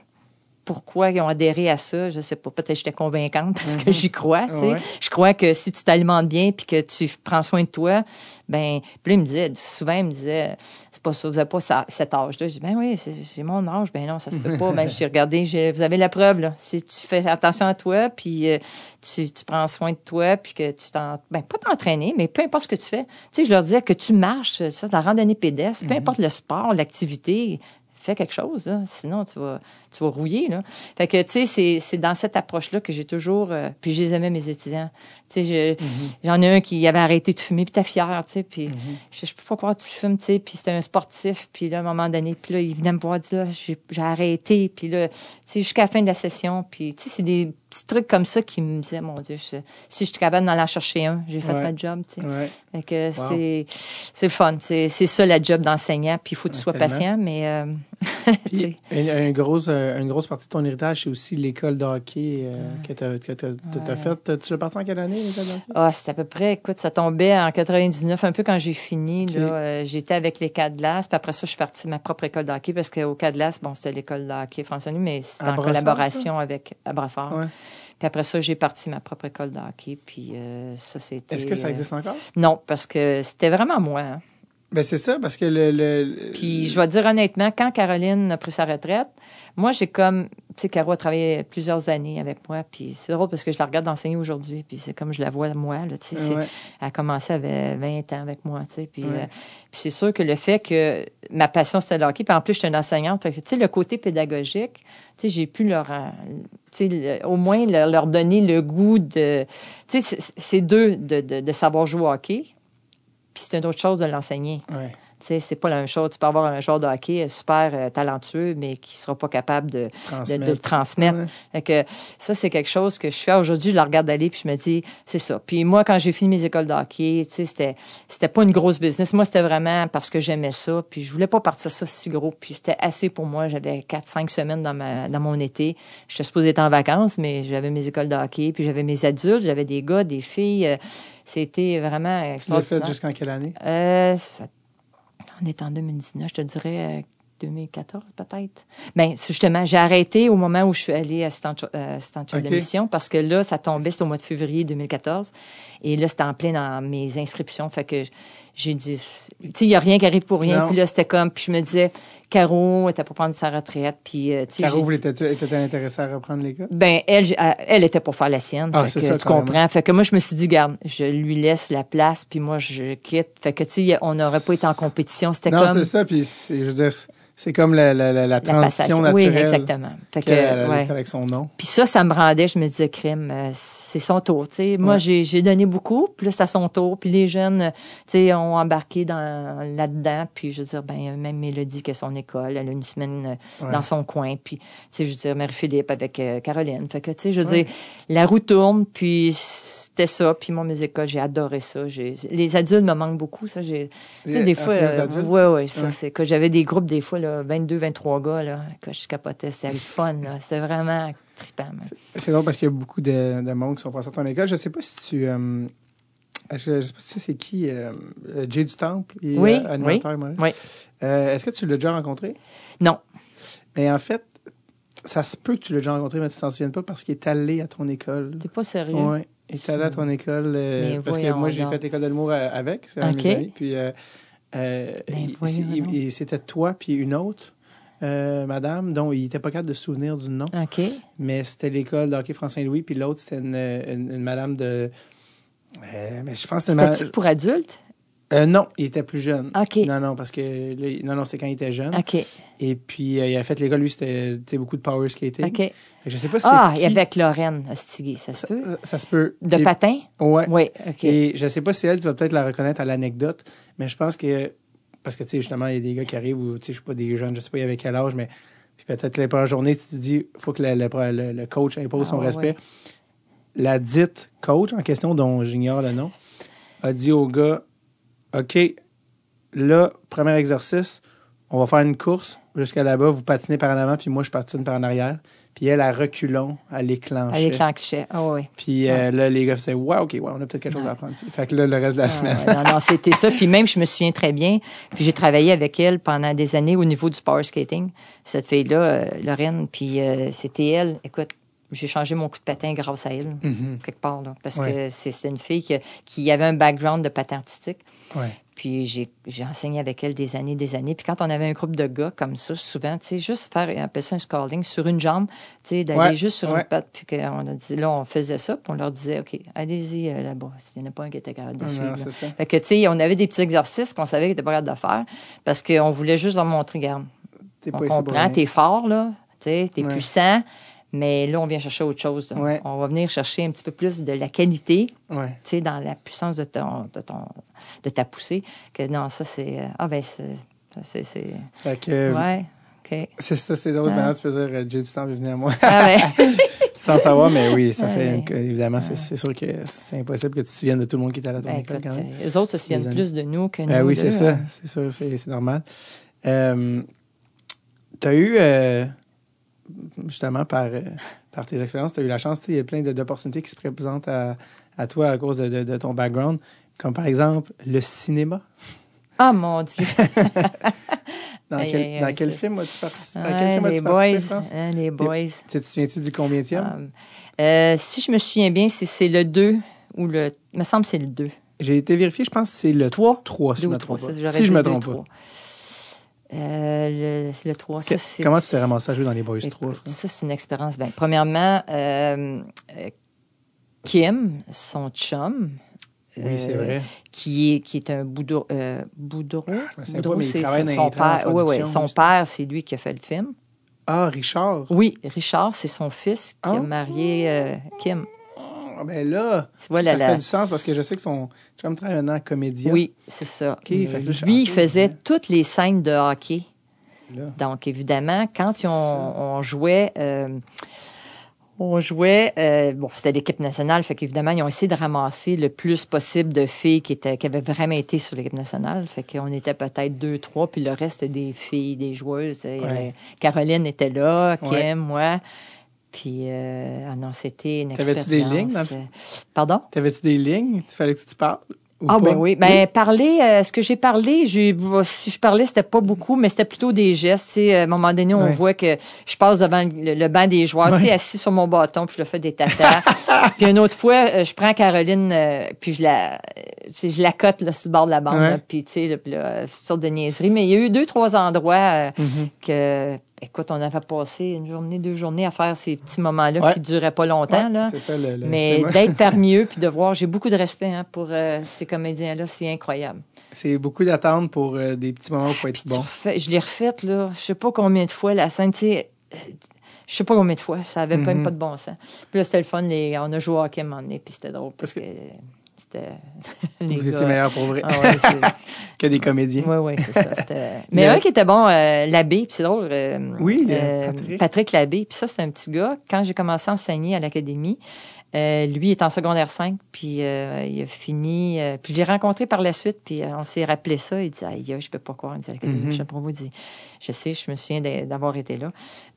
pourquoi ils ont adhéré à ça, je sais pas. Peut-être j'étais convaincante parce que j'y crois. Tu sais. Ouais. Je crois que si tu t'alimentes bien puis que tu prends soin de toi, ben puis là, il me disait souvent il me disait c'est pas ça, vous avez pas ça, cet âge-là. Je dis ben oui, c'est mon âge. Ben non, ça se peut pas. ben j'ai regardé, vous avez la preuve là. Si tu fais attention à toi puis euh, tu, tu prends soin de toi puis que tu t'en ben pas t'entraîner, mais peu importe ce que tu fais. Tu sais, je leur disais que tu marches, ça, la randonnée pédestre, peu importe le sport, l'activité, fais quelque chose, sinon tu vas, tu vas rouiller. Fait que, tu sais, c'est, c'est dans cette approche-là que j'ai toujours... euh, puis je les aimais, mes étudiants. Tu sais, je- j'en ai un qui avait arrêté de fumer, puis t'es fier, tu sais, puis je, je peux pas croire que tu fumes, tu sais, puis c'était un sportif, puis là, à un moment donné, puis là, il venait me voir, dire, là, j'ai, j'ai arrêté, puis là, tu sais, jusqu'à la fin de la session, puis tu sais, c'est des petits trucs comme ça qui me disaient, mon Dieu, je- si je suis capable d'en chercher un, j'ai fait Ouais. ma job, tu sais. Ouais. Fait que c'est, c'est le fun. C'est, c'est ça la job d'enseignant. Puis il faut que tu sois tellement. patient, mais euh, Puis, une, une grosse, euh, une grosse partie de ton héritage, c'est aussi l'école de hockey euh, que tu as, faite. Tu l'as parti en quelle année, ah, c'est à peu près, écoute, ça tombait en 99, un peu quand j'ai fini. Ok. Là, euh, j'étais avec les Cadlas, puis après ça, je suis partie de ma propre école de hockey parce qu'au Cadlas, bon, c'était l'école de hockey français, mais c'était en collaboration avec à Brassard. Ouais. Puis après ça, j'ai parti ma propre école de hockey, puis euh, ça, c'était... Est-ce que ça euh, existe encore? Non, parce que c'était vraiment moi. hein. Ben, c'est ça, parce que le. le- Puis je vais te dire honnêtement, quand Caroline a pris sa retraite, moi j'ai comme, tu sais, Caro a travaillé plusieurs années avec moi, puis c'est drôle parce que je la regarde enseigner aujourd'hui, puis c'est comme je la vois moi, là, tu sais, Ouais. elle a commencé, avait 20 ans avec moi, tu sais, puis, Ouais. euh, puis c'est sûr que le fait que ma passion c'était le hockey, puis en plus j'étais une enseignante, fait que, tu sais, le côté pédagogique, tu sais, j'ai pu leur, euh, tu sais, le- au moins leur, leur donner le goût de, tu sais, c'est- c'est deux de, de, de savoir jouer au hockey, puis c'est une autre chose de l'enseigner. Ouais. C'est pas la même chose. Tu peux avoir un joueur de hockey super euh, talentueux, mais qui sera pas capable de, de, Transmettre. de le transmettre. Ouais. Fait que ça, c'est quelque chose que je fais aujourd'hui. Je la regarde aller, puis je me dis, c'est ça. Puis moi, quand j'ai fini mes écoles de hockey, tu sais, c'était, c'était pas une grosse business. Moi, c'était vraiment parce que j'aimais ça. Puis je voulais pas partir ça si gros. Puis c'était assez pour moi. J'avais quatre, cinq semaines dans ma, dans mon été. J'étais supposée être en vacances, mais j'avais mes écoles de hockey, puis j'avais mes adultes, j'avais des gars, des filles. Euh, C'était vraiment Tu l'as extraordinaire. fait jusqu'en quelle année? Euh, ça- on est en 2019, je te dirais euh, 2014 peut-être. Ben c'est justement, j'ai arrêté au moment où je suis allée assistante, euh, assistante chef Ok. de mission parce que là, ça tombait, c'était au mois de février 2014. Et là, c'était en plein dans mes inscriptions. Fait que j'ai dit, tu sais, il n'y a rien qui arrive pour rien. Non. Puis là, c'était comme, puis je me disais, Caro était pour prendre sa retraite. Puis, euh, tu sais, Caro, était-tu était intéressée à reprendre l'école? ben, elle, elle, était pour faire la sienne. Ah, fait que, ça, tu comprends. Fait que moi, je me suis dit, garde, je lui laisse la place, puis moi, je quitte. Fait que, tu sais, on n'aurait pas été en compétition. C'était Non, comme c'est ça, puis je veux dire, c'est comme la, la, la, la transition passation. Oui, naturelle exactement. Fait que, ouais. avec son nom. Puis ça, ça me rendait, je me disais, crime, euh, c'est son tour. Tu sais, moi, Ouais. j'ai, j'ai donné beaucoup, puis là, c'est à son tour. Puis les jeunes, euh, tu sais, ont embarqué dans, là-dedans. Puis je veux dire, ben, même Mélodie qui a son école, elle a une semaine euh, Ouais. dans son coin. Puis, tu sais, je veux dire, Marie-Philippe avec euh, Caroline. Fait que, tu sais, je veux Ouais. dire, la roue tourne, puis c'était ça. Puis moi, mes écoles, j'ai adoré ça. J'ai, les adultes me manquent beaucoup, ça. J'ai, tu sais, des fois, euh, ouais, ouais, ça, Ouais. c'est que j'avais des groupes, des fois, là, 22, 23 gars, là, que je capotais. C'était le fun, là. C'était vraiment trippant. C'est drôle parce qu'il y a beaucoup de, de monde qui sont passés à ton école. Je sais pas si tu. euh, est-ce que, je sais pas si tu sais c'est qui, euh, Jay du Temple, il Oui, euh, animateur humoriste. oui. Euh, est-ce que tu l'as déjà rencontré? Non. Mais en fait, ça se peut que tu l'as déjà rencontré, mais tu t'en souviens pas parce qu'il est allé à ton école. T'es pas sérieux? Oui, il est allé à ton école. euh, parce que moi, j'ai fait l'école de l'humour euh, avec, c'est un de mes amis. Puis euh, euh, Ben, c'était toi puis une autre. euh, madame, dont il était pas capable de se souvenir du nom, OK. mais c'était l'école de hockey François-Louis, puis l'autre, c'était une, une- une madame de. euh, mais je pense que c'était une C'était-tu pour adultes? Euh, non, il était plus jeune. OK. Non, non, parce que là, non, non, c'est quand il était jeune. OK. Et puis, euh, il a fait l'école, lui, c'était tu sais, beaucoup de power skating. OK. Je sais pas si Ah, qui. il y avait Lorraine Astigui, ça se peut? Euh, Ça se peut. De Et- patin? Ouais. Oui, OK. Et je sais pas si elle, tu vas peut-être la reconnaître à l'anecdote, mais je pense que, parce que, tu sais, justement, il y a des gars qui arrivent ou, tu sais, je sais pas, des jeunes, je sais pas, il y avait quel âge, mais puis peut-être les premières journées, tu te dis, faut que le, le- le- le coach impose Ah, son ouais, respect. ouais. La dite coach en question, dont j'ignore le nom, a dit au gars OK, là, premier exercice, on va faire une course jusqu'à là-bas, vous patinez par en avant, puis moi, je patine par en arrière. Puis elle, à reculons, elle éclanchait. Elle éclanchait. Ah oui. Puis euh, là, les gars faisaient Ouais, OK, ouais, on a peut-être quelque chose à apprendre. Fait que là, le reste de la Ah, semaine. non, non, c'était ça. Puis même, je me souviens très bien. Puis j'ai travaillé avec elle pendant des années au niveau du power skating. Cette fille-là, euh, Lorraine, puis euh, c'était elle. Écoute, j'ai changé mon coup de patin grâce à elle, Mhm. quelque part, là. Parce que c'est c'est une fille qui, qui avait un background de patin artistique. Ouais. Puis j'ai enseigné avec elle des années, des années. Puis quand on avait un groupe de gars comme ça, souvent, tu sais, juste faire, ça un scalding sur une jambe, tu sais, d'aller Ouais, juste sur ouais. une patte. Puis a dit, là, on faisait ça, puis on leur disait, OK, allez-y euh, là-bas. S'il n'y en a pas un qui était capable de suivre. ça. Fait que, tu sais, on avait des petits exercices qu'on savait qu'ils étaient pas capables de faire parce qu'on voulait juste leur montrer, regarde, on comprend, t'es fort, là, tu sais, t'es puissant, mais là, on vient chercher autre chose. Ouais. On va venir chercher un petit peu plus de la qualité, Ouais. tu sais, dans la puissance de ton, de ton, de ta poussée. Que non, ça, c'est, euh, ah ben, c'est, ça, c'est, c'est, Fait que ouais, OK. c'est ça, c'est drôle. Maintenant, tu peux dire euh, Jay du temps est venu à moi. Ah ben, Sans savoir, mais oui, ça fait. Une- évidemment, c'est sûr que c'est impossible que tu te souviennes de tout le monde qui était à la ton ben, quand même. euh, eux autres se souviennent plus de nous que nous. Ben oui, c'est ça. hein. C'est sûr, c'est c'est normal. Euh, tu as eu, euh, justement, par, euh, par tes expériences, tu as eu la chance, il y a plein d'opportunités qui se présentent à, à toi à cause de, de- de ton background, comme par exemple le cinéma. Ah, mon Dieu. Dans quel, dans film as-tu participé? À quel Ouais, film les boys, hein, les. Tu tu te souviens-tu du combienième? Ah, euh, si je me souviens bien, c'est, le 2 ou le. Il me semble que c'est le 2. J'ai été vérifié, je pense que c'est le 3. 3, si je me trompe pas. Si je me trompe pas. Euh, le, c'est le 3. Ça, Que- c'est, Comment tu t'es ramassé à jouer dans les Boys 3? Écoute, ça, c'est une expérience. Ben, premièrement, euh, euh, Kim, son chum. Oui, c'est euh, vrai. Qui est, qui est un boudreau. Boudreau? Souviens Boudreau, c'est son père. Oui, oui. Son père, c'est lui qui a fait le film. Ah, Richard. Oui, Richard, c'est son fils qui Ah. a marié Kim. Ah, ben là, ça la, fait du sens parce que je sais que son chum travaille maintenant en comédien. Oui, c'est ça. OK, fait que là, je- lui, il faisait ouais. toutes les scènes de hockey. Là. Donc, évidemment, quand on, jouait, euh, on jouait, euh, bon, c'était l'équipe nationale, fait qu'évidemment, ils ont essayé de ramasser le plus possible de filles qui, étaient, qui avaient vraiment été sur l'équipe nationale. Fait qu'on était peut-être deux, trois, puis le reste, c'était des filles, des joueuses. Ouais. Caroline était là, Kim, Ouais. moi. Puis, euh, ah non, c'était une T'avais-tu expérience. des lignes dans euh, Pardon? T'avais-tu des lignes? Tu fallait que tu parles? Ou Ah pas? ben oui, ben parler, euh, ce que j'ai parlé, j'ai si je parlais, c'était pas beaucoup, mais c'était plutôt des gestes. sais, À un moment donné, on voit que je passe devant le, le banc des joueurs, tu sais, assis sur mon bâton, puis je le fais des tatas. puis une autre fois, euh, je prends Caroline, euh, puis je la, euh, tu sais, je la cote là, sur le bord de la bande, là, puis tu sais, là, là, euh, sortes de niaiseries. Mais il y a eu deux, trois endroits euh, Mhm. que, écoute, on avait passé une journée, deux journées à faire ces petits moments-là Ouais. qui duraient pas longtemps, Ouais, là. Ça, le, le Mais d'être parmi eux puis de voir, j'ai beaucoup de respect hein, pour euh, ces comédiens-là, c'est incroyable. C'est beaucoup d'attente pour euh, des petits moments faut être Tu bon. refais- je l'ai refaite là, je sais pas combien de fois la scène, tu sais, je sais pas combien de fois, ça avait même Mhm. pas de bon sens. Puis là c'était le fun, les, on a joué au hockey à un moment donné, puis c'était drôle parce, Parce que, c'était les Vous gars. étiez meilleur pour vrai Ah ouais, que des comédiens. Oui, oui, c'est ça. Mais un qui était bon, euh, l'abbé, puis c'est drôle. euh, Oui, euh, Patrick. Patrick Labbé. Puis ça, c'est un petit gars. Quand j'ai commencé à enseigner à l'académie, euh, lui est en secondaire 5, puis euh, il a fini. euh, puis je l'ai rencontré par la suite, puis on s'est rappelé ça. Il dit Aïe, je peux pas croire. Il dit l'académie Mhm. Dit Je sais, je me souviens d'a- d'avoir été là.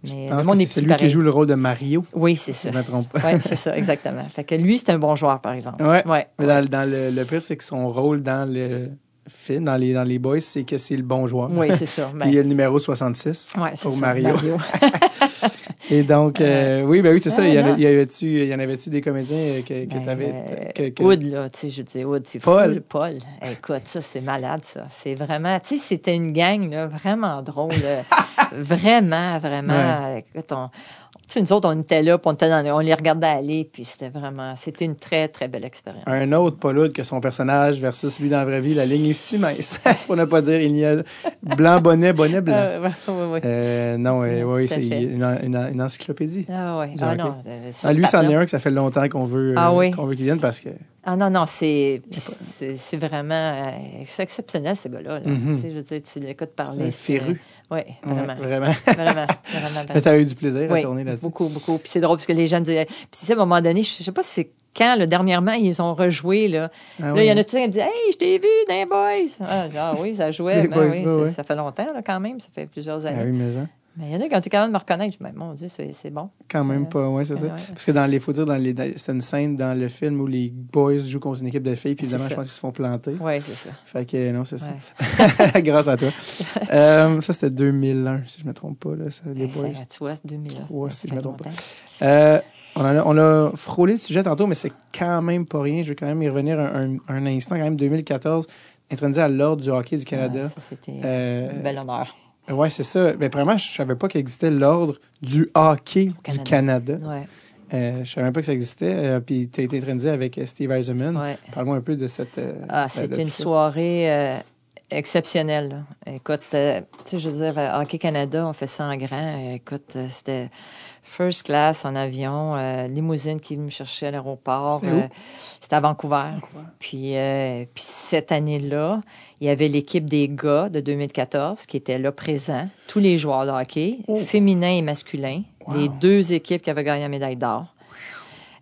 Mais c'est pareil. qui joue le rôle de Mario, Oui, c'est ça. je ne me trompe pas. Oui, c'est ça, exactement. Fait que lui, c'est un bon joueur, par exemple. Ouais. Ouais. Mais dans, dans le, le pire, c'est que son rôle dans le film, dans les, dans les Boys, c'est que c'est le bon joueur. Oui, c'est ça. Ben, Puis il y a le numéro 66 ouais, c'est pour ça, Mario. Et donc, euh, oui, ben oui, c'est ça. Il y, en y avait-tu, il y en avait-tu des comédiens euh, que, que Ben, tu avais. euh, que, que- Wood, là, tu sais, je dis Wood, c'est Paul. fou, Paul. Écoute, ça, c'est malade, ça. C'est vraiment, tu sais, c'était une gang, là, vraiment drôle. vraiment, vraiment. Écoute, on, nous autres, on était là, puis on, était dans, on les regardait aller, puis c'était vraiment, c'était une très, très belle expérience. Un autre Paul que son personnage versus lui dans la vraie vie, la ligne est si mince. Pour ne pas dire, il y a blanc, bonnet, bonnet, blanc. Euh. Euh, non, oui, à c'est une, une- une encyclopédie. Ah du Ah non. euh, Ah, lui, c'en est un que ça fait longtemps qu'on veut, Ah oui. qu'on veut qu'il vienne parce que. Ah non, non, c'est vraiment exceptionnel, ce gars-là. là. Mhm. Je veux dire, tu l'écoutes parler. C'est un féru. Oui, vraiment. Ouais, vraiment. Vraiment, vraiment. Mais t'as eu du plaisir à tourner là-dessus. beaucoup, beaucoup. Puis c'est drôle parce que les gens disaient. Puis à un moment donné, je sais pas si c'est quand, là, dernièrement, ils ont rejoué, là. Ah là, oui. il y en a tous qui me disent Hey, je t'ai vu dans les Boys. Ah, genre, oui, ça jouait. Ben Boys, oui, ouais. Ça fait longtemps, là, quand même. Ça fait plusieurs Ah années. oui, mais hein, Mais il y en a quand tu es capable de me reconnaître, je dis, Ben, mon Dieu, c'est c'est bon. quand même Ouais. pas. Ouais, c'est ça. Ouais. Parce que dans les, faut dire, dans les, c'est une scène dans le film où les boys jouent contre une équipe de filles, puis C'est évidemment, je pense qu'ils se font planter. Oui, c'est ça. Fait que non, c'est Ouais. ça. Grâce à toi. Euh, ça, c'était 2001, si je me trompe pas, là, ça, les boys. ça, Tu vois, c'est 2000. Ouais, si je me trompe pas. Euh, on, a, on a frôlé le sujet tantôt, mais c'est quand même pas rien. Je vais quand même y revenir un, un- un instant. Quand même, 2014, intronisé à l'Ordre du hockey du Canada. Ouais, ça, c'était Euh, un bel honneur. Ouais, c'est ça. Mais vraiment, je savais pas qu'il existait l'Ordre du hockey du Canada. Ouais, Euh, je savais même pas que ça existait. Euh, puis tu as été intronisé avec euh, Steve Eisenman. ouais. Parle-moi un peu de cette. euh, Ah, de une soirée exceptionnelle. là. Écoute, tu sais, je veux dire, Hockey Canada, on fait ça en grand. Écoute, c'était first class en avion, euh, limousine qui me cherchait à l'aéroport. C'était? Euh, C'était à Vancouver. Puis, euh, puis cette année-là, il y avait l'équipe des gars de 2014 qui était là présent, tous les joueurs de hockey, Oh. féminins et masculins, Wow. les deux équipes qui avaient gagné la médaille d'or.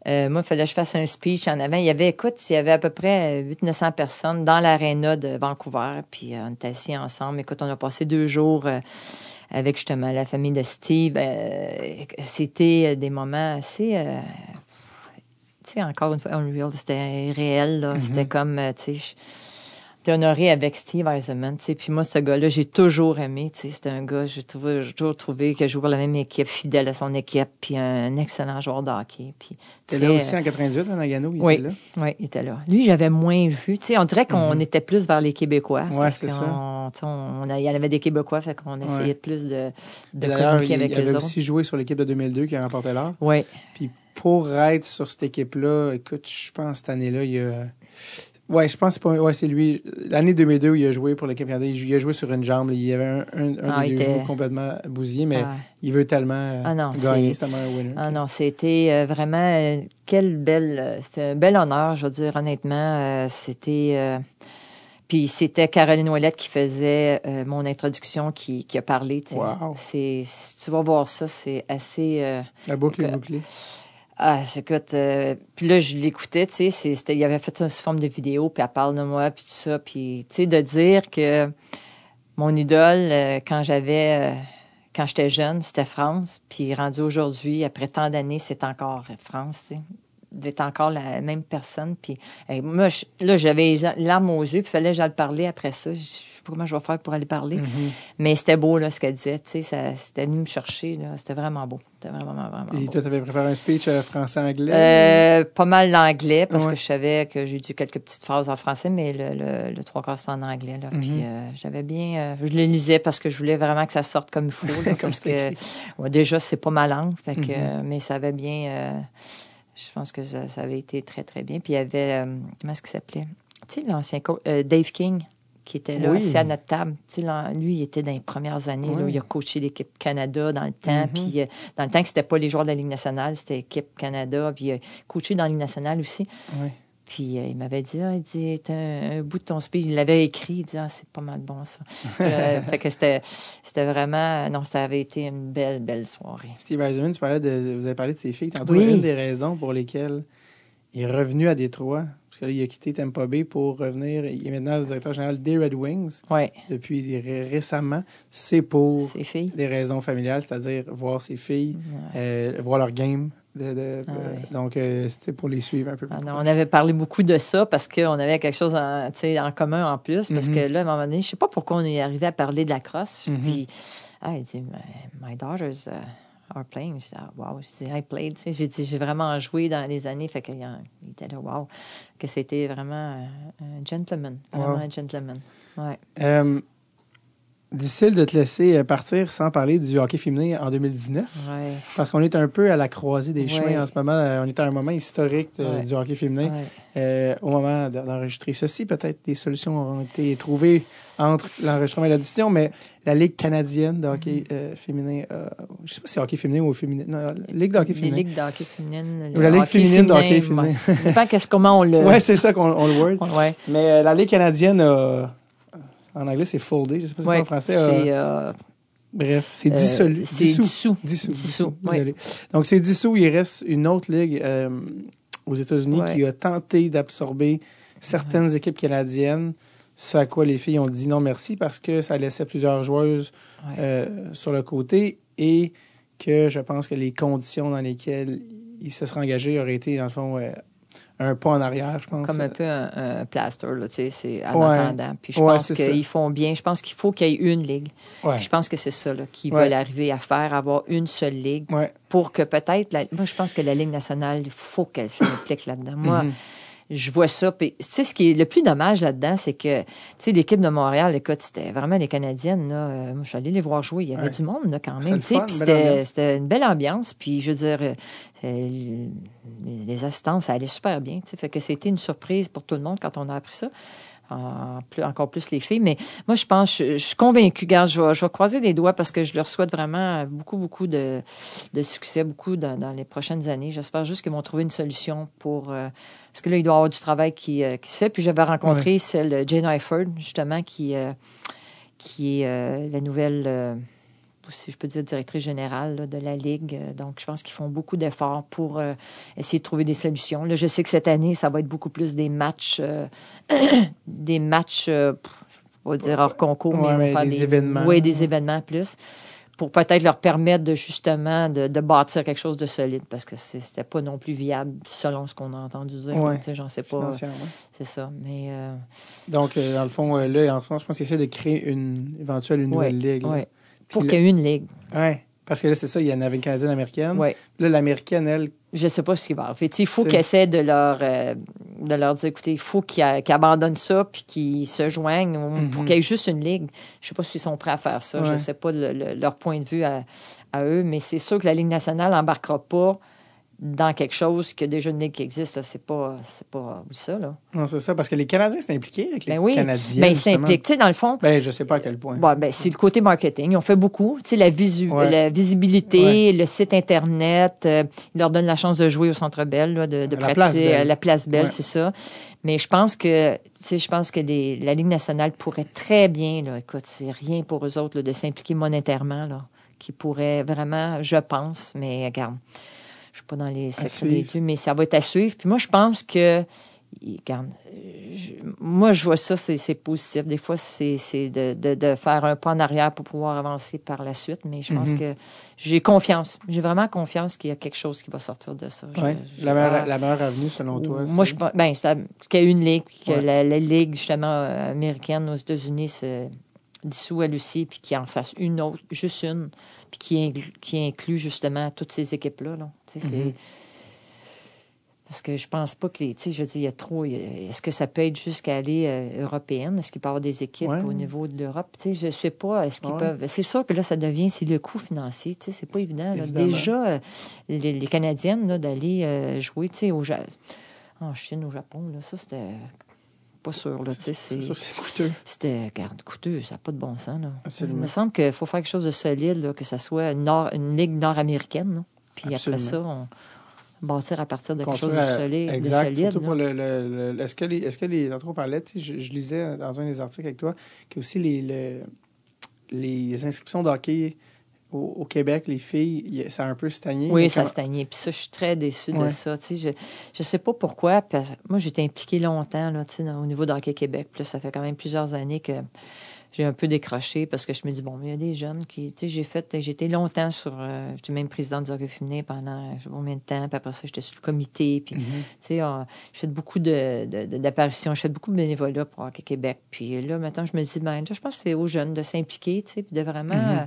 Moi, il fallait que je fasse un speech en avant. Il y avait, écoute, il y avait à peu près 800-900 personnes dans l'aréna de Vancouver. Puis on était assis ensemble. Écoute, on a passé deux jours avec justement la famille de Steve. Euh, C'était des moments assez... euh, tu sais, encore une fois, unreal. C'était réel, là. C'était comme, euh, tu sais... T'es honoré avec Steve Eisenman, tu sais. Puis moi, ce gars-là, j'ai toujours aimé, tu sais. C'était un gars, j'ai toujours trouvé qu'il jouait pour la même équipe, fidèle à son équipe, puis un excellent joueur de hockey. Puis T'es là aussi en 98 à Nagano, il Oui. était là. oui, il était là. Lui, j'avais moins vu. Tu sais, on dirait qu'on était plus vers les Québécois. Parce c'est ça. On, a- il y en avait des Québécois, fait qu'on essayait Ouais. plus de, de communiquer il, avec il eux avait autres. aussi joué sur l'équipe de 2002 qui a remporté l'or. Oui, Puis pour être sur cette équipe-là, écoute, je pense cette année-là, il y a. Ouais, je pense que c'est pas. Ouais, c'est lui. L'année 2002 où il a joué pour l'équipe canadienne, il a joué sur une jambe. Il y avait un, un, un Ah, des deux était- genoux complètement bousillé, mais Ah. il veut tellement euh, Ah non, gagner. c'est- tellement un winner. Ah non, c'était euh, vraiment euh, quel bel, c'était un bel honneur, je veux dire honnêtement. c'était puis c'était Caroline Ouellette qui faisait euh, mon introduction, qui, qui a parlé. Wow. C'est, si tu vas voir ça, c'est assez. euh, La boucle est bouclée. Ah, écoute, euh, puis là, je l'écoutais, tu sais, il avait fait sous forme de vidéo, puis elle parle de moi, puis tout ça, puis, tu sais, de dire que mon idole, euh, quand j'avais, euh, quand j'étais jeune, c'était France, puis rendu aujourd'hui, après tant d'années, c'est encore France, tu sais, d'être encore la même personne, puis moi, je- là, j'avais les larmes aux yeux, puis fallait que j'aille parler après ça, pas comment je vais faire pour aller parler, Mhm. mais c'était beau, là, ce qu'elle disait, tu sais, c'était venu me chercher, là, c'était vraiment beau, c'était vraiment, vraiment Et beau. toi, tu avais préparé un speech euh, français-anglais? Euh, pas mal l'anglais parce Ouais. que je savais que j'ai dû quelques petites phrases en français, mais le, le, le trois quarts c'était en anglais. Là. Puis Mhm. euh, j'avais bien. je le lisais parce que je voulais vraiment que ça sorte comme il faut. là, Comme parce c'est que ouais, déjà, c'est pas ma langue. Fait que, Mhm. mais ça avait bien. je pense que ça, ça avait été très, très bien. Puis il y avait. comment est-ce qu'il s'appelait? Tu sais, l'ancien coach, euh, Dave King qui était là, Oui. assis à notre table. Tu sais, là, lui, il était dans les premières années. là, Oui. il a coaché l'équipe Canada dans le temps. Mhm. Puis euh, dans le temps que c'était pas les joueurs de la Ligue nationale, c'était l'équipe Canada. Puis euh, coaché dans la Ligue nationale aussi. Puis euh, il m'avait dit, ah, il dit, un, un bout de ton speech. Il l'avait écrit. Il dit, ah, c'est pas mal bon ça. Euh, fait que c'était, c'était vraiment, non, ça avait été une belle, belle soirée. Steve Eisenman, tu parlais de, vous avez parlé de ses filles tantôt. Oui. Une des raisons pour lesquelles il est revenu à Détroit, parce que là, il a quitté Tampa Bay pour revenir. Il est maintenant le directeur général des Red Wings depuis ré- récemment. C'est pour ses filles. des raisons familiales, c'est-à-dire voir ses filles, Ouais. euh, voir leur game. De, de- Ah euh, ouais. Donc, euh, c'était pour les suivre un peu plus. Ah non, proche. on avait parlé beaucoup de ça parce qu'on avait quelque chose en, commun en plus. Parce Mhm. que là, à un moment donné, je sais pas pourquoi on est arrivé à parler de la crosse. Mhm. Puis, ah, il dit, my, my daughters uh, are playing. Je dis, ah, wow. Je dis, I played. J'ai dit, j'ai vraiment joué dans les années. Fait qu'il était là, wow. Que c'était vraiment un, gentleman. Vraiment Wow. un gentleman. Ouais. Euh, difficile de te laisser euh, partir sans parler du hockey féminin en 2019. Ouais. Parce qu'on est un peu à la croisée des Ouais. chemins en ce moment. Euh, On est à un moment historique euh, Ouais. du hockey féminin. Euh, au moment d'en- d'enregistrer ceci, peut-être des solutions auront été trouvées entre l'enregistrement et la diffusion, mais la Ligue canadienne de hockey Mm-hmm. euh, féminin, je sais pas si c'est hockey féminin ou féminin, non, la Ligue de hockey féminin. de hockey féminine. Ou la Ligue féminine de hockey féminin. Ça dépend qu'est-ce, comment on le. Ouais, c'est ça qu'on on le word. Mais la Ligue canadienne a, en anglais, c'est foldé, je sais pas si Ouais, en français. c'est, euh, bref, c'est euh, dissolu. c'est dissous. dissous. Dissous. Dissous, dissous, désolé. Donc, c'est dissous. Il reste une autre ligue euh, aux États-Unis Ouais. qui a tenté d'absorber certaines équipes canadiennes, ce à quoi les filles ont dit non merci parce que ça laissait plusieurs joueuses euh, sur le côté et que je pense que les conditions dans lesquelles ils se seraient engagés auraient été, dans le fond, euh, un pas en arrière, je pense. Comme un peu un, un plaster, là, tu sais, c'est en Ouais. attendant. Puis je Ouais, pense qu'ils font bien. Je pense qu'il faut qu'il y ait une ligue. Ouais. Puis Je pense que c'est ça là, qu'ils veulent arriver à faire, avoir une seule ligue pour que peut-être... la- Moi, je pense que la Ligue nationale, il faut qu'elle s'implique là-dedans. Moi, Mhm. Je vois ça. Puis, tu sais, ce qui est le plus dommage là-dedans, c'est que, tu sais, l'équipe de Montréal, écoute, c'était vraiment les Canadiennes, là. Euh, moi, je suis allée les voir jouer. Il y avait Ouais. du monde, là, quand même. Tu sais, puis c'était une belle ambiance. Puis, je veux dire, euh, euh, les assistances, ça allait super bien. Tu sais, fait que c'était une surprise pour tout le monde quand on a appris ça. En plus, encore plus les filles. Mais moi, je pense, je, je suis convaincue. Garde, je vais, je vais croiser les doigts parce que je leur souhaite vraiment beaucoup, beaucoup de, de succès, beaucoup dans, dans les prochaines années. J'espère juste qu'ils vont trouver une solution pour. euh, parce que là, il doit y avoir du travail qui, euh, qui se fait. Puis j'avais rencontré celle Jane Eifert, justement, qui, euh, qui est la nouvelle, si je peux dire, directrice générale là, de la Ligue. Euh, Donc, je pense qu'ils font beaucoup d'efforts pour euh, essayer de trouver des solutions. Là, je sais que cette année, ça va être beaucoup plus des matchs, euh, des matchs, euh, on va dire hors concours, Ouais, mais, mais faire des événements. Oui, des événements plus pour peut-être leur permettre de justement de, de bâtir quelque chose de solide parce que c'était pas non plus viable selon ce qu'on a entendu dire. Ouais. J'en sais pas. C'est ça. Mais euh, Donc, euh, dans le fond, euh, là, en ce moment, je pense qu'ils essaient de créer une éventuelle une ouais, nouvelle ligue. ouais. Pour Puis qu'il y ait une ligue. Ouais. Parce que là, c'est ça, il y en avait une canadienne américaine. Ouais. Là, l'américaine, elle, Je sais pas ce qu'il va. Tu sais, Il faut qu'ils essaient de leur, euh, de leur dire, écoutez, il faut qu'ils abandonnent ça puis qu'ils se joignent ou- Mhm. pour qu'il y ait juste une ligue. Je sais pas s'ils sont prêts à faire ça. Je Ouais. sais pas le- le- leur point de vue à, à eux, mais c'est sûr que la Ligue nationale n'embarquera pas dans quelque chose que déjà une ligue qui existe. C'est pas, c'est pas ça, là. non, c'est ça, parce que les Canadiens, c'est impliqué avec les Ben oui. Canadiens. Ben, s'impliquent. Tu sais, dans le fond, Ben, je sais pas à quel point. Bon, ben, c'est le côté marketing. Ils ont fait beaucoup. Tu sais, la, visu Ouais. la visibilité, le site Internet. euh, ils leur donnent la chance de jouer au Centre Bell, là, de, de La Place pratiquer Belle. la Place Belle, Ouais. c'est ça. Mais je pense que, je pense que la Ligue nationale pourrait très bien, là, écoute, c'est rien pour eux autres, là, de s'impliquer monétairement, là, qui pourrait vraiment, je pense, mais regarde, je suis pas dans les secrets des dieux, mais ça va être à suivre. Puis moi, je pense que, regarde, je- moi, je vois ça, c'est positif. Des fois, c'est de, de, de faire un pas en arrière pour pouvoir avancer par la suite. Mais je pense Mhm. que j'ai confiance. J'ai vraiment confiance qu'il y a quelque chose qui va sortir de ça. Ouais. je- La, meilleure, la meilleure avenue, selon toi, moi, je pense ben, qu'il y a une ligue, puis que Ouais. la, la ligue, justement, euh, américaine aux États-Unis se dissout elle aussi, puis qu'il en fasse une autre, juste une, puis qui, inclut, qui inclut justement toutes ces équipes-là. Là. Tu sais, c'est- Mhm. Parce que je pense pas que les. Tu sais, je veux dire, il y a trop. Est-ce que ça peut être jusqu'à aller euh, européenne? Est-ce qu'il peut y avoir des équipes Ouais. au niveau de l'Europe? Tu sais, je sais pas. Est-ce qu'ils Ouais. peuvent. C'est sûr que là, ça devient. C'est le coût financier. Tu sais, c'est pas évident. là. Déjà, euh, les, les Canadiennes, d'aller euh, jouer, tu sais, au en Chine, au Japon, là, ça, c'était pas sûr, c'est c'est. ça, c'est coûteux. C'était, garde, coûteux, ça n'a pas de bon sens. Là. Il me semble qu'il faut faire quelque chose de solide, là, que ça soit nord, une ligue nord-américaine. Puis après ça, on bâtir à partir de quelque chose de solide. de Exact. solide, surtout pour le, le- le- est-ce que les, est-ce que les, on parlait, je, je lisais dans un des articles avec toi, que aussi les, le- les inscriptions de hockey au, au Québec, les filles, ça a un peu stagné. Oui, ça comment- se teignait. Puis ça, je suis très déçue Ouais. de ça. Tu sais, je je sais pas pourquoi. moi, j'étais impliquée longtemps là, tu sais, dans- au niveau d'Hockey Québec. Puis là, ça fait quand même plusieurs années que j'ai un peu décroché parce que je me dis, bon, il y a des jeunes qui... Tu sais, j'ai fait... J'ai été longtemps sur... euh, j'étais même présidente du hockey féminin pendant pas combien de temps. Puis après ça, j'étais sur le comité. Puis, Mhm. tu sais, euh, je fais beaucoup de, de- de- d'apparitions. Je fais beaucoup de bénévolat pour Hockey Québec. Puis là, maintenant, je me dis, ben, là, je pense que c'est aux jeunes de s'impliquer, tu sais, puis de vraiment... Mhm. euh,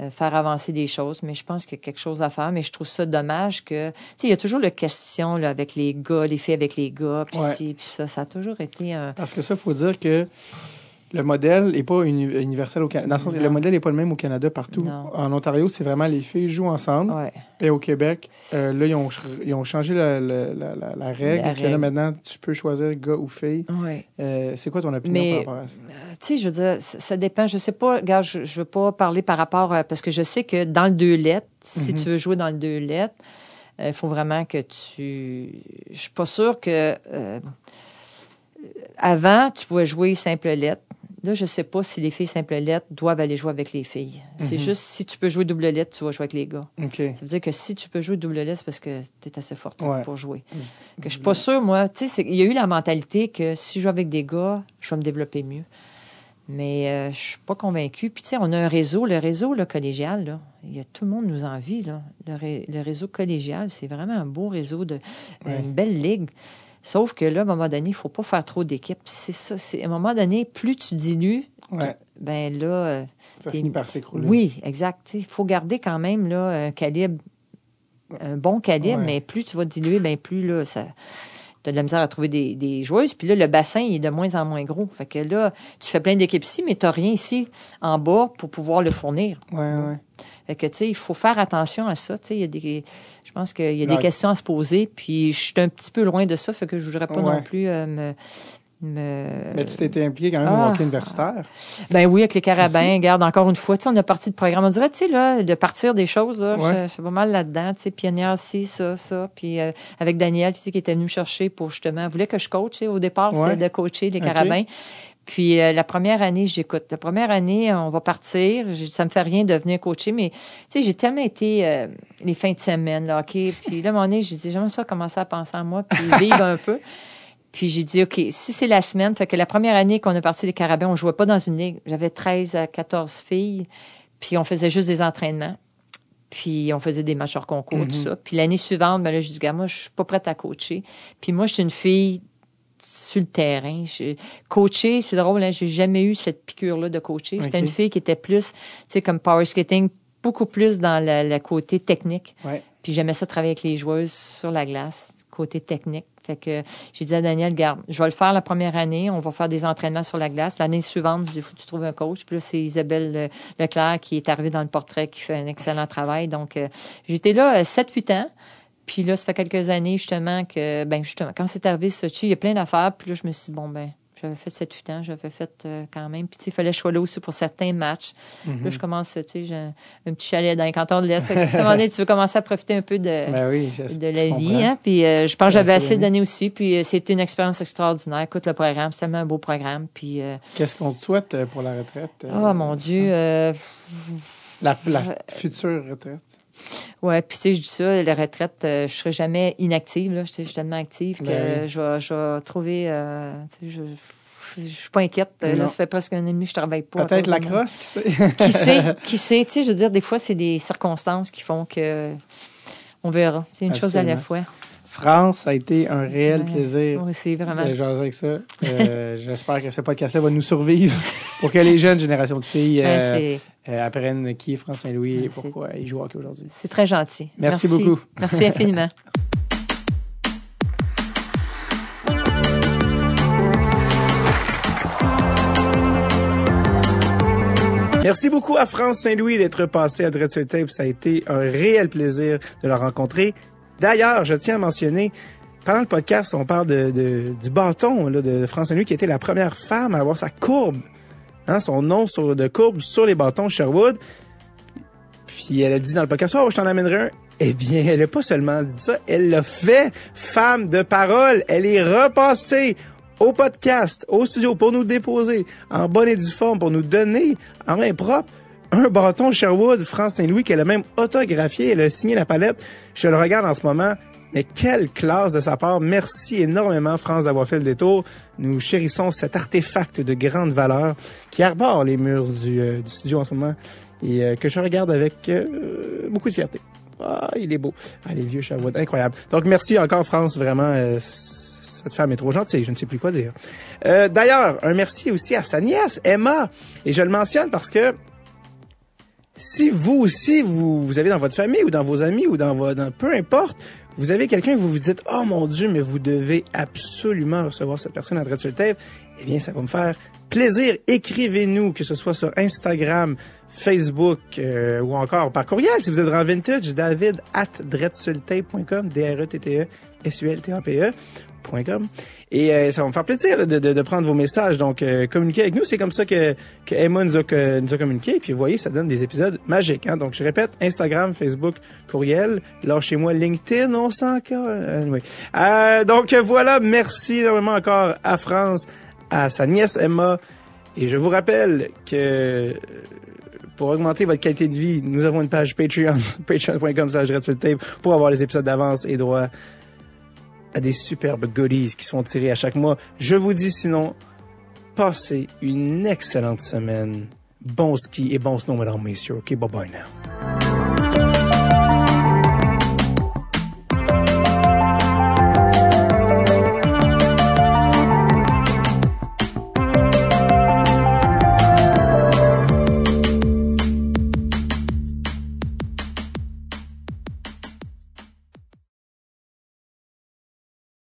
euh, faire avancer des choses, mais je pense qu'il y a quelque chose à faire. Mais je trouve ça dommage que, tu sais, il y a toujours la question là, avec les gars, les filles avec les gars, puis Ouais. ça, ça a toujours été un. Parce que ça, il faut dire que le modèle n'est pas uni- universel au Canada. Dans le sens, Non. le modèle n'est pas le même au Canada partout. Non. En Ontario, c'est vraiment les filles jouent ensemble. Ouais. Et au Québec, euh, là, ils ont, ch- ils ont changé la, la- la- la- la règle. Là, maintenant, tu peux choisir gars ou fille. Ouais. Euh, c'est quoi ton opinion Mais- par rapport à ça? Euh, tu sais, je veux dire, ça, dépend. Je sais pas, regarde, je, je veux pas parler par rapport à, parce que je sais que dans le deux lettres, si Mhm. tu veux jouer dans le deux lettres, il faut vraiment que tu. Je suis pas sûre que. avant, tu pouvais jouer simple lettre. Là, je sais pas si les filles simple lettres doivent aller jouer avec les filles. C'est juste si tu peux jouer double lettre, tu vas jouer avec les gars. Ça veut dire que si tu peux jouer double lettre, c'est parce que tu es assez forte Ouais. pour jouer. Que je suis pas sûre, moi. Tu sais, il y a eu la mentalité que si je joue avec des gars, je vais me développer mieux. Mais euh, je suis pas convaincue. Puis, tu sais, on a un réseau. Le réseau là, collégial, là, il y a, tout le monde nous envie. Là. Le, ré- le réseau collégial, c'est vraiment un beau réseau, de, Ouais. une belle ligue. Sauf que là, à un moment donné, il faut pas faire trop d'équipes. C'est ça. C'est, à un moment donné, plus tu dilues, Ouais. ben là, euh, Ça finit par s'écrouler. oui, exact. Il faut garder quand même là, un calibre, un bon calibre, Ouais. mais plus tu vas diluer, ben plus là, ça. Tu as de la misère à trouver des, des joueuses. Puis là, le bassin il est de moins en moins gros. Fait que là, tu fais plein d'équipes ici, mais tu n'as rien ici en bas pour pouvoir le fournir. Ouais, ouais. Fait que, tu sais, il faut faire attention à ça. Tu sais, il y a des, pense qu'il y a Ouais. des questions à se poser. Puis je suis un petit peu loin de ça. Fait que je voudrais pas Ouais. non plus euh, me, me- Mais tu t'étais impliqué quand même Ah. au hockey universitaire. Ben oui, avec les carabins, Aussi. regarde, encore une fois, tu sais, on a parti de programme. On dirait, tu sais, là, de partir des choses, là, Ouais. je- je suis pas mal là-dedans, tu sais, pionnière, ci, ça, ça. Puis euh, avec Daniel, tu sais, qui était venu me chercher pour justement, voulait que je coach, tu sais, au départ, Ouais. c'était de coacher les carabins. Puis euh, la première année, j'écoute. La première année, on va partir. J'ai dit, Ça me fait rien de venir coacher, mais tu sais, j'ai tellement été euh, les fins de semaine, là, OK? Puis là, à un moment donné, j'ai dit, j'aimerais ça commencer à penser à moi, puis vivre un peu. Puis j'ai dit, OK, si c'est la semaine, fait que la première année qu'on a parti les carabins, on jouait pas dans une ligue. J'avais 13 à 14 filles, puis on faisait juste des entraînements. Puis on faisait des matchs hors concours, tout ça. Puis l'année suivante, ben là, je dis, gars, moi, je suis pas prête à coacher. Puis moi, je suis une fille sur le terrain. Je- coacher, c'est drôle, hein, j'ai jamais eu cette piqûre-là de coacher. J'étais une fille qui était plus, tu sais, comme power skating, beaucoup plus dans le, côté technique. Ouais. Puis j'aimais ça travailler avec les joueuses sur la glace, côté technique. Fait que j'ai dit à Daniel, garde, je vais le faire la première année, on va faire des entraînements sur la glace. L'année suivante, il faut que tu trouves un coach. Puis là, c'est Isabelle euh, Leclerc qui est arrivée dans le portrait, qui fait un excellent travail. Donc, euh, j'étais là 7-8 ans. Puis là, ça fait quelques années, justement, que, ben, justement, quand c'est arrivé, Sochi, il y a plein d'affaires. Puis là, je me suis dit, bon, ben, j'avais fait 7-8 ans, j'avais fait euh, quand même. Puis, tu sais, il fallait que je sois là aussi pour certains matchs. Là, je commence, tu sais, j'ai un, petit chalet dans les cantons de l'Est. À un moment donné, tu veux commencer à profiter un peu de, Ben oui, de la vie. Hein? Puis euh, je pense que j'avais assez donné aussi. Puis euh, c'était une expérience extraordinaire. Écoute, le programme, c'est tellement un beau programme. Puis, Qu'est-ce qu'on te souhaite pour la retraite? oh mon Dieu. La, la future retraite. Ouais, puis sais, je dis ça, la retraite, euh, je serai jamais inactive. Là. Je suis tellement active que Ben je, vais, je vais trouver. euh, je, je suis pas inquiète. Non. Là, ça fait presque un an et demi que je travaille pas. Peut-être la crosse, qui sait? Qui sait? Qui sait? Tu sais, je veux dire, des fois, c'est des circonstances qui font que. On verra. C'est une chose à la fois. France, ça a été un réel Ouais. plaisir Oui, vraiment. de jaser avec ça. Euh, J'espère que ce podcast-là va nous survivre pour que les jeunes générations de filles Ouais, euh, euh, apprennent qui est France Saint-Louis et Ouais, pourquoi ils jouent hockey aujourd'hui. C'est très gentil. Merci beaucoup. Merci infiniment. Merci beaucoup à France Saint-Louis d'être passé à Dread sur le Tape. Ça a été un réel plaisir de la rencontrer. D'ailleurs, je tiens à mentionner, pendant le podcast, on parle de, du bâton de France Saint-Louis, qui était la première femme à avoir sa courbe, hein, son nom sur, de courbe sur les bâtons Sherwood. Puis elle a dit dans le podcast, oh, je t'en amènerai un. Eh bien, elle n'a pas seulement dit ça, elle l'a fait. Femme de parole, elle est repassée au podcast, au studio, pour nous déposer en bonne et due forme, pour nous donner en main propre un bâton Sherwood France Saint-Louis qu'elle a même autographié. Elle a signé la palette. Je le regarde en ce moment. Mais quelle classe de sa part. Merci énormément, France, d'avoir fait le détour. Nous chérissons cet artefact de grande valeur qui arbore les murs du, euh, studio en ce moment et euh, que je regarde avec euh, beaucoup de fierté. Ah, il est beau. Ah, les vieux Sherwood, incroyable. Donc, merci encore, France, vraiment. cette femme est trop gentille, je ne sais plus quoi dire. D'ailleurs, un merci aussi à sa nièce, Emma. Et je le mentionne parce que si vous aussi, vous, vous avez dans votre famille ou dans vos amis ou dans, dans peu importe, vous avez quelqu'un que vous vous dites, oh mon Dieu, mais vous devez absolument recevoir cette personne à Dread sur le Tape, eh bien, ça va me faire plaisir. Écrivez-nous, que ce soit sur Instagram, Facebook euh, ou encore par courriel. Si vous êtes en vintage, david at dreadsultape.com, Et euh, ça va me faire plaisir de, prendre vos messages. Donc, euh, communiquez avec nous. C'est comme ça que, Emma nous a, que- nous a communiqué. Puis, vous voyez, ça donne des épisodes magiques. Hein? Donc, je répète, Instagram, Facebook, courriel. Lâchez-moi LinkedIn, on s'en. Euh, donc, voilà. Merci énormément encore à France, à sa nièce Emma. Et je vous rappelle que pour augmenter votre qualité de vie, nous avons une page Patreon, patreon.com tape pour avoir les épisodes d'avance et droit à des superbes goodies qui sont tirés à chaque mois. Je vous dis sinon, passez une excellente semaine. Bon ski et bon snow, mesdames, messieurs. OK, bye bye now.